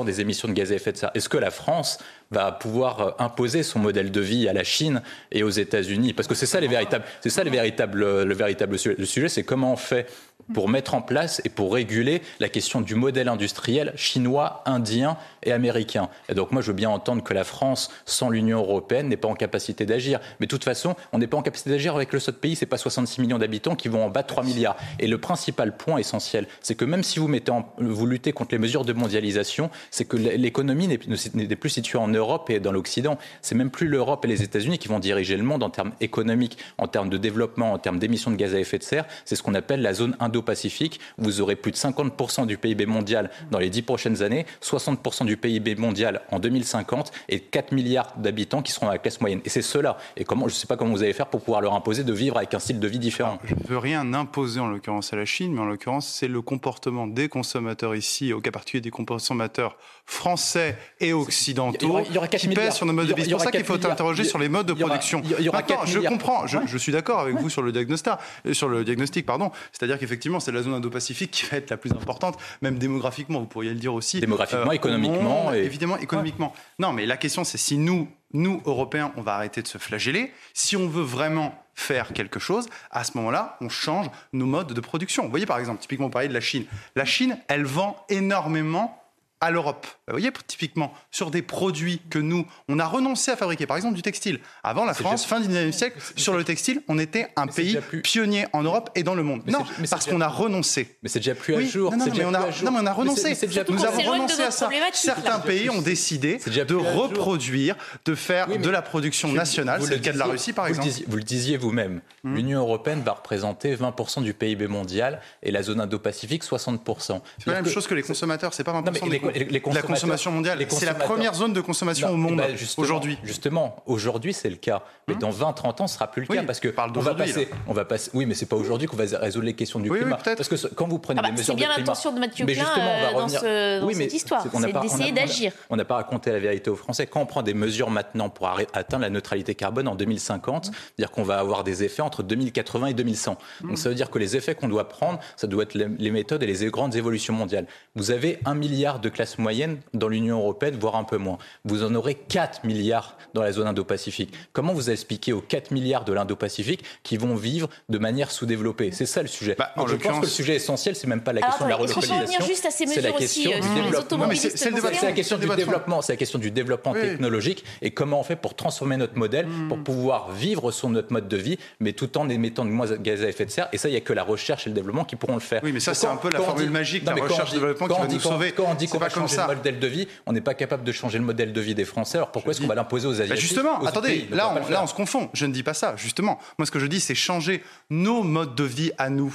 des émissions de gaz à effet de serre. Est-ce que la France va pouvoir euh, imposer son modèle de vie à la Chine et aux États-Unis? Parce que c'est ça les véritables, c'est ça les véritables, le véritable sujet. Le sujet, c'est comment on fait pour mettre en place et pour réguler la question du modèle industriel chinois, indien et américain. Et donc moi, je veux bien entendre que la France, sans l'Union européenne, n'est pas en capacité d'agir. Mais de toute façon, on n'est pas en capacité d'agir avec le seul pays. C'est pas 66 millions d'habitants qui vont en battre 3 milliards. Et le principal point essentiel, c'est que même si vous, mettez vous luttez contre les mesures de mondialisation, c'est que l'économie n'est plus située en Europe et dans l'Occident. C'est même plus l'Europe et les États-Unis qui vont diriger le monde en termes économiques, en termes de développement, en termes d'émissions de gaz à effet de serre. C'est ce qu'on appelle la zone Indo-Pacifique. Vous aurez plus de 50% du PIB mondial dans les 10 prochaines années, 60% du PIB mondial en 2050 et 4 milliards d'habitants qui seront à la classe moyenne. Et c'est cela. Et comment, je ne sais pas comment vous allez faire pour pouvoir leur imposer de vivre avec un style de vie différent. Je ne veux rien imposer en l'occurrence à la Chine, mais en l'occurrence, c'est le comportement des consommateurs ici, au cas particulier des consommateurs français et occidentaux qui pèsent sur nos modes de vie. C'est pour ça qu'il faut interroger sur les modes de production. Maintenant, je comprends, je, je suis d'accord avec vous sur le diagnostic, euh, sur le diagnostic, pardon. C'est-à-dire qu'effectivement, c'est la zone Indo-Pacifique qui va être la plus importante, même démographiquement, vous pourriez le dire aussi. Démographiquement, euh, économiquement. et... Évidemment, économiquement. Non, mais la question, c'est si nous, nous, Européens, on va arrêter de se flageller. Si on veut vraiment faire quelque chose, à ce moment-là, on change nos modes de production. Vous voyez, par exemple, typiquement, on parlait de la Chine. La Chine, elle vend énormément à l'Europe. Vous voyez, typiquement, sur des produits que nous, on a renoncé à fabriquer, par exemple du textile. Avant la France, fin du 19e siècle, sur le textile, on était un pays pionnier en Europe et dans le monde. non, parce qu'on a renoncé. Mais c'est déjà plus à jour. Non, mais on a, non, mais on a renoncé. nous avons renoncé à ça. Certains pays ont décidé de reproduire, de faire de la production nationale. C'est le cas de la Russie, par exemple. Vous le disiez vous-même. Hmm. L'Union européenne va représenter 20% du PIB mondial et la zone Indo-Pacifique 60%. C'est la même chose que les consommateurs. C'est pas 20% des la consommation mondiale. C'est la première zone de consommation au monde ben, aujourd'hui. Justement, aujourd'hui c'est le cas. Mais hum. dans 20-30 ans, ce sera plus le cas parce que on va passer, on va passer. Oui, mais c'est pas aujourd'hui qu'on va résoudre les questions du climat. parce que quand vous prenez ah des bah, mesures de climat, c'est bien l'intention de Mathieu Klein euh, dans, cette histoire, c'est d'essayer d'agir. On n'a pas raconté la vérité aux Français. Quand on prend des mesures maintenant pour atteindre la neutralité carbone en 2050, c'est-à-dire qu'on va avoir des effets entre 2080 et 2100. Donc hum. ça veut dire que les effets qu'on doit prendre, ça doit être les méthodes et les grandes évolutions mondiales. Vous avez un milliard de classes moyennes dans l'Union européenne, voire un peu moins. Vous en aurez 4 milliards dans la zone Indo-Pacifique. Comment vous expliquez aux 4 milliards de l'Indo-Pacifique qui vont vivre de manière sous-développée? C'est ça le sujet. Bah, je pense que le sujet essentiel, c'est même pas la question de la relocalisation. C'est la question du développement. C'est la question du développement. C'est la question du développement technologique et comment on fait pour transformer notre modèle, hmm. pour pouvoir vivre sur notre mode de vie, mais tout en émettant de moins de gaz à effet de serre. Et ça, il n'y a que la recherche et le développement qui pourront le faire. Oui, mais ça, c'est un peu la formule magique, la recherche et le développement qui va nous sauver. Quand on dit qu'on va changer le modèle de vie, on n'est pas capable de changer le modèle de vie des Français. Alors pourquoi est-ce qu'on va l'imposer aux Asiatiques bah, Justement, attendez, là, on, là on se confond. Je ne dis pas ça. Justement, moi ce que je dis, c'est changer nos modes de vie à nous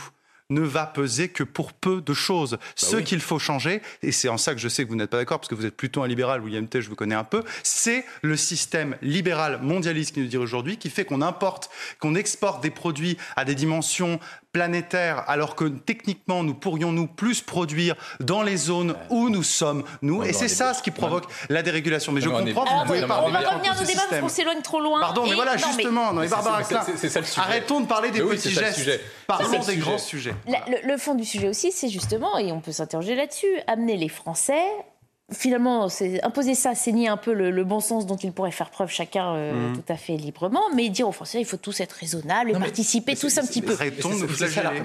ne va peser que pour peu de choses. Bah Ce qu'il faut changer, et c'est en ça que je sais que vous n'êtes pas d'accord, parce que vous êtes plutôt un libéral, William T, je vous connais un peu, c'est le système libéral mondialiste qui nous dit aujourd'hui, qui fait qu'on importe, qu'on exporte des produits à des dimensions planétaires, alors que techniquement, nous pourrions nous plus produire dans les zones où nous sommes, nous. et c'est ça ce qui provoque la dérégulation. Mais je comprends, vous ne pouvez pas On va revenir au débat parce qu'on s'éloigne trop loin. Pardon, mais voilà, justement, non, mais Barbara Klein, arrêtons de parler des petits gestes, parlons des grands sujets. Le fond du sujet aussi, c'est justement, et on peut s'interroger là-dessus, amener les Français finalement, c'est imposer ça, c'est nier un peu le, bon sens dont ils pourraient faire preuve chacun euh, mhm. tout à fait librement, mais dire aux Français, il faut tous être raisonnables et participer tous un petit peu.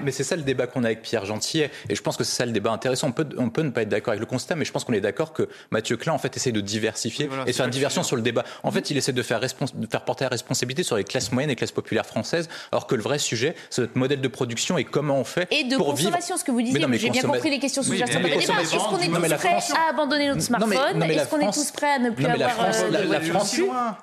Mais c'est ça, le débat qu'on a avec Pierre Gentier, et je pense que c'est ça le débat intéressant. On peut, on peut ne pas être d'accord avec le constat, mais je pense qu'on est d'accord que Mathieu Klein, en fait, essaie de diversifier et faire une diversion sur le débat. En fait, il essaie de faire, de faire porter la responsabilité sur les classes moyennes et classes populaires françaises, alors que le vrai sujet, c'est notre modèle de production et comment on fait et de consommation, ce que vous disiez. J'ai bien compris les questions sous-jacentes. Est-ce qu'on est tous prêts à abandonner notre smartphone. Est-ce qu'on est tous prêts à ne plus avoir la France, euh, la, de la France,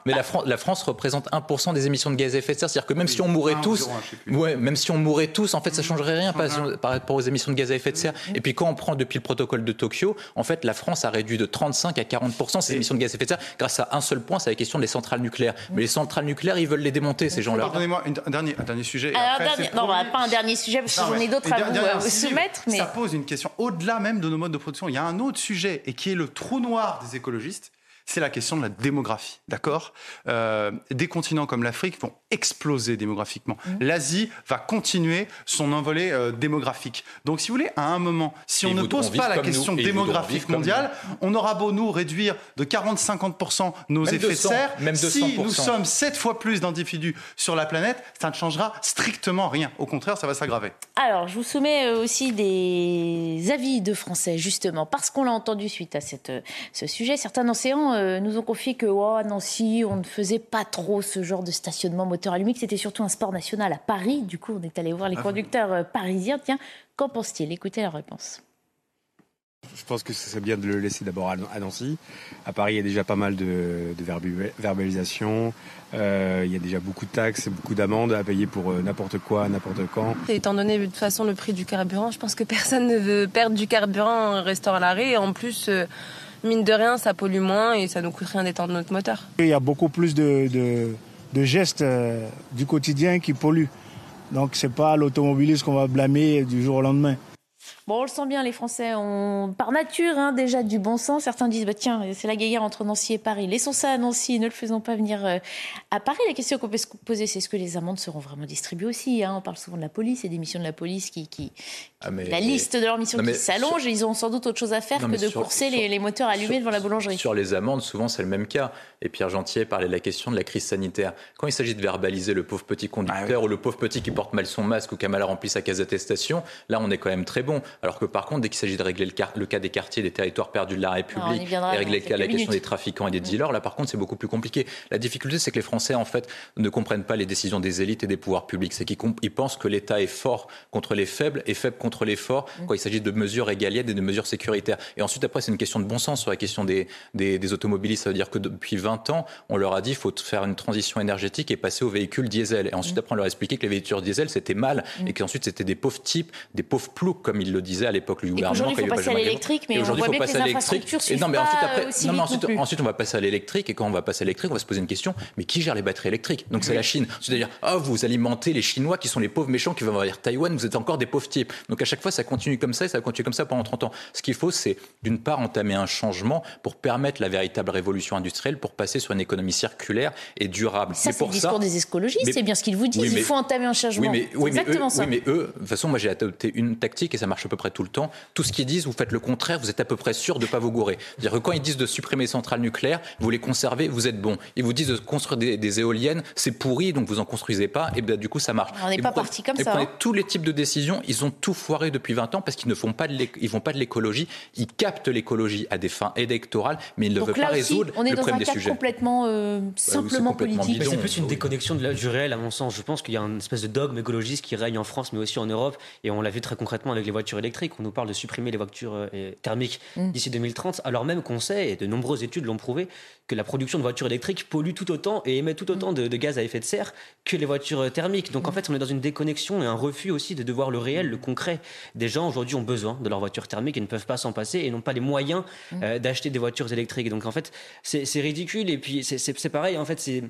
mais la, France, la France représente 1% des émissions de gaz à effet de serre. C'est-à-dire que même si on mourait tous, ouais, même si on mourait tous, en fait, ça changerait rien par, par rapport aux émissions de gaz à effet de serre. Et puis quand on prend depuis le protocole de Tokyo, en fait, la France a réduit de 35 à 40% ses émissions de gaz à effet de serre grâce à un seul point, c'est la question des centrales nucléaires. Mais les centrales nucléaires, ils veulent les démonter, ces gens-là. Pardonnez-moi, un dernier, un dernier sujet. et Alors, après, dernier- c'est non, bah, pas un dernier sujet parce que j'en ai d'autres à vous euh, soumettre. Mais Ça pose une question au-delà même de nos modes de production. Il y a un autre sujet et qui est le trou noir des écologistes. C'est la question de la démographie, d'accord? Euh, Des continents comme l'Afrique vont exploser démographiquement. Mmh. L'Asie va continuer son envolée euh, démographique. Donc, si vous voulez, à un moment, si Et on ne pose pas la nous, question démographique mondiale, on aura beau nous réduire de 40-50% nos Même effets 200, de serre, même si 200%. nous sommes 7 fois plus d'individus sur la planète, ça ne changera strictement rien. Au contraire, ça va s'aggraver. Alors, je vous soumets euh, aussi des avis de Français, justement, parce qu'on l'a entendu suite à cette, euh, ce sujet. Certains enseignants euh, nous ont confié que, oh, à Nancy, on ne faisait pas trop ce genre de stationnement que c'était surtout un sport national à Paris. Du coup, on est allé voir les Ah, conducteurs euh, parisiens. Tiens, qu'en pense-t-il? Écoutez la réponse. Je pense que ce serait bien de le laisser d'abord à Nancy. À Paris, il y a déjà pas mal de, de verbalisation. Euh, il y a déjà beaucoup de taxes, beaucoup d'amendes à payer pour euh, n'importe quoi, n'importe quand. Et Étant donné de toute façon le prix du carburant, je pense que personne ne veut perdre du carburant en restant à l'arrêt. En plus, euh, mine de rien, ça pollue moins et ça nous coûte rien d'étendre notre moteur. Il y a beaucoup plus de, de- de gestes euh, du quotidien qui polluent. Donc c'est pas l'automobiliste qu'on va blâmer du jour au lendemain. Bon, on le sent bien, les Français ont par nature hein, déjà du bon sens. Certains disent, bah, tiens, c'est la guerre entre Nancy et Paris. Laissons ça à Nancy, ne le faisons pas venir euh, à Paris. La question qu'on peut se poser, c'est est-ce que les amendes seront vraiment distribuées aussi hein? On parle souvent de la police et des missions de la police qui... qui Ah, mais- la liste de leurs missions Non, qui s'allonge et ils ont sans doute autre chose à faire Non, que de sur- courser sur- les, les moteurs allumés devant la boulangerie. Sur les amendes, souvent c'est le même cas. Et Pierre Gentier parlait de la question de la crise sanitaire. Quand il s'agit de verbaliser le pauvre petit conducteur ou le pauvre petit qui porte mal son masque ou qui a mal rempli sa case d'attestation, là on est quand même très bon. Alors que par contre, dès qu'il s'agit de régler le, le cas des quartiers, des territoires perdus de la République et régler dans la quelques question des trafiquants et des dealers, là par contre c'est beaucoup plus compliqué. La difficulté c'est que les Français en fait ne comprennent pas les décisions des élites et des pouvoirs publics. C'est qu'ils ils pensent que l'État est fort contre les faibles et faible contre les forts quand il s'agit de mesures régaliennes et de mesures sécuritaires. Et ensuite après c'est une question de bon sens sur la question des, des, des automobilistes. Ça veut dire que depuis 20 ans on leur a dit qu'il faut faire une transition énergétique et passer aux véhicules diesel. Et ensuite après on leur a expliqué que les véhicules diesel c'était mal et qu'ensuite c'était des pauvres types, des pauvres ploucs comme il le disait à l'époque Et gouvernement. qu'aujourd'hui, il faut passer à l'électrique, mais on aujourd'hui, voit il bien faut que les passer à l'électrique. infrastructures Et non, mais ensuite, après, euh, aussi non, mais vite ensuite, non plus. ensuite, on va passer à l'électrique. Et quand on va passer à l'électrique, on va se poser une question. Mais qui gère les batteries électriques? Donc c'est la Chine. C'est-à-dire, ah, vous alimentez les Chinois qui sont les pauvres méchants qui vont envahir Taïwan. Vous êtes encore des pauvres types. Donc à chaque fois, ça continue comme ça et ça va continuer comme ça pendant 30 ans. Ce qu'il faut, c'est d'une part entamer un changement pour permettre la véritable révolution industrielle, pour passer sur une économie circulaire et durable. Ça, c'est pour le discours des écologistes, c'est bien ce qu'ils vous disent. Il faut entamer un changement. oui, mais, eux, ça. oui, mais eux, de toute façon, moi j'ai adopté une tactique et ça marche peu près tout le temps. Tout ce qu'ils disent, vous faites le contraire, vous êtes à peu près sûr de ne pas vous gourer. C'est-à-dire que quand ils disent de supprimer les centrales nucléaires, vous les conservez, vous êtes bon. Ils vous disent de construire des, des éoliennes, c'est pourri, donc vous en construisez pas, et ben, du coup ça marche. On n'est pas parti comme et ça, hein. tous les types de décisions, ils ont tout foiré depuis 20 ans parce qu'ils ne font pas de ils font pas de l'écologie, ils captent l'écologie à des fins électorales, mais ils ne Donc veulent là pas aussi, résoudre on est le dans problème un des cadre sujets. complètement euh, simplement complètement politique. Mais c'est plus une déconnexion de la- du réel, à mon sens. Je pense qu'il y a une espèce de dogme écologiste qui règne en France, mais aussi en Europe. Et on l'a vu très concrètement avec les voitures électriques. On nous parle de supprimer les voitures euh, thermiques Mm. d'ici 2030, alors même qu'on sait, et de nombreuses études l'ont prouvé, que la production de voitures électriques pollue tout autant et émet tout autant de, de gaz à effet de serre que les voitures euh, thermiques. Donc en fait, on est dans une déconnexion et un refus aussi de, de voir le réel, le concret. Des gens aujourd'hui ont besoin de leur voiture thermique et ne peuvent pas s'en passer et n'ont pas les moyens euh, d'acheter des voitures électriques. Donc en fait, c'est ridicule et puis c'est pareil. En fait, c'est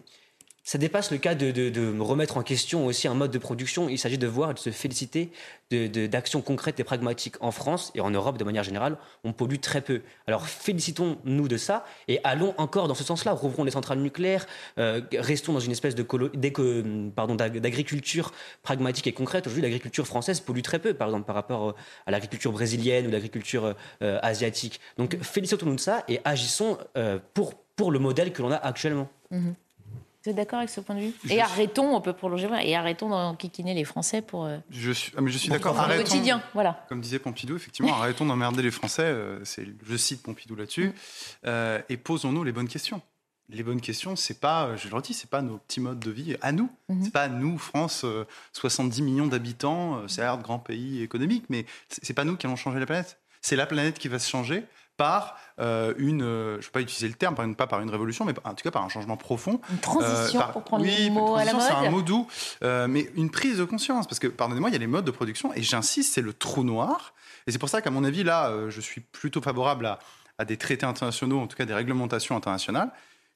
ça dépasse le cas de, remettre en question aussi un mode de production. Il s'agit de voir et de se féliciter d'actions concrètes et pragmatiques. En France et en Europe, de manière générale, on pollue très peu. Alors félicitons-nous de ça et allons encore dans ce sens-là. Rouvrons les centrales nucléaires, euh, restons dans une espèce d'ag- d'agriculture pragmatique et concrète. Aujourd'hui, l'agriculture française pollue très peu, par exemple, par rapport euh, à l'agriculture brésilienne ou l'agriculture euh, asiatique. Donc félicitons-nous de ça et agissons euh, pour, pour le modèle que l'on a actuellement. Mhm. Vous êtes d'accord avec ce point de vue? Je Et arrêtons, on peut prolonger, et arrêtons d'enquiquiner les Français pour. euh, Je suis, ah, mais je suis d'accord. le Arrêtons. quotidien, voilà. Comme disait Pompidou, effectivement, arrêtons d'emmerder les Français. euh, c'est, je cite Pompidou là-dessus. Mm. euh, et posons-nous les bonnes questions. Les bonnes questions, c'est pas, je le redis, c'est pas nos petits modes de vie à nous. Mhm. C'est pas nous, France, euh, 70 millions d'habitants, c'est un grand pays économique, mais c'est pas nous qui allons changer la planète. C'est la planète qui va se changer par euh, une, euh, je ne vais pas utiliser le terme, pas par une révolution, mais en tout cas par un changement profond. Une transition, par, pour prendre oui, le mot à la mode. c'est un mot doux, mais une prise de conscience, parce que, pardonnez-moi, il y a les modes de production, et j'insiste, c'est le trou noir, et c'est pour ça qu'à mon avis, là, je suis plutôt favorable à, à, des traités internationaux, en tout cas des réglementations internationales.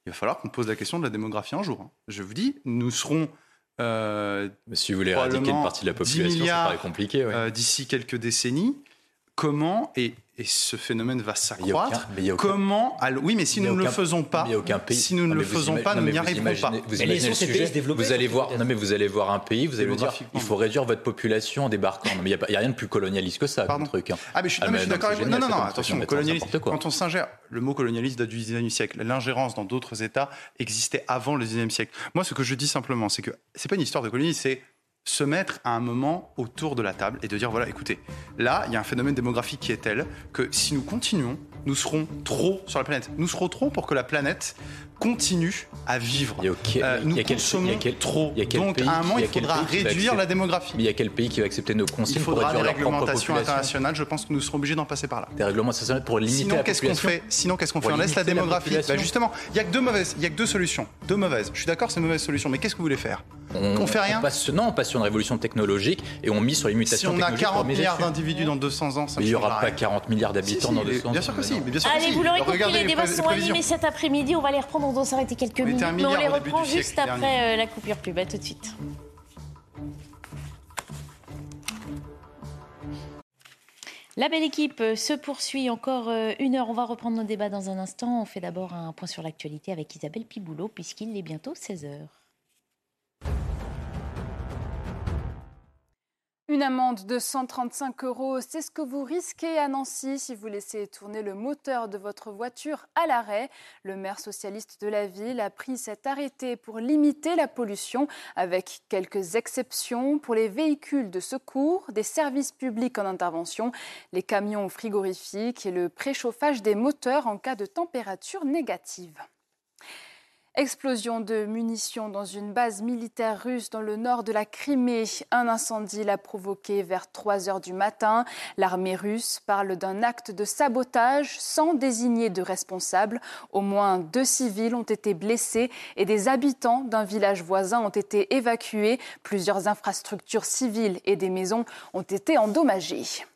Il va falloir qu'on pose la question de la démographie un jour. Hein. Je vous dis, nous serons euh, si vous voulez éradiquer une partie de la population, ça paraît compliqué. Euh, D'ici quelques décennies, comment et et ce phénomène va s'accroître. Comment Oui, mais si nous ne le faisons pas, si nous ne le faisons pas, nous n'y arriverons pas. Vous imaginez le sujet, vous allez voir, non mais vous allez voir un pays, vous allez vous dire, il faut réduire votre population en débarquant. Non, mais il n'y a, rien de plus colonialiste que ça, Pardon. truc. Hein. Ah mais je suis, ah, d'accord avec Non, non, non, attention, colonialiste. Quand on s'ingère, le mot colonialiste date du 19e siècle. L'ingérence dans d'autres États existait avant le 19e siècle. Moi, ce que je dis simplement, c'est que c'est pas une histoire de colonialisme, c'est se mettre à un moment autour de la table et de dire voilà, écoutez, là, il y a un phénomène démographique qui est tel que si nous continuons, nous serons trop sur la planète. Nous serons trop pour que la planète continue à vivre. Euh, nous consommons trop. Donc, à un moment, il faudra réduire la démographie. Mais il y a quel pays qui va accepter nos consignes il faudra pour des réglementations internationales. Je pense que nous serons obligés d'en passer par là. Des réglementations pour limiter sinon, la qu'est-ce qu'on fait Sinon, qu'est-ce qu'on fait On laisse la démographie. bah justement, il n'y a que deux mauvaises. Il y a que deux solutions. Deux mauvaises. Je suis d'accord, c'est une mauvaise solution. Mais qu'est-ce que vous voulez faire on, on fait rien on passe, Non, on passe sur une révolution technologique et on mise sur les mutations technologiques. Si on a 40 milliards d'individus dans 200 ans, ça Mais il n'y aura pas 40 milliards d'habitants dans 200 ans. Bien sûr que si. Allez, vous l'aurez compris, les débats sont animés cet après-midi. On va les reprendre. On doit s'arrêter quelques minutes. Mais on les reprend juste après euh, la coupure pub. À tout de suite. La belle équipe euh, se poursuit encore euh, une heure. On va reprendre nos débats dans un instant. On fait d'abord un point sur l'actualité avec Isabelle Piboulot, puisqu'il est bientôt 16 Une amende de 135 euros, c'est ce que vous risquez à Nancy si vous laissez tourner le moteur de votre voiture à l'arrêt. Le maire socialiste de la ville a pris cet arrêté pour limiter la pollution, avec quelques exceptions pour les véhicules de secours, des services publics en intervention, les camions frigorifiques et le préchauffage des moteurs en cas de température négative. Explosion de munitions dans une base militaire russe dans le nord de la Crimée. Un incendie l'a provoqué vers 3 heures du matin. L'armée russe parle d'un acte de sabotage sans désigner de responsable. Au moins deux civils ont été blessés et des habitants d'un village voisin ont été évacués. Plusieurs infrastructures civiles et des maisons ont été endommagées.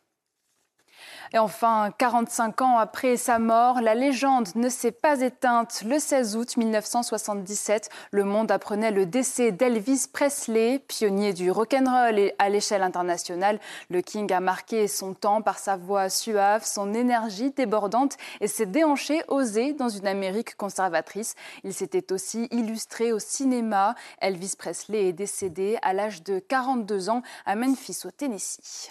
Et enfin, 45 ans après sa mort, la légende ne s'est pas éteinte. Le 16 août 1977, le monde apprenait le décès d'Elvis Presley, pionnier du rock'n'roll à l'échelle internationale. Le King a marqué son temps par sa voix suave, son énergie débordante et ses déhanchés osés dans une Amérique conservatrice. Il s'était aussi illustré au cinéma. Elvis Presley est décédé à l'âge de 42 ans à Memphis, au Tennessee.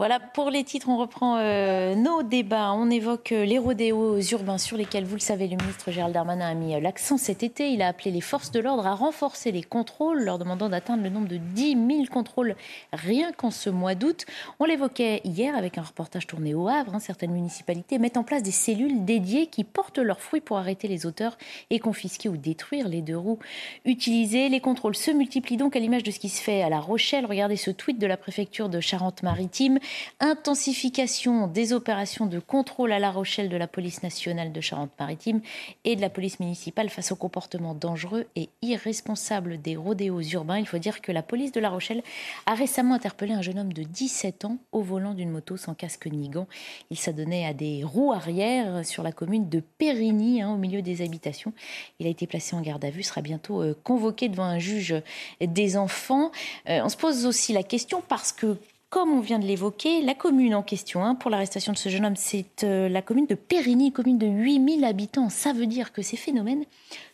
Voilà, pour les titres, on reprend euh, nos débats. On évoque euh, les rodéos urbains sur lesquels, vous le savez, le ministre Gérald Darmanin a mis euh, l'accent cet été. Il a appelé les forces de l'ordre à renforcer les contrôles, leur demandant d'atteindre le nombre de 10 000 contrôles rien qu'en ce mois d'août. On l'évoquait hier avec un reportage tourné au Havre. Hein. certaines municipalités mettent en place des cellules dédiées qui portent leurs fruits pour arrêter les auteurs et confisquer ou détruire les deux roues utilisées. Les contrôles se multiplient donc à l'image de ce qui se fait à La Rochelle. Regardez ce tweet de la préfecture de Charente-Maritime. Intensification des opérations de contrôle à La Rochelle de la police nationale de Charente-Maritime et de la police municipale face aux comportements dangereux et irresponsables des rodéos urbains. Il faut dire que la police de La Rochelle a récemment interpellé un jeune homme de 17 ans au volant d'une moto sans casque ni gants. Il s'adonnait à des roues arrière sur la commune de Périgny, hein, au milieu des habitations. Il a été placé en garde à vue, sera bientôt euh, convoqué devant un juge des enfants. Euh, on se pose aussi la question parce que comme on vient de l'évoquer, la commune en question hein, pour l'arrestation de ce jeune homme, c'est euh, la commune de Périgny, commune de 8000 habitants. Ça veut dire que ces phénomènes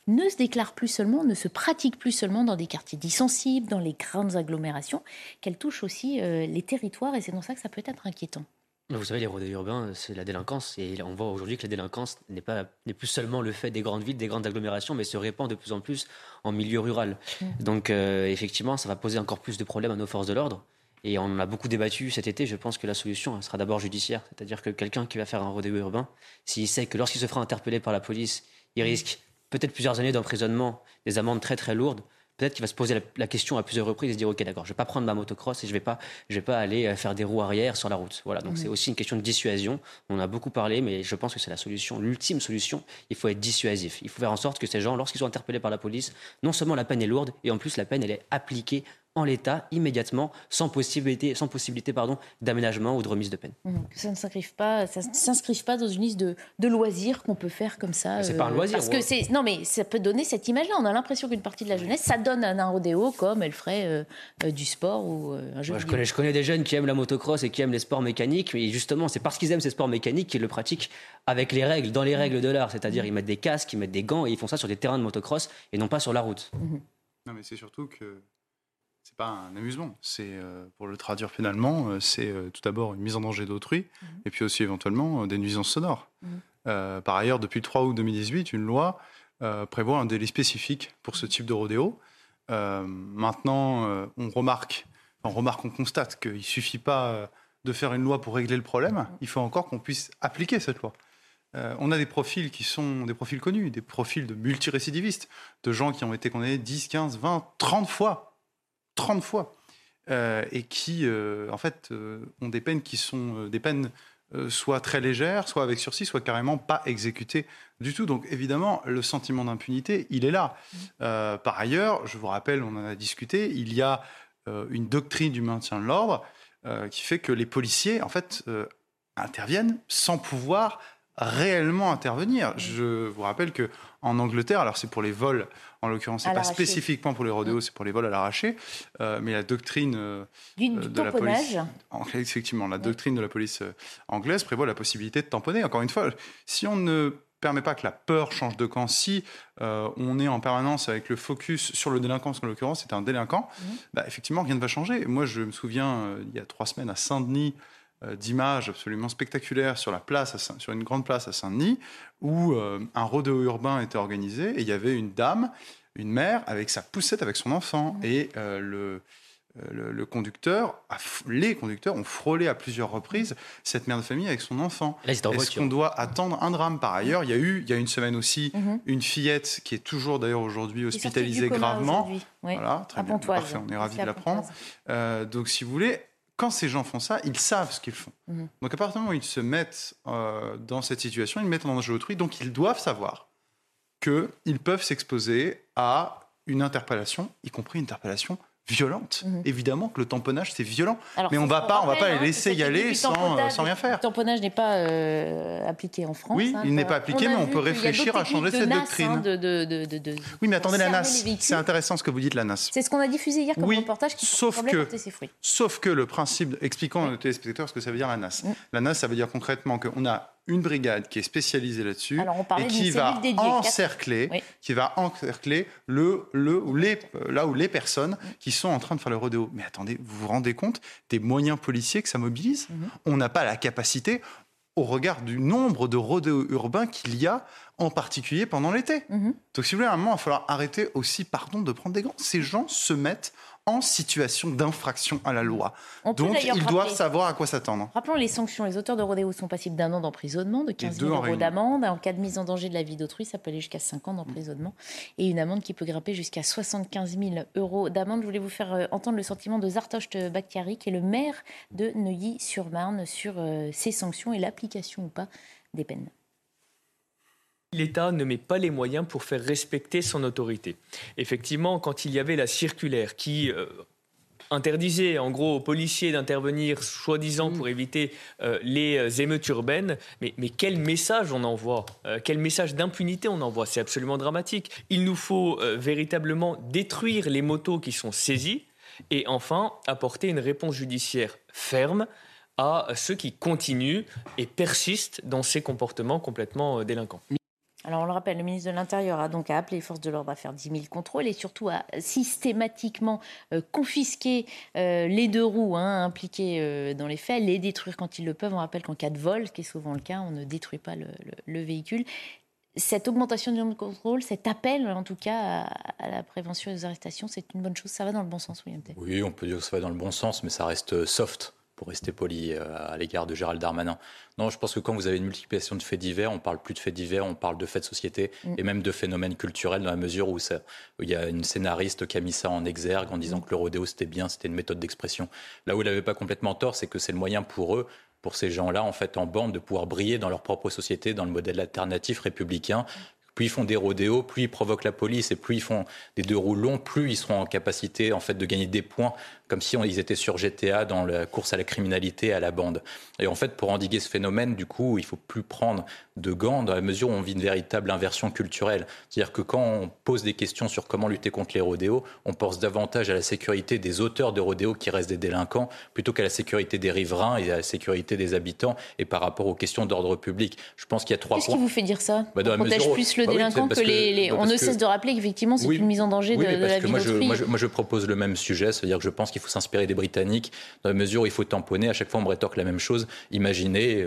ne se déclarent plus seulement, ne se pratiquent plus seulement dans des quartiers dissensibles, dans les grandes agglomérations, qu'elles touchent aussi euh, les territoires et c'est dans ça que ça peut être inquiétant. Vous savez, les rodéos urbains, c'est la délinquance. Et on voit aujourd'hui que la délinquance n'est pas n'est plus seulement le fait des grandes villes, des grandes agglomérations, mais se répand de plus en plus en milieu rural. Mmh. Donc, euh, effectivement, ça va poser encore plus de problèmes à nos forces de l'ordre. Et on en a beaucoup débattu cet été. Je pense que la solution sera d'abord judiciaire. C'est-à-dire que quelqu'un qui va faire un rodéo urbain, s'il sait que lorsqu'il se fera interpeller par la police, il risque peut-être plusieurs années d'emprisonnement, des amendes très très lourdes, peut-être qu'il va se poser la, question à plusieurs reprises et se dire ok d'accord, je vais pas prendre ma motocross et je vais pas, je vais pas aller euh, faire des roues arrière sur la route. Voilà, donc c'est aussi une question de dissuasion. On a beaucoup parlé, mais je pense que c'est la solution, l'ultime solution. Il faut être dissuasif. Il faut faire en sorte que ces gens, lorsqu'ils sont interpellés par la police, non seulement la peine est lourde et en plus la peine elle est appliquée en l'état immédiatement, sans possibilité, sans possibilité pardon, d'aménagement ou de remise de peine. Mmh. ça ne s'inscrive pas, ça s'inscrive pas dans une liste de, de loisirs qu'on peut faire comme ça. C'est pas un euh, loisir. Parce que c'est non mais ça peut donner cette image-là. On a l'impression qu'une partie de la jeunesse, ça donne un, un rodéo comme elle ferait euh, euh, du sport ou un jeu. je connais, je connais des jeunes qui aiment la motocross et qui aiment les sports mécaniques, mais justement c'est parce qu'ils aiment ces sports mécaniques qu'ils le pratiquent avec les règles, dans les règles de l'art, c'est-à-dire mmh. ils mettent des casques, ils mettent des gants et ils font ça sur des terrains de motocross et non pas sur la route. Mmh. Non mais c'est surtout que pas un amusement. C'est, euh, pour le traduire finalement, euh, c'est euh, tout d'abord une mise en danger d'autrui, mhm. et puis aussi éventuellement des nuisances sonores. Mhm. par ailleurs, depuis le 3 août 2018, une loi prévoit un délit spécifique pour ce type de rodéo. maintenant, on remarque, on remarque, on constate qu'il ne suffit pas de faire une loi pour régler le problème, mhm. il faut encore qu'on puisse appliquer cette loi. on a des profils qui sont des profils connus, des profils de multirécidivistes, de gens qui ont été condamnés 10, 15, 20, 30 fois 30 fois, euh, et qui, euh, en fait, euh, ont des peines qui sont des peines soit très légères, soit avec sursis, soit carrément pas exécutées du tout. Donc évidemment, le sentiment d'impunité, il est là. Mmh. par ailleurs, je vous rappelle, on en a discuté, il y a une doctrine du maintien de l'ordre qui fait que les policiers, en fait, interviennent sans pouvoir réellement intervenir. Je vous rappelle que en Angleterre, alors c'est pour les vols, en l'occurrence, c'est pas spécifiquement pour les rodéos, c'est pour les vols à l'arraché, euh, mais la doctrine euh, euh, de la police, effectivement, la doctrine de la police anglaise prévoit la possibilité de tamponner. Encore une fois, si on ne permet pas que la peur change de camp, si on est en permanence avec le focus sur le délinquant, parce qu'en l'occurrence c'est un délinquant, mmh. bah, effectivement rien ne va changer. Moi je me souviens, il y a trois semaines à Saint-Denis, d'images absolument spectaculaires sur la place, sur une grande place à Saint-Denis, où euh, un rodéo urbain était organisé et il y avait une dame, une mère, avec sa poussette avec son enfant. Mmh. Et euh, le, le, conducteur, les conducteurs ont frôlé à plusieurs reprises cette mère de famille avec son enfant. Est-ce qu'on doit attendre un drame? Par ailleurs, il y a eu, il y a une semaine aussi, mmh. une fillette qui est toujours d'ailleurs aujourd'hui hospitalisée gravement. Voilà, très bien, parfait, on est ravis de l'apprendre. donc, si vous voulez, quand ces gens font ça, ils savent ce qu'ils font. Mhm. Donc à partir du moment où ils se mettent euh, dans cette situation, ils mettent en danger autrui, donc ils doivent savoir qu'ils peuvent s'exposer à une interpellation, y compris une interpellation violente. Mhm. Évidemment que le tamponnage, c'est violent. mais on va pas, on va pas les hein, laisser y aller sans, sans, rien faire. Le tamponnage n'est pas euh, appliqué en France. Oui, hein, il n'est pas appliqué, mais on peut réfléchir à changer cette doctrine. Hein, de, oui, mais attendez, la NAS, c'est intéressant ce que vous dites, la NAS. C'est ce qu'on a diffusé hier comme oui, reportage qui sauf que, ses fruits. Sauf que le principe, expliquons aux téléspectateurs ce que ça veut dire la NAS. Mm. La NAS, ça veut dire concrètement qu'on a une brigade qui est spécialisée là-dessus et qui va encercler, qui va encercler le, le, les, là où les personnes qui sont en train de faire le rodéo. Mais attendez, vous vous rendez compte des moyens policiers que ça mobilise? Mhm. On n'a pas la capacité, au regard du nombre de rodéos urbains qu'il y a, en particulier pendant l'été. Mhm. Donc si vous voulez, à un moment, il va falloir arrêter aussi, pardon, de prendre des gants. Ces gens se mettent en situation d'infraction à la loi. Donc, ils doivent savoir à quoi s'attendre. Rappelons les sanctions. Les auteurs de rodéo sont passibles d'un an d'emprisonnement, de 15 000 euros d'amende. En cas de mise en danger de la vie d'autrui, ça peut aller jusqu'à 5 ans d'emprisonnement. Et une amende qui peut grimper jusqu'à 75 000 euros d'amende. Je voulais vous faire euh, entendre le sentiment de Zartosh Bakhtiari, qui est le maire de Neuilly-sur-Marne, sur euh, ces sanctions et l'application ou pas des peines l'État ne met pas les moyens pour faire respecter son autorité. Effectivement, quand il y avait la circulaire qui euh, interdisait en gros aux policiers d'intervenir soi-disant pour éviter euh, les euh, émeutes urbaines, mais, quel message on envoie Quel message d'impunité on envoie? C'est absolument dramatique. Il nous faut véritablement détruire les motos qui sont saisies et enfin apporter une réponse judiciaire ferme à ceux qui continuent et persistent dans ces comportements complètement délinquants. Alors on le rappelle, le ministre de l'Intérieur a donc appelé les forces de l'ordre à faire 10 000 contrôles et surtout à systématiquement euh, confisquer euh, les deux roues hein, impliquées euh, dans les faits, les détruire quand ils le peuvent. On rappelle qu'en cas de vol, ce qui est souvent le cas, on ne détruit pas le, véhicule. Cette augmentation du nombre de contrôles, cet appel en tout cas à, la prévention des arrestations, c'est une bonne chose. Ça va dans le bon sens, William Oui, on peut dire que ça va dans le bon sens, mais ça reste soft pour rester poli euh, à l'égard de Gérald Darmanin. Non, je pense que quand vous avez une multiplication de faits divers, on parle plus de faits divers, on parle de faits de société mm. et même de phénomènes culturels dans la mesure où, ça, il y a une scénariste qui a mis ça en exergue en disant mm. que le rodéo c'était bien, c'était une méthode d'expression. Là où il n'avait pas complètement tort, c'est que c'est le moyen pour eux pour ces gens-là, en fait, en bande, de pouvoir briller dans leur propre société, dans le modèle alternatif républicain, plus ils font des rodéos, plus ils provoquent la police et plus ils font des deux roues longs, plus ils seront en capacité en fait de gagner des points comme si ils étaient sur GTA dans la course à la criminalité, à la bande. Et en fait, pour endiguer ce phénomène, du coup, il faut plus prendre de gants dans la mesure où on vit une véritable inversion culturelle. C'est-à-dire que quand on pose des questions sur comment lutter contre les rodéos, on pense davantage à la sécurité des auteurs de rodéos qui restent des délinquants plutôt qu'à la sécurité des riverains et à la sécurité des habitants et par rapport aux questions d'ordre public. Je pense qu'il y a trois Qu'est-ce qui vous fait dire ça bah, On protège plus le bah délinquant que, les... Bah, on ne cesse de rappeler qu'effectivement, c'est une mise en danger de, la vie d'autrui. Moi, moi, je propose le même sujet, c'est-à-dire que je pense qu'il faut s'inspirer des Britanniques, dans la mesure où il faut tamponner. À chaque fois, on me rétorque la même chose. Imaginez,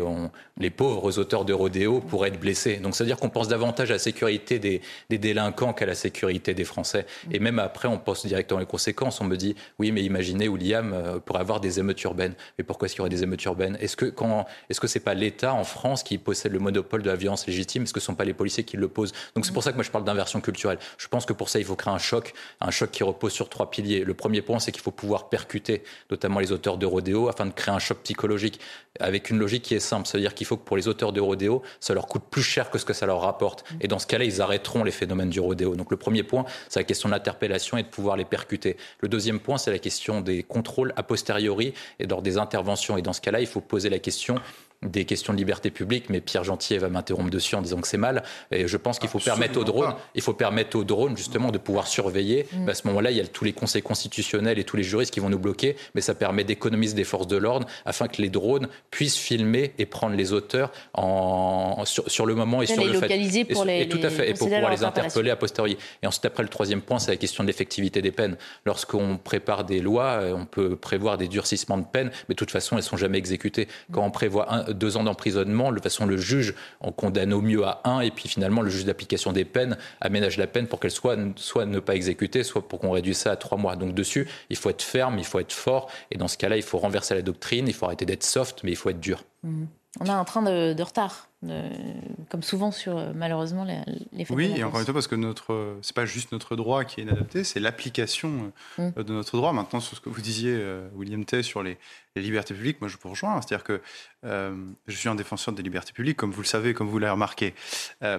les pauvres auteurs de rodéo pourraient être blessés. Donc, ça veut dire qu'on pense davantage à la sécurité des, délinquants qu'à la sécurité des Français. Et même après, on pense directement les conséquences. On me dit, oui, mais imaginez, William euh, pourrait avoir des émeutes urbaines. Mais pourquoi est-ce qu'il y aurait des émeutes urbaines? Est-ce que quand, est-ce que pas l'État en France qui possède le monopole de la violence légitime? Est-ce que ce sont pas les policiers qui le posent Donc, c'est pour ça que moi je parle d'inversion culturelle. Je pense que pour ça, il faut créer un choc, un choc qui repose sur trois piliers. Le premier point, c'est qu'il faut pouvoir percuter notamment les auteurs de rodéo, afin de créer un choc psychologique avec une logique qui est simple. C'est-à-dire qu'il faut que pour les auteurs de rodéo, ça leur coûte plus cher que ce que ça leur rapporte. Et dans ce cas-là, ils arrêteront les phénomènes du rodéo. Donc le premier point, c'est la question de l'interpellation et de pouvoir les percuter. Le deuxième point, c'est la question des contrôles a posteriori et lors des interventions. Et dans ce cas-là, il faut poser la question des questions de liberté publique, mais Pierre Gentier va m'interrompre dessus en disant que c'est mal. Et je pense qu'il faut permettre aux drones, il faut permettre aux drones justement de pouvoir surveiller. Mm. À ce moment-là, il y a tous les conseils constitutionnels et tous les juristes qui vont nous bloquer, mais ça permet d'économiser des forces de l'ordre afin que les drones puissent filmer et prendre les auteurs en, sur, le moment et sur le fait. Pour et, les, tout à fait, et pour pouvoir les interpeller a posteriori. Et ensuite, après, le troisième point, c'est la question de l'effectivité des peines. Lorsqu'on prépare des lois, on peut prévoir des durcissements de peines, mais de toute façon, elles sont jamais exécutées. Quand on prévoit un, deux ans d'emprisonnement. De toute façon, le juge en condamne au mieux à un, et puis finalement, le juge d'application des peines aménage la peine pour qu'elle soit soit ne pas exécutée, soit pour qu'on réduise ça à trois mois. Donc dessus, il faut être ferme, il faut être fort, et dans ce cas-là, il faut renverser la doctrine, il faut arrêter d'être soft, mais il faut être dur. Mmh. On a un train de, retard, comme souvent sur euh, malheureusement les, les Oui, et encore une fois, parce que notre, c'est pas juste notre droit qui est inadapté, c'est l'application euh, mm. de notre droit. Maintenant, sur ce que vous disiez, euh, William Tay, sur les, libertés publiques, moi je vous rejoins. C'est-à-dire que je suis un défenseur des libertés publiques, comme vous le savez, comme vous l'avez remarqué.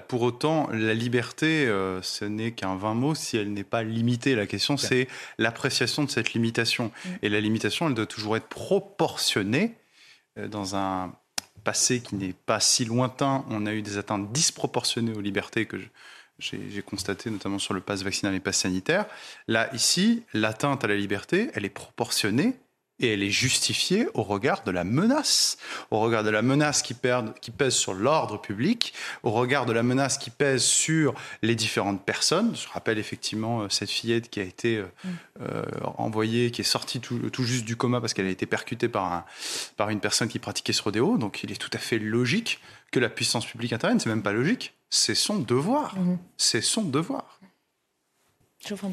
pour autant, la liberté, ce n'est qu'un vain mot si elle n'est pas limitée. La question, c'est l'appréciation de cette limitation. Mm. Et la limitation, elle doit toujours être proportionnée dans un passé qui n'est pas si lointain, on a eu des atteintes disproportionnées aux libertés que j'ai constaté notamment sur le pass vaccinal et pass sanitaire. Là, ici, l'atteinte à la liberté, elle est proportionnée et elle est justifiée au regard de la menace, au regard de la menace qui, qui pèse sur l'ordre public, au regard de la menace qui pèse sur les différentes personnes. Je rappelle effectivement euh, cette fillette qui a été euh, euh, envoyée, qui est sortie tout, juste du coma parce qu'elle a été percutée par, un, par une personne qui pratiquait ce rodéo. Donc il est tout à fait logique que la puissance publique intervienne. C'est même pas logique, c'est son devoir. Mm-hmm. C'est son devoir. Je vous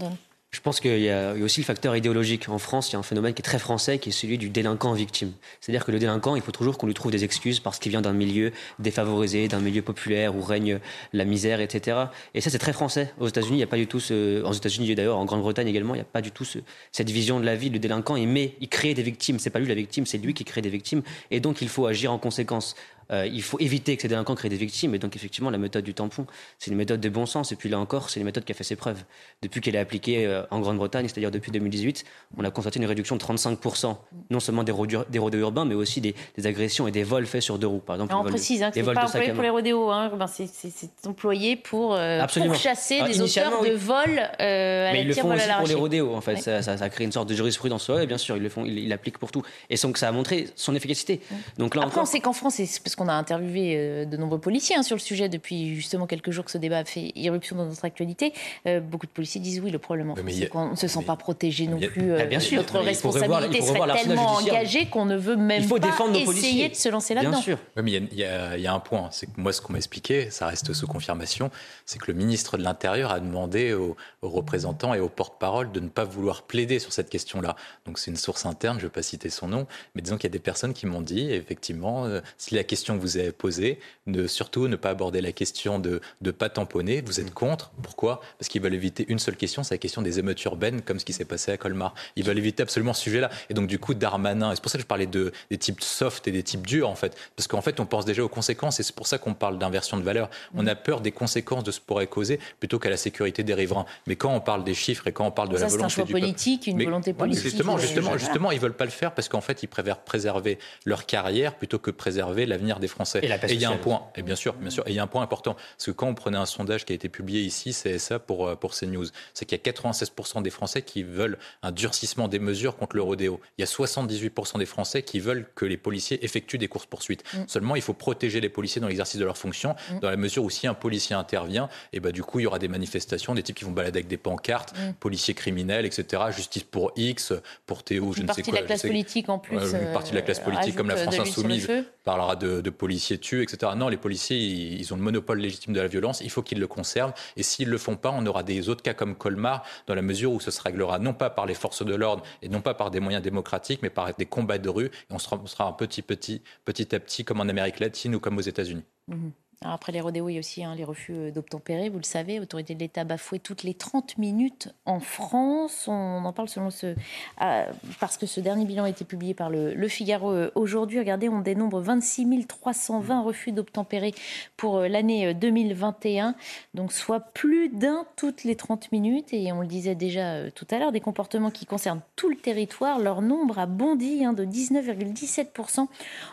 je pense qu'il y, a aussi le facteur idéologique. En France, il y a un phénomène qui est très français, qui est celui du délinquant victime. C'est-à-dire que le délinquant, il faut toujours qu'on lui trouve des excuses parce qu'il vient d'un milieu défavorisé, d'un milieu populaire où règne la misère, etc. Et ça, c'est très français. Aux États-Unis, il n'y a pas du tout ce. Aux États-Unis, d'ailleurs, en Grande-Bretagne également, il n'y a pas du tout cette vision de la vie. Le délinquant, il met, il crée des victimes. C'est pas lui la victime, c'est lui qui crée des victimes. Et donc, il faut agir en conséquence. Euh, il faut éviter que ces délinquants créent des victimes. Et donc, effectivement, la méthode du tampon, c'est une méthode de bon sens. Et puis là encore, c'est une méthode qui a fait ses preuves. Depuis qu'elle est appliquée euh, en Grande-Bretagne, c'est-à-dire depuis 2018, on a constaté une réduction de 35%, non seulement des, rodéos, des urbains, mais aussi des, agressions et des vols faits sur deux roues. Par exemple, on précise hein, que c'est pas employé pour les rodéos, hein. ben, c'est employé pour, euh, chasser ah, des auteurs de vols à mais ils le font aussi pour les rodéos, en fait. Ça, ça, crée une sorte de jurisprudence. Ouais, bien sûr, ils le font, ils l'appliquent pour tout. Et sans que ça a montré son efficacité. Donc là Après, on sait qu'en France, parce qu'on a interviewé de nombreux policiers hein, sur le sujet depuis justement quelques jours que ce débat a fait irruption dans notre actualité. beaucoup de policiers disent oui, le problème, c'est qu'on ne se sent pas protégé non plus. Ah, bien sûr, notre responsabilité serait tellement engagée qu'on ne veut même il faut pas défendre nos essayer de se lancer là-dedans. Bien sûr. mais il y, y, a un point, c'est que moi, ce qu'on m'a expliqué, ça reste sous confirmation, c'est que le ministre de l'Intérieur a demandé aux, représentants et aux porte-parole de ne pas vouloir plaider sur cette question-là. Donc c'est une source interne, je ne vais pas citer son nom, mais disons qu'il y a des personnes qui m'ont dit, effectivement, euh, si la question que vous avez posée, de surtout ne pas aborder la question de ne pas tamponner, vous êtes contre. Pourquoi? Parce qu'ils veulent éviter une seule question, c'est la question des émeutes urbaines, comme ce qui s'est passé à Colmar. Ils veulent éviter absolument ce sujet-là. Et donc du coup, Darmanin, et c'est pour ça que je parlais de, des types soft et des types durs, en fait, parce qu'en fait, on pense déjà aux conséquences, et c'est pour ça qu'on parle d'inversion de valeur. On a peur des conséquences de ce pourrait causer plutôt qu'à la sécurité des riverains. Mais quand on parle des chiffres et quand on parle de ça, la volonté un choix politique, une volonté politique. justement, justement, justement, ils veulent pas le faire parce qu'en fait, ils préfèrent préserver leur carrière plutôt que préserver l'avenir des Français. Et, il y a un point, et bien sûr, bien sûr, et il y a un point important, parce que quand on prenait un sondage qui a été publié ici, CSA pour euh, pour CNews, c'est qu'il y a 96% des Français qui veulent un durcissement des mesures contre le rodéo. Il y a 78% des Français qui veulent que les policiers effectuent des courses poursuites. Mm. Seulement, il faut protéger les policiers dans l'exercice de leurs fonctions, mm. dans la mesure où si un policier intervient, et bah, du coup, il y aura des manifestations, des types qui vont balader avec des pancartes, mm. policiers criminels, etc. Justice pour X, pour Théo, je ne sais quoi. Une partie de la classe politique en plus. une partie de la classe politique, comme la France Insoumise, parlera de, policiers tués, etc. Non, les policiers, ils, ont le monopole légitime de la violence, il faut qu'ils le conservent. Et s'ils ne le font pas, on aura des autres cas comme Colmar, dans la mesure où ce se réglera non pas par les forces de l'ordre et non pas par des moyens démocratiques, mais par des combats de rue. Et on sera, un petit, petit, petit à petit, comme en Amérique latine ou comme aux États-Unis. Après les rodéos, il y a aussi hein, les refus euh, d'obtempérer, vous le savez, autorité de l'État bafouée toutes les 30 minutes en France. On en parle selon ce... Euh, parce que ce dernier bilan a été publié par le, Figaro euh, aujourd'hui. Regardez, on dénombre 26 320 refus d'obtempérer pour l'année 2021, donc soit plus d'un toutes les 30 minutes. Et on le disait déjà tout à l'heure, des comportements qui concernent tout le territoire. Leur nombre a bondi hein, de 19,17%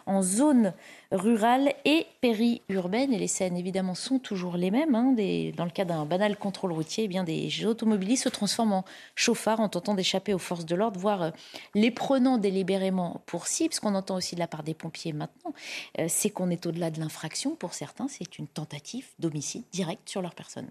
en zone rurale et périurbaine. Et les scènes, évidemment, sont toujours les mêmes. Hein. dans le cas d'un banal contrôle routier, eh bien, des automobilistes se transforment en chauffards en tentant d'échapper aux forces de l'ordre, voire euh, les prenant délibérément pour cible. Ce qu'on entend aussi de la part des pompiers maintenant, euh, c'est qu'on est au-delà de l'infraction. Pour certains, c'est une tentative d'homicide direct sur leur personne.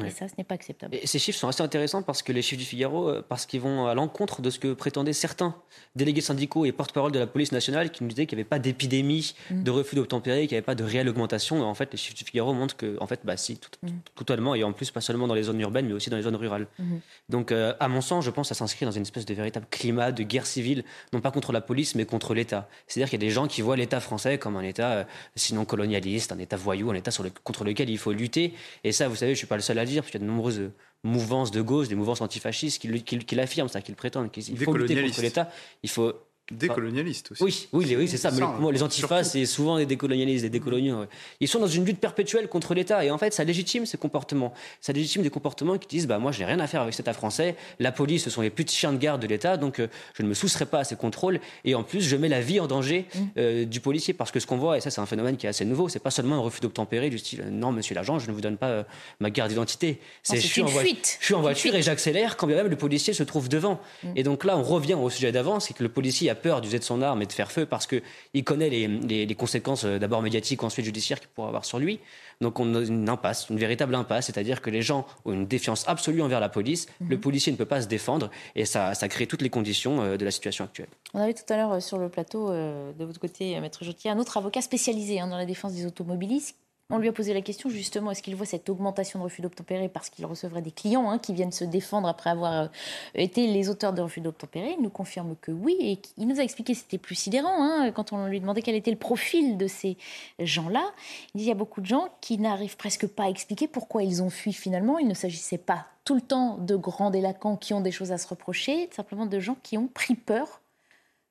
Et ça, ce n'est pas acceptable. Et ces chiffres sont assez intéressants parce que les chiffres du Figaro, euh, parce qu'ils vont à l'encontre de ce que prétendaient certains délégués syndicaux et porte-parole de la police nationale qui nous disaient qu'il n'y avait pas d'épidémie mm. de refus d'obtempérer, qu'il n'y avait pas de réelle augmentation. En fait, les chiffres du Figaro montrent que, en fait, bah si, tout, mm. totalement, et en plus pas seulement dans les zones urbaines, mais aussi dans les zones rurales. Mm-hmm. Donc, euh, à mon sens, je pense que ça s'inscrit dans une espèce de véritable climat de guerre civile, non pas contre la police, mais contre l'État. C'est-à-dire qu'il y a des gens qui voient l'État français comme un État, euh, sinon colonialiste, un État voyou, un État sur le, contre lequel il faut lutter. Et ça, vous savez, je suis pas le seul à le dire, parce qu'il y a de nombreuses mouvances de gauche, des mouvances antifascistes qui, qui, qui l'affirment, ça, qui le prétendent, qu'il faut lutter contre l'État. Il faut Décolonialistes aussi. Oui, oui, oui c'est ça. Mais les antifas, c'est souvent des décolonialistes, des décoloniaux. Ils sont dans une lutte perpétuelle contre l'État. Et en fait, ça légitime ces comportements. Ça légitime des comportements qui disent bah, Moi, je n'ai rien à faire avec cet État français. La police, ce sont les petits chiens de garde de l'État. Donc, euh, je ne me soustrais pas à ces contrôles. Et en plus, je mets la vie en danger mmh. euh, du policier. Parce que ce qu'on voit, et ça, c'est un phénomène qui est assez nouveau, c'est pas seulement un refus d'obtempérer du style Non, monsieur l'agent, je ne vous donne pas euh, ma carte d'identité. C'est je, suis en fuite. je suis en voiture et j'accélère quand bien même le policier se trouve devant. Mmh. Et donc là, on revient au sujet d'avant c'est que le policier a peur d'user de son arme de faire feu parce qu'il connaît les, conséquences euh, d'abord médiatiques, ensuite judiciaires qu'il pourrait avoir sur lui. Donc on a une impasse, une véritable impasse, c'est-à-dire que les gens ont une défiance absolue envers la police, mhm. le policier ne peut pas se défendre et ça, ça crée toutes les conditions euh, de la situation actuelle. On avait tout à l'heure euh, sur le plateau, de votre côté, Maître Jotier, un autre avocat spécialisé hein, dans la défense des automobilistes on lui a posé la question justement, est-ce qu'il voit cette augmentation de refus d'obtempérer parce qu'il recevrait des clients hein, qui viennent se défendre après avoir euh, été les auteurs de refus d'obtempérer? Il nous confirme que oui, et il nous a expliqué, c'était plus sidérant, hein, quand on lui demandait quel était le profil de ces gens-là. Il dit, il y a beaucoup de gens qui n'arrivent presque pas à expliquer pourquoi ils ont fui finalement. Il ne s'agissait pas tout le temps de grands délinquants qui ont des choses à se reprocher, simplement de gens qui ont pris peur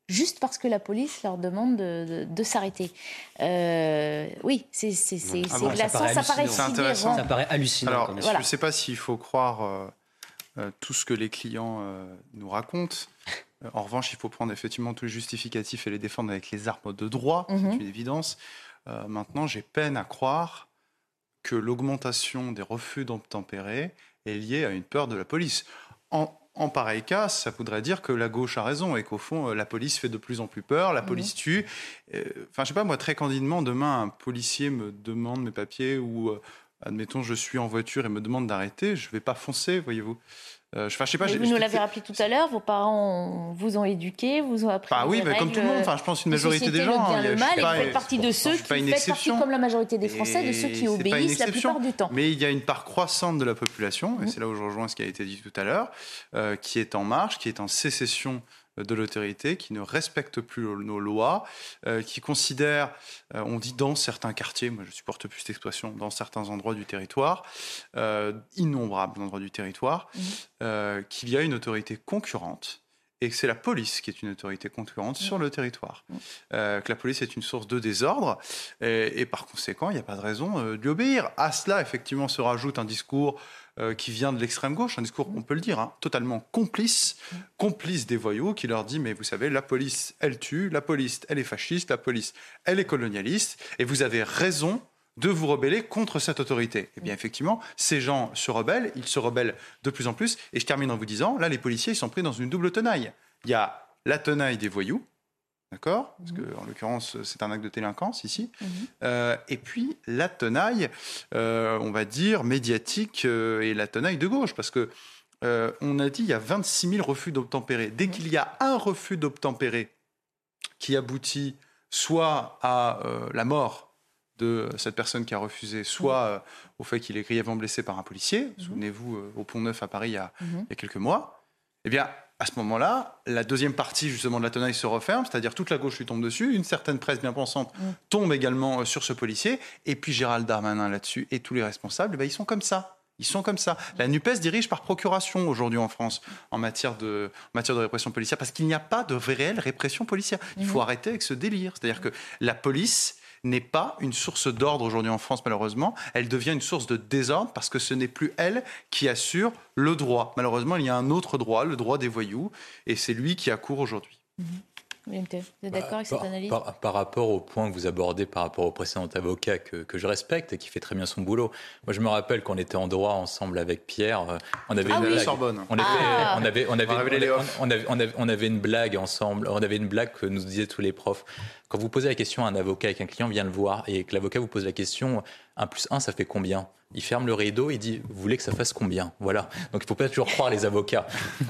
juste parce que la police leur demande de, s'arrêter. Euh, oui, c'est ah glaçant, ça paraît, intéressant. Ça paraît hallucinant. Alors, je ne sais pas s'il faut croire euh, euh, tout ce que les clients nous racontent. en revanche, il faut prendre effectivement tous les justificatifs et les défendre avec les armes de droit, c'est mhm. une évidence. maintenant, j'ai peine à croire que l'augmentation des refus d'obtempérer est liée à une peur de la police. En, en pareil cas, ça voudrait dire que la gauche a raison et qu'au fond, euh, la police fait de plus en plus peur, la police tue. Euh, enfin, je sais pas, moi, très candidement, demain, un policier me demande mes papiers ou, euh, admettons, je suis en voiture et me demande d'arrêter, je vais pas foncer, voyez-vous. Euh, je, sais pas, vous nous l'avez rappelé tout à l'heure, vos parents vous ont éduqué, vous ont appris. Bah oui, mais comme tout le monde, enfin, je pense une majorité des gens. Le bien, le mal, et vous faites partie de ceux qui faites partie, comme la majorité des Français, de ceux qui obéissent la plupart du temps. Mais il y a une part croissante de la population, et mmh. c'est là où je rejoins ce qui a été dit tout à l'heure, euh, qui est en marche, qui est en sécession de l'autorité, qui ne respecte plus nos lois, euh, qui considère, euh, on dit dans certains quartiers, moi je supporte plus cette expression, dans certains endroits du territoire, euh, innombrables endroits du territoire, mmh. qu'il y a une autorité concurrente et que c'est la police qui est une autorité concurrente sur le territoire. Mmh. que la police est une source de désordre et, par conséquent, il n'y a pas de raison de lui obéir. À cela, effectivement, se rajoute un discours euh, qui vient de l'extrême gauche, un discours, on peut le dire, hein, totalement complice, complice des voyous, qui leur dit, mais vous savez, la police, elle tue, la police, elle est fasciste, la police, elle est colonialiste, et vous avez raison de vous rebeller contre cette autorité. Et eh bien effectivement, ces gens se rebellent, ils se rebellent de plus en plus, et je termine en vous disant, là, les policiers, ils sont pris dans une double tenaille. Il y a la tenaille des voyous, D'accord? Parce que, en l'occurrence, c'est un acte de délinquance ici. Mhm. Euh, et puis, la tenaille, euh, on va dire, médiatique euh, et la tenaille de gauche. Parce que, on a dit, il y a 26 000 refus d'obtempérer. Dès mhm. qu'il y a un refus d'obtempérer qui aboutit soit à la mort de cette personne qui a refusé, soit au fait qu'il est grièvement blessé par un policier, mhm. souvenez-vous, au Pont Neuf à Paris il y a, il y a quelques mois, eh bien, à ce moment-là, la deuxième partie justement de la tenaille se referme, c'est-à-dire toute la gauche lui tombe dessus, une certaine presse bien pensante mm. tombe également euh, sur ce policier, et puis Gérald Darmanin là-dessus et tous les responsables, ben, ils sont comme ça. Ils sont comme ça. La NUPES dirige par procuration aujourd'hui en France en matière de, matière de répression policière parce qu'il n'y a pas de réelle répression policière. Il faut mm. arrêter avec ce délire. C'est-à-dire que la police n'est pas une source d'ordre aujourd'hui en France, malheureusement. Elle devient une source de désordre parce que ce n'est plus elle qui assure le droit. Malheureusement, il y a un autre droit, le droit des voyous, et c'est lui qui accourt aujourd'hui. Mhm. Vous êtes d'accord avec cette analyse par, rapport au point que vous abordez par rapport au précédent avocat que, je respecte et qui fait très bien son boulot. Moi, je me rappelle qu'on était en droit ensemble avec Pierre. On avait ah une blague. Sorbonne. On, ah. on, avait, on, avait, on, avait, on, avait, une blague ensemble. On avait une blague que nous disaient tous les profs. Quand vous posez la question à un avocat et qu'un client vient le voir et que l'avocat vous pose la question 1 plus 1, ça fait combien? Il ferme le rideau, il dit Vous voulez que ça fasse combien? Voilà. Donc il ne faut pas toujours croire les avocats,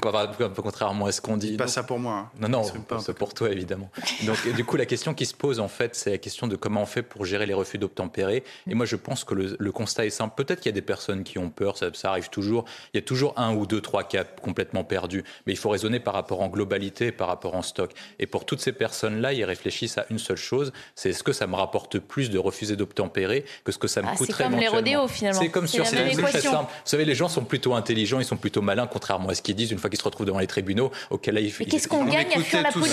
contrairement à ce qu'on dit. Pas ça pour moi. Hein. Non, non, c'est pour toi évidemment. Donc du coup, la question qui se pose en fait, c'est la question de comment on fait pour gérer les refus d'obtempérer. Et moi, je pense que le, constat est simple. Peut-être qu'il y a des personnes qui ont peur, ça, ça, arrive toujours. Il y a toujours un ou deux, trois cas complètement perdus. Mais il faut raisonner par rapport en globalité, par rapport en stock. Et pour toutes ces personnes-là, ils réfléchissent à une seule chose c'est est-ce que ça me rapporte plus de refuser d'obtempérer que ce que ça me ah, coûterait C'est comme les rodéos finalement. C'est comme sur c'est très simple. Vous savez, les gens sont plutôt intelligents, ils sont plutôt malins, contrairement à ce qu'ils disent une fois qu'ils se retrouvent devant les tribunaux. Auquel là, ils, qu'est-ce qu'on gagne à fuir la police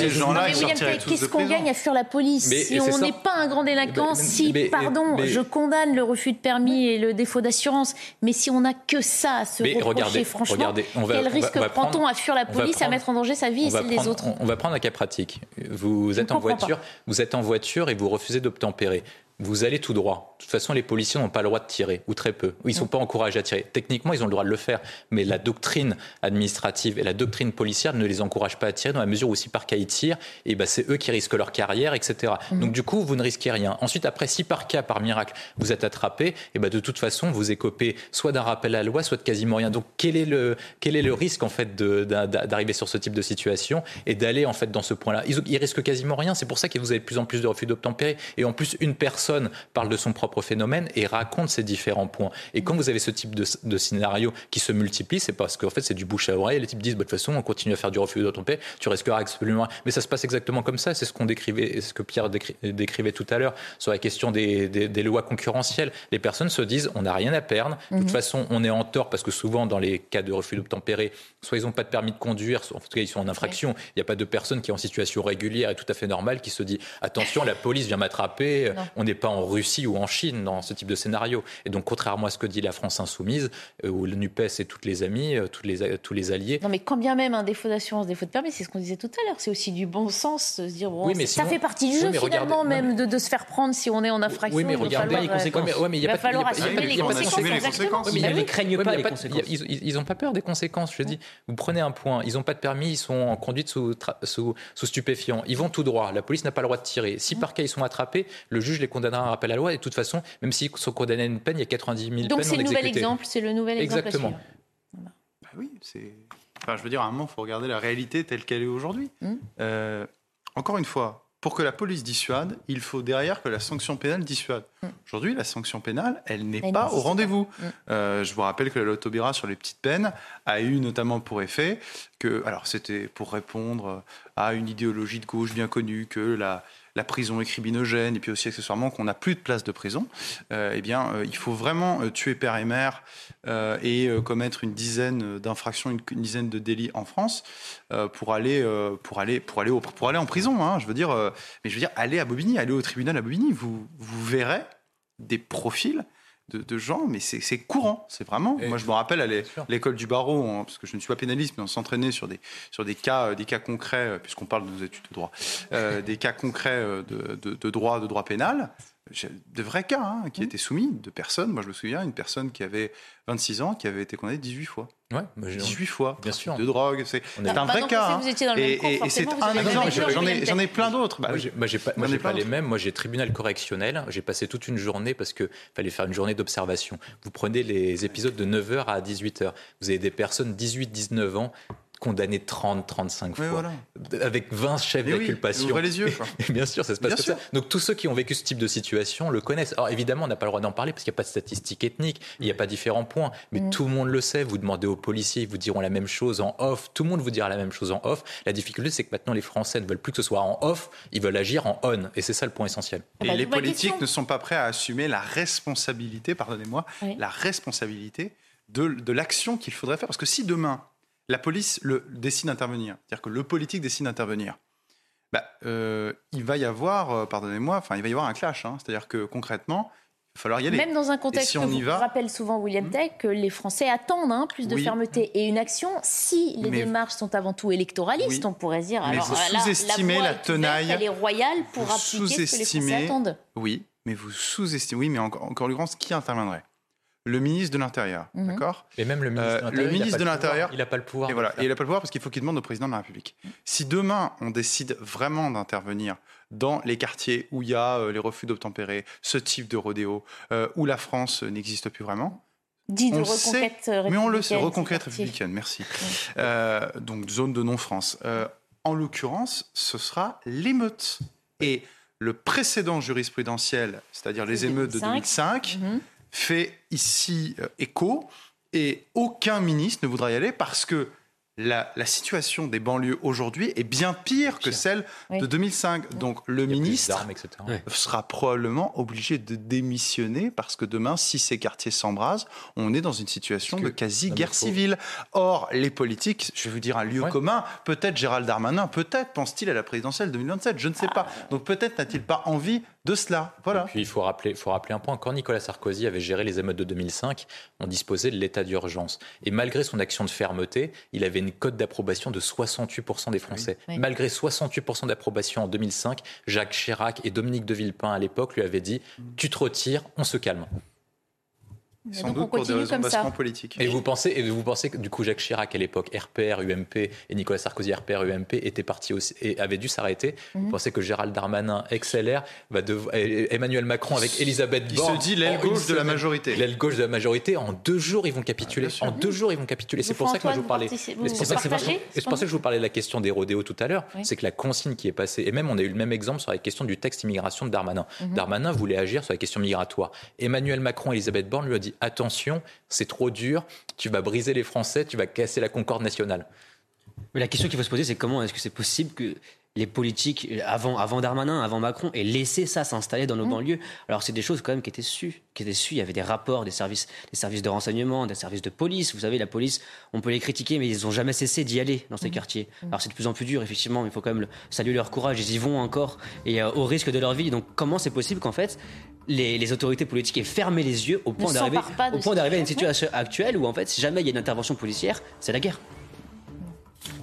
Qu'est-ce qu'on gagne à fuir la police Si on n'est pas un grand délinquant, si, pardon, je condamne le refus de permis et le défaut d'assurance, mais si on n'a que ça à se reprocher, franchement, quel risque prend-on à fuir la police, à mettre en danger sa vie et celle des autres On va prendre un cas pratique. Vous êtes en voiture, vous êtes en voiture et vous refusez d'obtempérer vous allez tout droit. De toute façon, les policiers n'ont pas le droit de tirer, ou très peu. Ils ne sont pas encouragés à tirer. Techniquement, ils ont le droit de le faire, mais la doctrine administrative et la doctrine policière ne les encouragent pas à tirer dans la mesure où si par cas ils tirent, et eh ben c'est eux qui risquent leur carrière, etc. Mhm. Donc du coup, vous ne risquez rien. Ensuite, après, si par cas, par miracle, vous êtes attrapé, et eh ben de toute façon, vous écopez soit d'un rappel à la loi, soit de quasiment rien. Donc quel est le, quel est le risque en fait d'arriver sur ce type de situation et d'aller en fait dans ce point-là? Ils, ils risquent quasiment rien. C'est pour ça que vous avez de plus en plus de refus d'obtempérer. Et en plus, une personne parle de son propre phénomène et raconte ces différents points. Et quand vous avez ce type de, scénario qui se multiplie, c'est parce qu'en fait c'est du bouche à oreille. Les types disent bah, de toute façon on continue à faire du refus d'autompé, tu risqueras absolument rien. Mais ça se passe exactement comme ça. C'est ce qu'on décrivait, ce que Pierre décrivait tout à l'heure sur la question des, lois concurrentielles. Les personnes se disent on n'a rien à perdre. De toute mhm. façon on est en tort parce que souvent dans les cas de refus d'obtempérer, soit ils n'ont pas de permis de conduire, soit en tout cas ils sont en infraction. Il n'y a pas de personne qui est en situation régulière et tout à fait normale qui se dit attention la police vient m'attraper, on n'est pas en Russie ou en Chine dans ce type de scénario. Et donc, contrairement à ce que dit la France insoumise, euh, où le NUPES et toutes les amies, euh, toutes les, tous les alliés. Non, mais quand bien même un défaut d'assurance, défaut de permis, c'est ce qu'on disait tout à l'heure. C'est aussi du bon sens de se dire, bon, ça fait partie du jeu finalement même de, de, se faire prendre si on est en infraction. Oui, mais regardez les conséquences. il va falloir assumer les conséquences. Ils ne craignent pas les conséquences. Ils n'ont pas peur des conséquences. Je dis, vous prenez un point, ils n'ont pas de permis, ils sont en conduite sous, sous, sous stupéfiants. Ils vont tout droit. La police n'a pas le droit de tirer. Si par cas ils sont attrapés, le juge les condamnera un rappel à la loi. Et de toute façon, même s'ils sont condamnés à une peine, il y a 90 000 Donc peines c'est le nouvel exemple. C'est le nouvel exemple. Exactement. Bah oui, c'est. Enfin, je veux dire, à un moment, il faut regarder la réalité telle qu'elle est aujourd'hui. Hmm. Euh, encore une fois, pour que la police dissuade, il faut derrière que la sanction pénale dissuade. Mm. Aujourd'hui, la sanction pénale, elle n'est pas au rendez-vous. Mm. Euh, je vous rappelle que la loi Taubira sur les petites peines a eu notamment pour effet que, alors c'était pour répondre à une idéologie de gauche bien connue, que la, la prison est et puis aussi accessoirement qu'on n'a plus de place de prison, euh, eh bien, euh, il faut vraiment euh, tuer père et mère et commettre une dizaine d'infractions, une, dizaine de délits en France pour aller pour aller pour aller pour aller en prison. Hein, je veux dire, mais je veux dire, aller à Bobigny, aller au tribunal à Bobigny, vous vous verrez des profils de, de, gens, mais c'est courant. C'est vraiment. Et moi, je me rappelle à l'école du barreau, on, parce que je ne suis pas pénaliste, mais on s'entraînait sur des, sur des cas, des cas concrets, puisqu'on parle de nos études de droit, euh, des cas concrets de, de, de, droit, de droit pénal de vrais cas hein, qui mmh. étaient soumis de personnes. Moi, je me souviens, une personne qui avait 26 ans, qui avait été condamnée 18 fois. Ouais, 18 fois. Bien sûr. De drogue. C'est un vrai cas. Hein. et, et, et c'est un exemple. J'en ai, ai, plein d'autres. Bah, moi, j'ai pas, pas les mêmes. Moi, j'ai tribunal correctionnel. J'ai passé toute une journée parce qu'il fallait faire une journée d'observation. Vous prenez les épisodes de 9h à 18h. Vous avez des personnes 18-19 ans condamné 30, 35 fois, voilà. avec 20 chefs d'inculpation. Oui, les yeux. bien sûr, ça se passe comme ça. Donc tous ceux qui ont vécu ce type de situation le connaissent. Alors évidemment, on n'a pas le droit d'en parler parce qu'il n'y a pas de statistiques ethniques, il n'y a pas différents points, mais mm. tout le monde le sait. Vous demandez aux policiers, ils vous diront la même chose en off. Tout le monde vous dira la même chose en off. La difficulté, c'est que maintenant les Français ne veulent plus que ce soit en off, ils veulent agir en on. Et c'est ça le point essentiel. Et bah, les politiques question. ne sont pas prêts à assumer la responsabilité, pardonnez-moi, oui. la responsabilité de, de l'action qu'il faudrait faire. Parce que si demain, la police le, décide d'intervenir, c'est-à-dire que le politique décide d'intervenir, bah, euh, il va y avoir, euh, pardonnez-moi, enfin, il va y avoir un clash. Hein, c'est-à-dire que concrètement, il va falloir y aller. Même dans un contexte si vous va... rappelle souvent William mmh. Tech, que les Français attendent hein, plus de oui. fermeté et une action. Si les mais... démarches sont avant tout électoralistes, oui. on pourrait dire mais alors vous sous-estimez la, la, tenaille. Ouverte, elle est royale pour vous appliquer ce que les Français attendent. Oui, mais vous sous-estimez. Oui, mais encore, encore l'occurrence, qui interviendrait le ministre de l'Intérieur, mmh. d'accord Et même le ministre euh, le ministre de l'Intérieur, il n'a pas le pouvoir. Et voilà, et il n'a pas le pouvoir parce qu'il faut qu'il demande au président de la République. Mmh. Si demain on décide vraiment d'intervenir dans les quartiers où il y a euh, les refus d'obtempérer, ce type de rodéo, euh, où la France n'existe plus vraiment. Dit de on reconquête sait, Mais on le sait, reconquête républicaine, merci. Mmh. donc zone de non-France. en l'occurrence, ce sera l'émeute. Et le précédent jurisprudentiel, c'est-à-dire les émeutes 2005, de 2005, mmh fait ici euh, écho et aucun ministre ne voudra y aller parce que la, la situation des banlieues aujourd'hui est bien pire que celle oui. de 2005. Oui. Donc le ministre sera probablement obligé de démissionner parce que demain, si ces quartiers s'embrasent, on est dans une situation de quasi-guerre civile. Or, les politiques, je vais vous dire un lieu ouais. commun, peut-être Gérald Darmanin, peut-être pense-t-il à la présidentielle 2027, je ne sais ah. pas. Donc peut-être n'a-t-il pas envie de cela. Voilà. Et puis il faut rappeler, faut rappeler un point. Quand Nicolas Sarkozy avait géré les émeutes de 2005, on disposait de l'état d'urgence. Et malgré son action de fermeté, il avait une cote d'approbation de 68% des Français. Oui. Oui. Malgré 68% d'approbation en 2005, Jacques Chirac et Dominique de Villepin à l'époque lui avaient dit Tu te retires, on se calme. Sans doute pour des raisons bassement politiques. Et vous pensez, et vous pensez que du coup Jacques Chirac à l'époque, RPR, UMP et Nicolas Sarkozy, RPR, UMP étaient partis aussi et avaient dû s'arrêter. Mm -hmm. Vous pensez que Gérald Darmanin, XLR, va devoir, Emmanuel Macron avec Elisabeth Borne, il se dit l'aile gauche de la majorité. L'aile gauche de la majorité, en deux jours ils vont capituler. Ah, en deux jours ils vont capituler. C'est pour ça que moi je vous parlais. C'est pour, ça que je vous parlais de la question des rodéos tout à l'heure. Oui. C'est que la consigne qui est passée, et même on a eu le même exemple sur la question du texte immigration de Darmanin. Mm -hmm. Darmanin voulait agir sur la question migratoire. Emmanuel Macron et Elisabeth Borne lui a dit attention c'est trop dur, tu vas briser les Français, tu vas casser la concorde nationale. Mais la question qu'il faut se poser, c'est comment est-ce que c'est possible que les politiques avant, avant Darmanin, avant Macron, et laisser ça s'installer dans nos Mmh. banlieues. Alors c'est des choses quand même qui étaient sues, qui étaient sues. Il y avait des rapports des services, des services de renseignement, des services de police. Vous savez, la police, on peut les critiquer, mais ils n'ont jamais cessé d'y aller dans ces Mmh. quartiers. Alors c'est de plus en plus dur, effectivement, mais il faut quand même saluer leur courage. Ils y vont encore, et euh, au risque de leur vie. Donc comment c'est possible qu'en fait les, les autorités politiques aient fermé les yeux au point d'arriver à une situation actuelle où en fait si jamais il y a une intervention policière, c'est la guerre.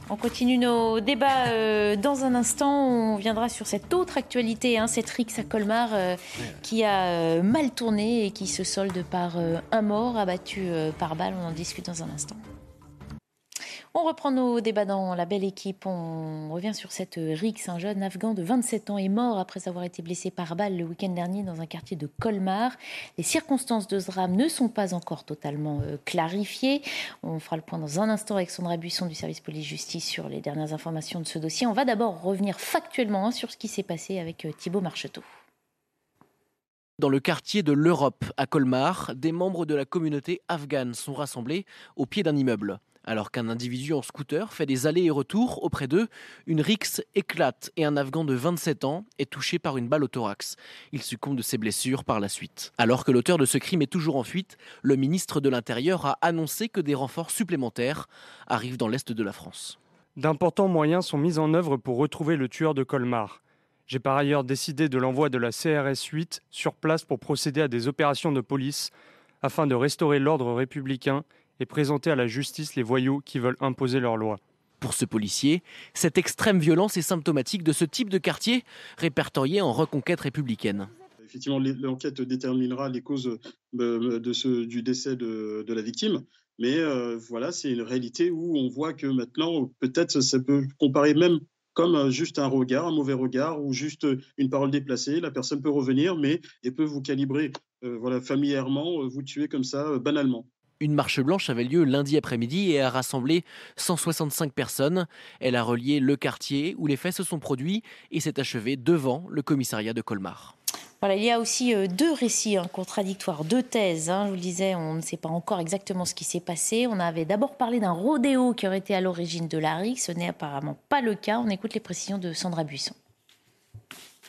On continue nos débats euh, dans un instant. On viendra sur cette autre actualité, hein, cette rixe à Colmar euh, qui a euh, mal tourné et qui se solde par un mort abattu par balle. On en discute dans un instant. On reprend nos débats dans la belle équipe. On revient sur cette rixe. Un jeune Afghan de 27 ans est mort après avoir été blessé par balle le week-end dernier dans un quartier de Colmar. Les circonstances de ce drame ne sont pas encore totalement euh, clarifiées. On fera le point dans un instant avec Sandra Buisson du service police-justice sur les dernières informations de ce dossier. On va d'abord revenir factuellement hein, sur ce qui s'est passé avec euh, Thibault Marcheteau. Dans le quartier de l'Europe, à Colmar, des membres de la communauté afghane sont rassemblés au pied d'un immeuble. Alors qu'un individu en scooter fait des allers et retours auprès d'eux, une rixe éclate et un Afghan de 27 ans est touché par une balle au thorax. Il succombe de ses blessures par la suite. Alors que l'auteur de ce crime est toujours en fuite, le ministre de l'Intérieur a annoncé que des renforts supplémentaires arrivent dans l'est de la France. D'importants moyens sont mis en œuvre pour retrouver le tueur de Colmar. J'ai par ailleurs décidé de l'envoi de la CRS 8 sur place pour procéder à des opérations de police afin de restaurer l'ordre républicain et présenter à la justice les voyous qui veulent imposer leur loi. Pour ce policier, cette extrême violence est symptomatique de ce type de quartier répertorié en reconquête républicaine. Effectivement, l'enquête déterminera les causes euh, de ce, du décès de, de la victime. Mais euh, voilà, c'est une réalité où on voit que maintenant, peut-être ça peut comparer même comme juste un regard, un mauvais regard ou juste une parole déplacée. La personne peut revenir, mais elle peut vous calibrer euh, voilà, familièrement, euh, vous tuer comme ça, euh, banalement. Une marche blanche avait lieu lundi après-midi et a rassemblé 165 personnes. Elle a relié le quartier où les faits se sont produits et s'est achevée devant le commissariat de Colmar. Voilà, il y a aussi euh, deux récits hein, contradictoires, deux thèses. hein. je vous le disais, on ne sait pas encore exactement ce qui s'est passé. On avait d'abord parlé d'un rodéo qui aurait été à l'origine de la rixe. Ce n'est apparemment pas le cas. On écoute les précisions de Sandra Buisson.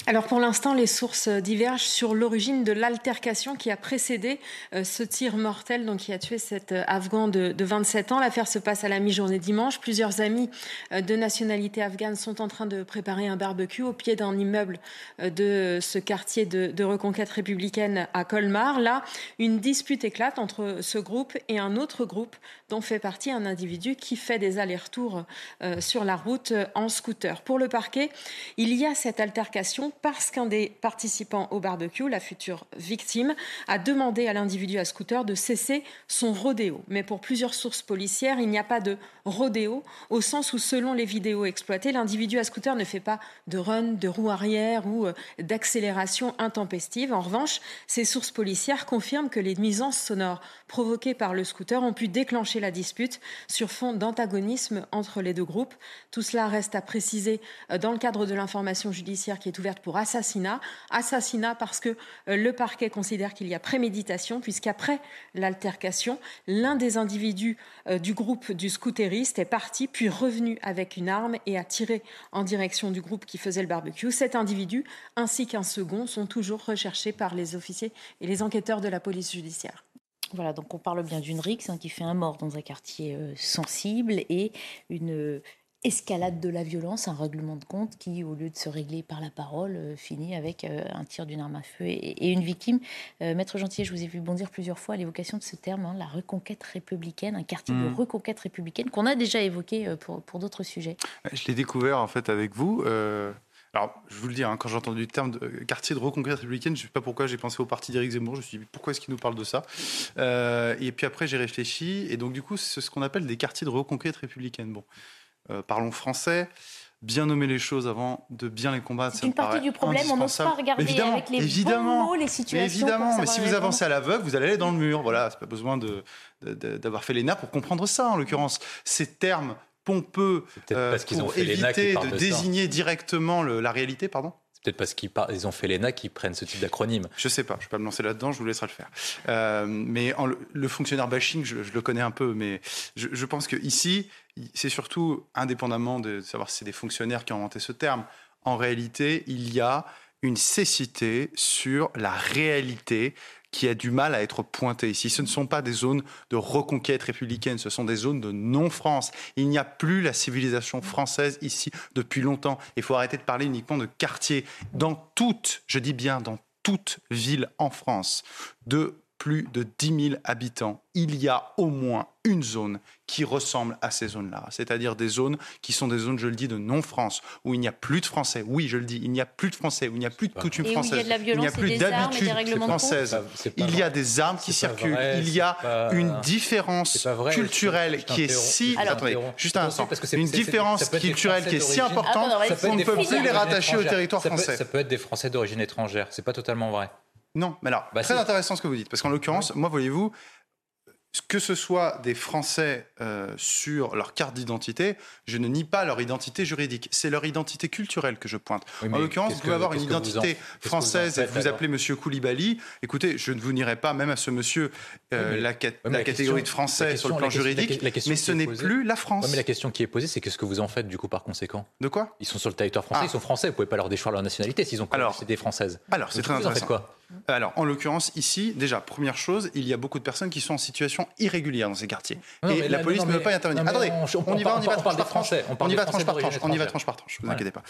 Alors pour l'instant, les sources divergent sur l'origine de l'altercation qui a précédé euh, ce tir mortel donc, qui a tué cet euh, Afghan de, de 27 ans. L'affaire se passe à la mi-journée dimanche. Plusieurs amis euh, de nationalité afghane sont en train de préparer un barbecue au pied d'un immeuble de ce quartier de reconquête républicaine à Colmar. Là, une dispute éclate entre ce groupe et un autre groupe dont fait partie un individu qui fait des allers-retours euh, sur la route euh, en scooter. Pour le parquet, il y a cette altercation parce qu'un des participants au barbecue, la future victime, a demandé à l'individu à scooter de cesser son rodéo. Mais pour plusieurs sources policières, il n'y a pas de rodéo au sens où, selon les vidéos exploitées, l'individu à scooter ne fait pas de run, de roue arrière ou euh, d'accélération intempestive. En revanche, ces sources policières confirment que les nuisances sonores provoquées par le scooter ont pu déclencher la dispute sur fond d'antagonisme entre les deux groupes. Tout cela reste à préciser euh, dans le cadre de l'information judiciaire qui est ouverte pour assassinat. Assassinat parce que euh, le parquet considère qu'il y a préméditation, puisqu'après l'altercation, l'un des individus euh, du groupe du scooteriste est parti, puis revenu avec une arme et a tiré en direction du groupe qui faisait le barbecue. Cet individu, ainsi qu'un second, sont toujours recherchés par les officiers et les enquêteurs de la police judiciaire. Voilà, donc on parle bien d'une rixe hein, qui fait un mort dans un quartier euh, sensible et une euh, escalade de la violence, un règlement de compte qui, au lieu de se régler par la parole, euh, finit avec un tir d'une arme à feu et, et une victime. Maître Gentil, je vous ai vu bondir plusieurs fois à l'évocation de ce terme, hein, la reconquête républicaine, un quartier de Mhm. reconquête républicaine qu'on a déjà évoqué pour, pour d'autres sujets. Je l'ai découvert en fait avec vous. Alors, je vous le dis, hein, quand j'ai entendu le terme de euh, quartier de reconquête républicaine, je ne sais pas pourquoi j'ai pensé au parti d'Éric Zemmour. Je me suis dit, pourquoi est-ce qu'il nous parle de ça? Euh, Et puis après, j'ai réfléchi. Et donc, du coup, c'est ce qu'on appelle des quartiers de reconquête républicaine. Bon, euh, parlons français. Bien nommer les choses avant de bien les combattre. C'est une partie du problème, on n'ose pas regarder Évidemment, avec les bons évidemment, mots les mais situations. évidemment, pour mais si vous avancez à l'aveugle, vous allez aller dans le mur. Voilà, c'est pas besoin de- de- de- d'avoir fait l'ENA pour comprendre ça, en l'occurrence. Ces termes pompeux peut-être euh, parce qu'ils ont pour fait l'ENA qu'ils éviter de, désigner directement le- la réalité, pardon C'est peut-être parce qu'ils ont fait l'ENA qu'ils prennent ce type d'acronyme. Je sais pas, je ne vais pas me lancer là-dedans, je vous laisserai le faire. Euh, mais le, fonctionnaire bashing, je, le connais un peu, mais je, je pense qu'ici, c'est surtout, indépendamment de savoir si c'est des fonctionnaires qui ont inventé ce terme, en réalité, il y a une cécité sur la réalité qui a du mal à être pointé ici. Ce ne sont pas des zones de reconquête républicaine, ce sont des zones de non-France. Il n'y a plus la civilisation française ici depuis longtemps. Il faut arrêter de parler uniquement de quartier. Dans toute, je dis bien dans toute ville en France, de plus de 10 000 habitants, il y a au moins une zone qui ressemble à ces zones-là. C'est-à-dire des zones qui sont des zones, je le dis, de non-France, où il n'y a plus de Français. Oui, je le dis, il n'y a plus de Français, où il n'y a plus de coutumes françaises. Il n'y a, plus d'habitudes françaises. Il y a des armes qui circulent. il y a une différence culturelle qui est si... attendez, juste un instant. Une différence culturelle qui est si importante qu'on ne peut plus les rattacher au territoire français. Ça peut être des Français d'origine étrangère. C'est pas totalement vrai. Non, mais alors, bah, très intéressant ce que vous dites, parce qu'en l'occurrence, moi, voyez-vous, que ce soit des Français euh, sur leur carte d'identité, je ne nie pas leur identité juridique. C'est leur identité culturelle que je pointe. en l'occurrence, vous pouvez avoir une identité française et vous appelez Monsieur Koulibaly. Écoutez, je ne vous nierai pas, même à ce monsieur, euh, la, catégorie de français sur le plan juridique, mais ce n'est plus la France. mais la question qui est posée, c'est qu'est-ce que vous en faites du coup par conséquent? De quoi? Ils sont sur le territoire français, ah. ils sont français, vous ne pouvez pas leur déchoir leur nationalité s'ils ont des françaises. Alors, c'est très intéressant. quoi? Alors, en l'occurrence, ici, déjà, première chose, il y a beaucoup de personnes qui sont en situation irrégulière dans ces quartiers. et la police ne veut pas y intervenir. Attendez, on, y va, on y va tranche par tranche. On y va tranche par tranche. On y va tranche par tranche. Vous inquiétez pas.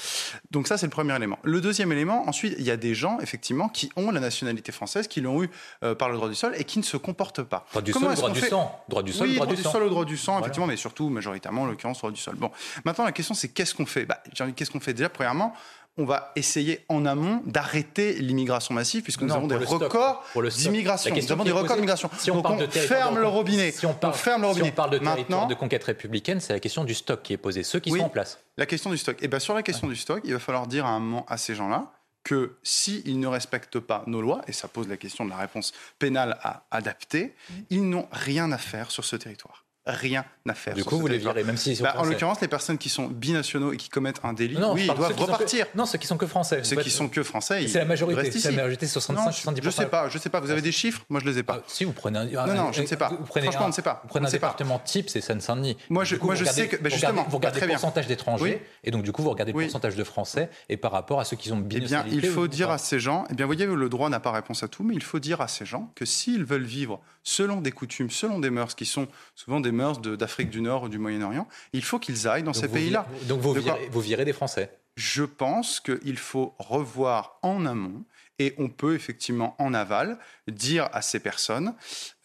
Donc ça, c'est le premier élément. Le deuxième élément, ensuite, il y a des gens, effectivement, qui ont la nationalité française, qui l'ont eu euh, par le droit du sol et qui ne se comportent pas. Droit du sol, droit du sang. Droit du sol, droit du sol, droit du sang, effectivement, mais surtout, majoritairement, en l'occurrence, droit du sol. Bon, maintenant, la question, c'est qu'est-ce qu'on fait? Bah, Qu'est-ce qu'on fait? Déjà, premièrement, on va essayer en amont d'arrêter l'immigration massive, puisque nous avons des records d'immigration. Nous avons des records d'immigration. Si on, parle de ferme le robinet. Si on parle, ferme le robinet. parle de territoire de conquête républicaine, c'est la question du stock qui est posée, ceux qui sont en place. La question du stock. Et eh bien sur la question du stock, il va falloir dire à un moment à ces gens-là que s'ils ne respectent pas nos lois, et ça pose la question de la réponse pénale à adapter, mmh. ils n'ont rien à faire sur ce territoire rien à faire. Du coup, vous les virez, même si bah, En l'occurrence, les personnes qui sont binationaux et qui commettent un délit, oui, ils doivent repartir. Non, ceux qui sont que français. Ceux qui sont que français, c'est la majorité. C'est la majorité, 65, 70 Je sais pas, je sais pas. Vous avez des chiffres Moi, je les ai pas. Ah, si vous prenez un. Non, non, je ne sais pas. Vous prenez Franchement, on ne sait pas. Vous prenez un département type, c'est Seine-Saint-Denis. Moi, je, moi, je sais que. justement, vous regardez le pourcentage d'étrangers, et donc du coup, vous regardez le pourcentage de Français, et par rapport à ceux qui ont bien. Eh bien, il faut dire à ces gens. Eh bien, vous voyez, le droit n'a pas réponse à tout, mais il faut dire à ces gens que s'ils veulent vivre selon des coutumes, selon des mœurs qui sont souvent des mœurs d'Afrique du Nord ou du Moyen-Orient, il faut qu'ils aillent dans ces pays-là. Donc vous virez, vous virez des Français Je pense qu'il faut revoir en amont et on peut effectivement en aval dire à ces personnes,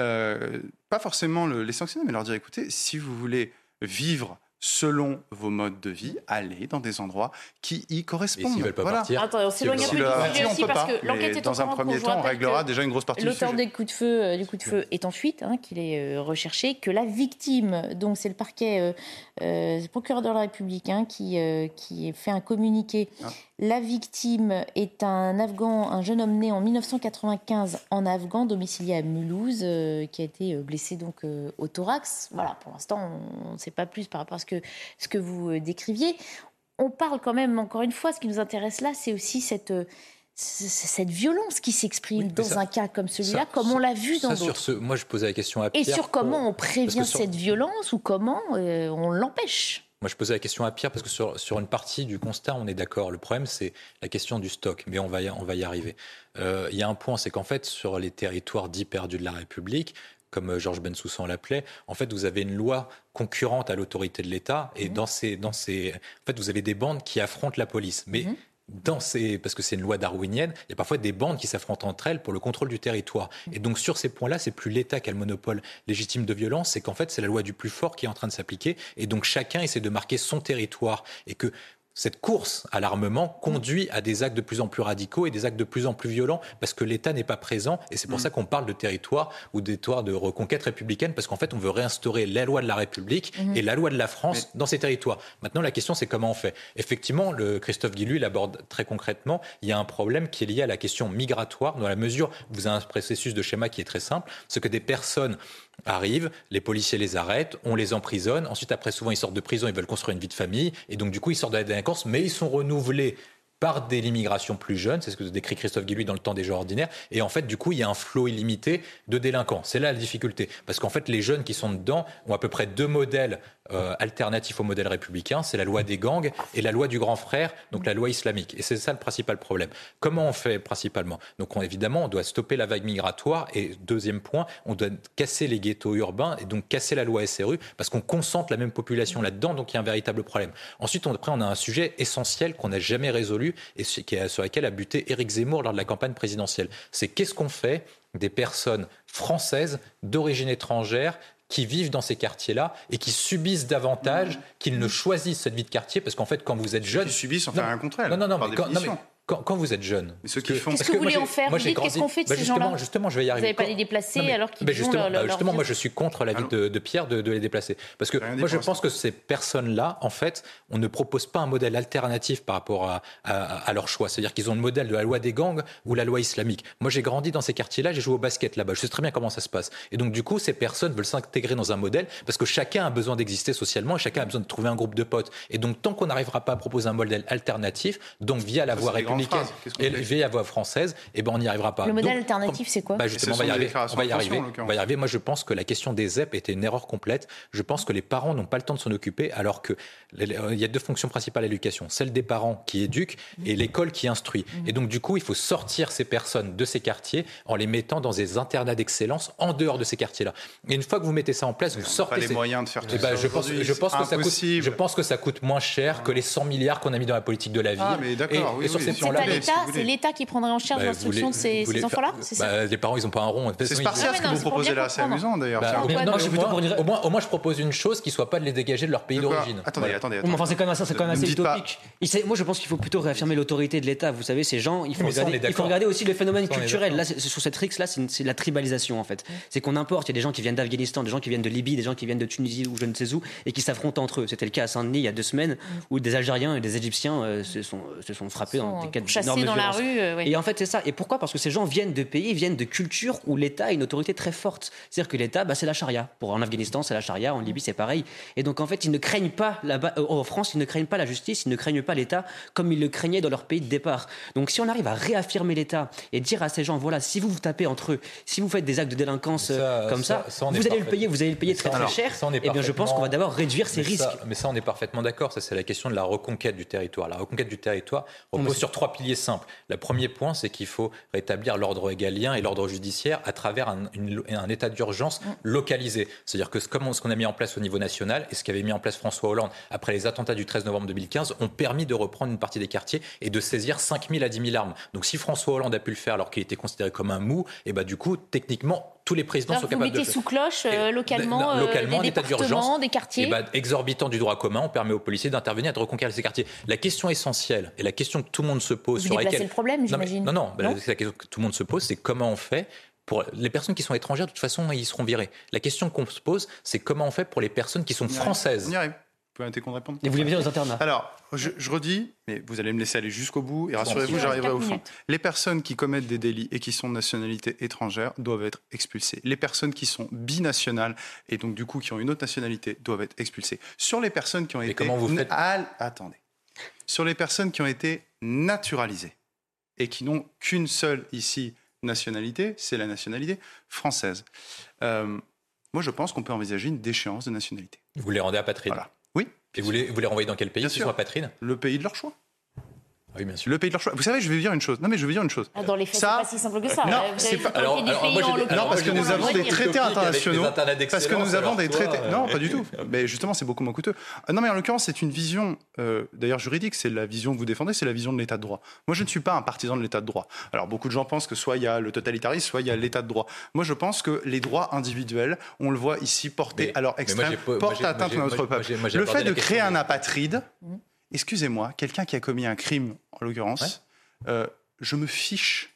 euh, pas forcément les sanctionner, mais leur dire écoutez, si vous voulez vivre selon vos modes de vie, allez dans des endroits qui y correspondent. Et veulent pas partir Attends, on s'éloigne un peu du sujet aussi parce que l'enquête est Dans un premier temps, on réglera déjà une grosse partie du sujet. L'auteur des coups de feu, euh, du coup de feu est en fuite, hein, qu'il est euh, recherché, que la victime, donc c'est le parquet, euh, procureur de la République, hein, qui, qui fait un communiqué. Ah. La victime est un Afghan, un jeune homme né en 1995 en Afghan, domicilié à Mulhouse, qui a été blessé donc au thorax. Voilà, pour l'instant, on ne sait pas plus par rapport à ce que ce que vous euh, décriviez. On parle quand même, encore une fois, ce qui nous intéresse là, c'est aussi cette euh, cette violence qui s'exprime dans un cas comme celui-là, comme on l'a vu dans d'autres. Moi, je posais la question à Pierre. Et sur comment on prévient cette violence ou comment euh, on l'empêche. Moi, je posais la question à Pierre parce que sur, sur une partie du constat, on est d'accord. Le problème, c'est la question du stock, mais on va y, on va y arriver. Il y a un point, c'est qu'en fait, sur les territoires dits perdus de la République, comme euh, Georges Bensoussan l'appelait, en fait, vous avez une loi concurrente à l'autorité de l'État, et mhm. dans ces, dans ces, en fait, vous avez des bandes qui affrontent la police. Mais mhm. dans ces, parce que c'est une loi darwinienne, il y a parfois des bandes qui s'affrontent entre elles pour le contrôle du territoire. Et donc sur ces points-là, c'est plus l'État qui a le monopole légitime de violence, c'est qu'en fait c'est la loi du plus fort qui est en train de s'appliquer, et donc chacun essaie de marquer son territoire, et que cette course à l'armement conduit à des actes de plus en plus radicaux et des actes de plus en plus violents parce que l'État n'est pas présent. Et c'est pour mm. ça qu'on parle de territoire ou territoires de reconquête républicaine parce qu'en fait, on veut réinstaurer la loi de la République mm-hmm. et la loi de la France dans ces territoires. Maintenant, la question, c'est comment on fait? Effectivement, le Christophe Guillu l'aborde très concrètement. Il y a un problème qui est lié à la question migratoire, dans la mesure où vous avez un processus de schéma qui est très simple. Ce que des personnes arrivent, les policiers les arrêtent, on les emprisonne. Ensuite, après, souvent, ils sortent de prison, ils veulent construire une vie de famille. Et donc, du coup, ils sortent de la délinquance, mais ils sont renouvelés par de l'immigration plus jeune, c'est ce que décrit Christophe Guilluy dans le temps des jours ordinaires, et en fait, du coup, il y a un flot illimité de délinquants. C'est là la difficulté, parce qu'en fait, les jeunes qui sont dedans ont à peu près deux modèles euh, alternatifs au modèle républicain, c'est la loi des gangs et la loi du grand frère, donc la loi islamique. Et c'est ça le principal problème. Comment on fait principalement? Donc on, évidemment, on doit stopper la vague migratoire, et deuxième point, on doit casser les ghettos urbains, et donc casser la loi SRU, parce qu'on concentre la même population là-dedans, donc il y a un véritable problème. Ensuite, on, après, on a un sujet essentiel qu'on n'a jamais résolu, et sur laquelle a buté Éric Zemmour lors de la campagne présidentielle. C'est qu'est-ce qu'on fait des personnes françaises d'origine étrangère qui vivent dans ces quartiers-là et qui subissent davantage qu'ils ne choisissent cette vie de quartier parce qu'en fait quand vous êtes jeune, ils subissent en fait un contre Non non non, mais, non mais quand, vous êtes jeune. Qu'est-ce que, vous voulez en faire Qu'est-ce qu'on fait de bah, ces gens-là Justement, je vais y arriver. Vous n'avez pas les déplacer alors qu'ils bah, justement, leur, justement moi, je suis contre l'avis de, de Pierre de, les déplacer. Parce que moi, je pense que ces personnes-là, en fait, on ne propose pas un modèle alternatif par rapport à, à, leur choix. C'est-à-dire qu'ils ont le modèle de la loi des gangs ou la loi islamique. Moi, j'ai grandi dans ces quartiers-là, j'ai joué au basket là-bas. Je sais très bien comment ça se passe. Et donc, du coup, ces personnes veulent s'intégrer dans un modèle parce que chacun a besoin d'exister socialement et chacun a besoin de trouver un groupe de potes. Et donc, tant qu'on n'arrivera pas à proposer un modèle alternatif, donc via la voie républicaine et la voie française, eh ben on n'y arrivera pas. Le modèle alternatif, c'est quoi bah Justement, on va y arriver. On va y arriver. On va y arriver. Moi, je pense que la question des ZEP était une erreur complète. Je pense que les parents n'ont pas le temps de s'en occuper, alors que il y a deux fonctions principales à l'éducation celle des parents qui éduquent et l'école qui instruit. Mmh. Et donc, du coup, il faut sortir ces personnes de ces quartiers en les mettant dans des internats d'excellence en dehors de ces quartiers-là. Et une fois que vous mettez ça en place, vous sortez. Pas les moyens de faire tout eh ben, ça. Je pense, je pense que ça coûte. Je pense que ça coûte moins cher que les 100 milliards qu'on a mis dans la politique de la ville. Ah, mais d'accord. Oui, c'est l'État qui prendrait en charge bah, l'instruction de ces, ces enfants-là bah, Les parents, ils n'ont pas un rond. C'est spartiate ce que vous proposez là, c'est amusant d'ailleurs. Bah, au moins, je propose une chose qui ne soit pas de les dégager de leur pays d'origine. Attendez, attendez. Enfin, c'est quand même assez utopique. Moi, je pense qu'il faut plutôt réaffirmer l'autorité de l'État. Vous savez, ces gens, il faut regarder aussi le phénomène culturel. Là, sur cette rixe-là, c'est la tribalisation en fait. C'est qu'on importe. Il y a des gens qui viennent d'Afghanistan, des gens qui viennent de Libye, des gens qui viennent de Tunisie ou je ne sais où, et qui s'affrontent entre eux. C'était le cas à Saint-Denis il y a deux semaines, où des Algériens et des Égyptiens euh, se sont frappés dans des de dans la rue. Et en fait, c'est ça. Et pourquoi? Parce que ces gens viennent de pays, viennent de cultures où l'État a une autorité très forte. C'est-à-dire que l'État, bah, c'est la charia. Pour en Afghanistan, c'est la charia. En Libye, c'est pareil. Et donc, en fait, ils ne craignent pas là-bas. Euh, en France, ils ne craignent pas la justice, ils ne craignent pas l'État comme ils le craignaient dans leur pays de départ. Donc, si on arrive à réaffirmer l'État et dire à ces gens, voilà, si vous vous tapez entre eux, si vous faites des actes de délinquance euh, comme ça, vous allez le payer, vous allez le payer très très cher. et eh bien, je pense qu'on va d'abord réduire ces risques. mais ça, on est parfaitement d'accord. Ça, c'est la question de la reconquête du territoire. La reconquête du territoire repose sur trois piliers simples. Le premier point, c'est qu'il faut rétablir l'ordre égalien et l'ordre judiciaire à travers un, un état d'urgence mm. localisé. C'est-à-dire que comme ce qu'on a mis en place au niveau national et ce qu'avait mis en place François Hollande après les attentats du 13 novembre 2015 ont permis de reprendre une partie des quartiers et de saisir 5 000 à 10 000 armes. Donc si François Hollande a pu le faire alors qu'il était considéré comme un mou, et eh bah ben, du coup, techniquement, tous les présidents sont capables de le faire. sous cloche euh, localement, localement euh, des état d'urgence, des quartiers. Et bah, exorbitant du droit commun, on permet aux policiers d'intervenir et de reconquérir ces quartiers. La question essentielle et la question que tout le monde se pose Vous sur laquelle le problème, j'imagine. Non, non, non, non la question que tout le monde se pose, c'est comment on fait pour les personnes qui sont étrangères, de toute façon, ils seront virés. La question qu'on se pose, c'est comment on fait pour les personnes qui sont françaises. Pouvez arrêter qu'on réponde Et vous voulez bien aux internats Alors, je, redis, mais vous allez me laisser aller jusqu'au bout, et rassurez-vous, j'arriverai au fond. Les personnes qui commettent des délits et qui sont de nationalité étrangère doivent être expulsées. Les personnes qui sont binationales, et donc du coup qui ont une autre nationalité, doivent être expulsées. Sur les personnes qui ont été... comment vous faites Attendez. Sur les personnes qui ont été naturalisées, et qui n'ont qu'une seule ici nationalité, c'est la nationalité française. Euh, moi, je pense qu'on peut envisager une déchéance de nationalité. Vous les rendez apatrides Voilà. Et vous les, vous les renvoyez dans quel pays, Bien apatrides Le pays de leur choix. Oui, bien sûr. Le pays de leur choix. Vous savez, je vais dire une chose. Non, mais je vais dire une chose. Ah, dans les faits, ça... c'est pas si simple que ça. Non, c'est pas. Alors, alors, moi, non parce que nous avons des traités internationaux. Parce que nous avons des traités. Non, pas du tout. Mais justement, c'est beaucoup moins coûteux. Ah, non, mais en l'occurrence, c'est une vision, euh, d'ailleurs juridique. C'est la vision que vous défendez, c'est la vision de l'État de droit. Moi, je ne suis pas un partisan de l'État de droit. Alors, beaucoup de gens pensent que soit il y a le totalitarisme, soit il y a l'État de droit. Moi, je pense que les droits individuels, on le voit ici portés à leur extrême, portent atteinte à notre peuple. Le fait de créer un apatride. Excusez-moi, quelqu'un qui a commis un crime, en l'occurrence, euh, je me fiche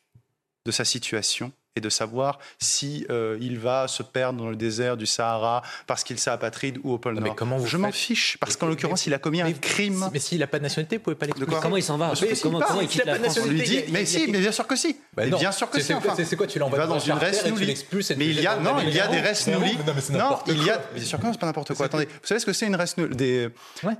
de sa situation et de savoir si euh, il va se perdre dans le désert du Sahara parce qu'il s'est apatride ou au pôle Nord. Mais comment vous je m'en fiche parce qu'en l'occurrence il a commis un crime. Mais s'il n'a pas de nationalité, vous pouvez pas l'expliquer. Comment il s'en va comment, comment, il quitte la, France On lui dit, mais si, mais bien sûr que si. Bah non. bien sûr que C'est- c'est. quoi, tu l'envoies dans dans un une charter res et tu nouli. l'expulses et tu Mais il y a non, il y a des mer. res nouli. Non, mais c'est Non, n'importe il y a. Bien sûr que non, c'est pas n'importe quoi. Attendez, vous savez ce que c'est une res nouli des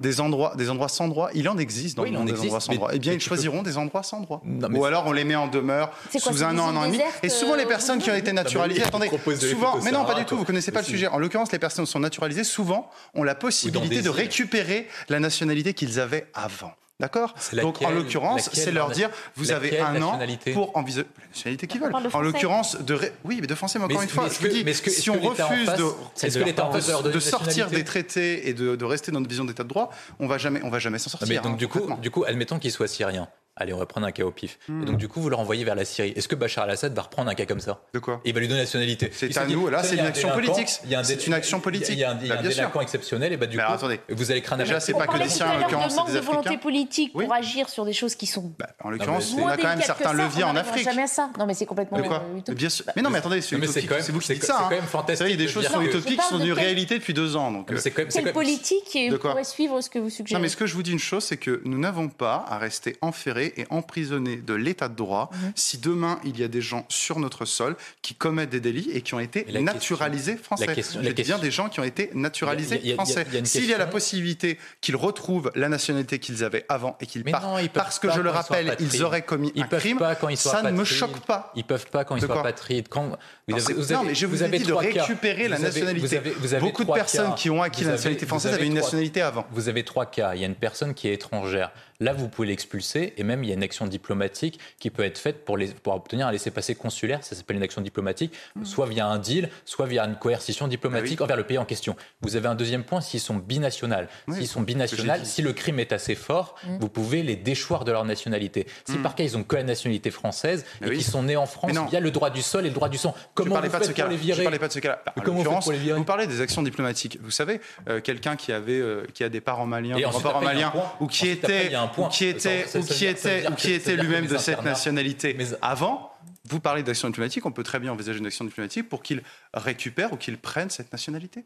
des endroits des endroits sans droit. Il en existe dans Oui, le il en monde des existe, endroits sans droit. Eh bien, ils choisiront des endroits sans droit. Ou alors on les met en demeure sous un an, un an et demi. Et souvent les euh, personnes qui ont été naturalisées, attendez, les souvent, mais non, pas du tout. Vous connaissez pas le sujet. En l'occurrence, les personnes qui sont naturalisées, souvent, ont la possibilité de récupérer la nationalité qu'ils avaient avant. D'accord Donc, en l'occurrence, c'est leur dire, vous avez un an pour envisager la nationalité qu'ils veulent. En l'occurrence, de ré- oui, mais de français, mais encore Mais une fois, je vous que- dis, mais est-ce que- si on refuse face, de, sortir des traités et de, de rester dans notre vision d'état de droit, on va jamais, on va jamais s'en sortir. Mais donc hein, du coup, du coup, admettons qu'il soit syrien. Allez, on va prendre un cas au pif. Hmm. Et donc du coup, vous le renvoyez vers la Syrie. Est-ce que Bachar al-Assad va reprendre un cas comme ça De quoi? Et il va lui donner la nationalité. C'est à dit, nous, là, c'est une un action politique. il y a un C'est une action politique. Il y a un, il y a Bah, un bien sûr. délinquant exceptionnel, et bah du coup, attendez. vous allez craindre Déjà, c'est pas On que des Syriens, en l'occurrence, de c'est manque des de Africains. volonté politique Oui. pour agir sur des choses qui sont Bah, en l'occurrence, on moins a quand même certains leviers en Afrique. jamais à ça. Non, mais c'est complètement De bien sûr. Mais non, mais attendez, c'est Non, vous qui dites quand- ça. c'est hein. quand même fantastique Vous savez, Il y a des de choses dire sont que- utopiques qui sont de une réalité depuis deux ans. Donc, Mais c'est quand même- c'est Quelle politique De pourrait suivre ce que vous Non, suggérez? mais ce que je vous dis une chose, c'est que nous n'avons pas à rester enferrés et emprisonnés de l'état de droit Mhm. si demain il y a des gens sur notre sol qui commettent des délits et qui ont été naturalisés question- français. la question- Je la dis bien des gens qui ont été naturalisés Il y a- il y a- il y a- français. il y a S'il y a la possibilité qu'ils retrouvent la nationalité qu'ils avaient avant et qu'ils partent, non, ils peuvent parce que je le ils rappelle, ils auraient commis Ils un crime, pas quand ils sont ça ne me choque pas. Ils peuvent pas quand ils quoi? apatrides. Quand vous Non, avez, vous non, mais je vous ai avez dit de cas. récupérer la Vous nationalité. vous avez- vous Beaucoup de personnes cas. qui ont acquis Vous la nationalité vous française avaient une trois- nationalité avant. Vous avez trois cas. Il y a une personne qui est étrangère. Là, vous pouvez l'expulser et même il y a une action diplomatique qui peut être faite pour, les, pour obtenir un laissez-passer consulaire. Ça s'appelle une action diplomatique, soit via un deal, soit via une coercition diplomatique Ah envers le pays en question. Vous avez un deuxième point s'ils sont binationales. Oui, s'ils sont binationales, si le crime est assez fort, Mm. vous pouvez les déchoir de leur nationalité. Si Mm. par cas ils ont que la nationalité française et oui. qu'ils sont nés en France, il y a le droit du sol et le droit du sang. Je Comment parlais vous pas de ce les Je parlais pas de ce cas-là. Comment vous les vous parlez des actions diplomatiques. Vous savez, euh, quelqu'un qui avait, euh, qui a des parents maliens, des grands-parents maliens, ou qui était, ou qui était, ou qui était, ou qui lui-même de cette nationalité avant. Vous parlez d'action diplomatique, on peut très bien envisager une action diplomatique pour qu'ils récupèrent ou qu'ils prennent cette nationalité.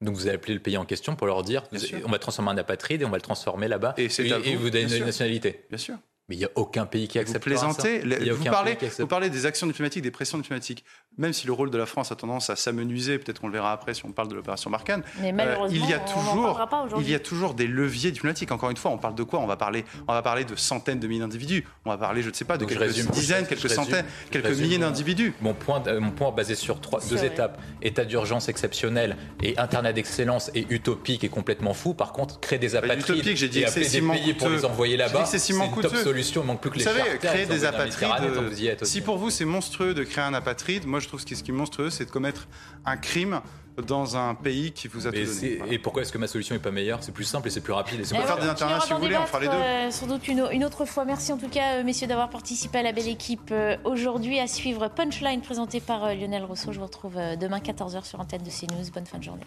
Donc vous allez appeler le pays en question pour leur dire on va transformer un apatride et on va le transformer là-bas Et vous, vous donnez une nationalité. Bien sûr. Mais il n'y a aucun pays qui Vous accepte plaisantez, ça. vous, parlez, vous parlez des actions diplomatiques, des pressions diplomatiques. Même si le rôle de la France a tendance à s'amenuiser, peut-être qu'on le verra après si on parle de l'opération Barkhane. Mais euh, malheureusement, il y a toujours, parlera pas aujourd'hui. il y a toujours des leviers diplomatiques. Encore une fois, on parle de quoi? On va parler, on va parler de centaines de milliers d'individus. On va parler, je ne sais pas, de Donc, je quelques résume. dizaines, Je quelques résume. centaines, Je quelques résume. milliers d'individus. Mon point, euh, mon point basé sur trois, deux vrai. étapes état d'urgence exceptionnel et internet d'excellence et utopique et complètement fou. Par contre, créer des apatrides utopique, j'ai dit et appeler des excessivement pays pour les envoyer là-bas, c'est une top solution. Il manque plus que Vous les savez, créer des apatrides. Si pour vous c'est monstrueux de créer un apatride, moi je trouve que ce qui est monstrueux, c'est de commettre un crime dans un pays qui vous a Mais tout c'est- donné. Voilà. Et pourquoi est-ce que ma solution est pas meilleure? C'est plus simple et c'est plus rapide. Et c'est Eh pas faire des on internats, finira si vous voulez, on fera les deux. euh, sans doute une, une autre fois. Merci en tout cas, euh, messieurs, d'avoir participé à la belle équipe euh, aujourd'hui. À suivre Punchline présenté par euh, Lionel Rousseau. Je vous retrouve euh, demain 14h sur antenne de CNews. Bonne fin de journée.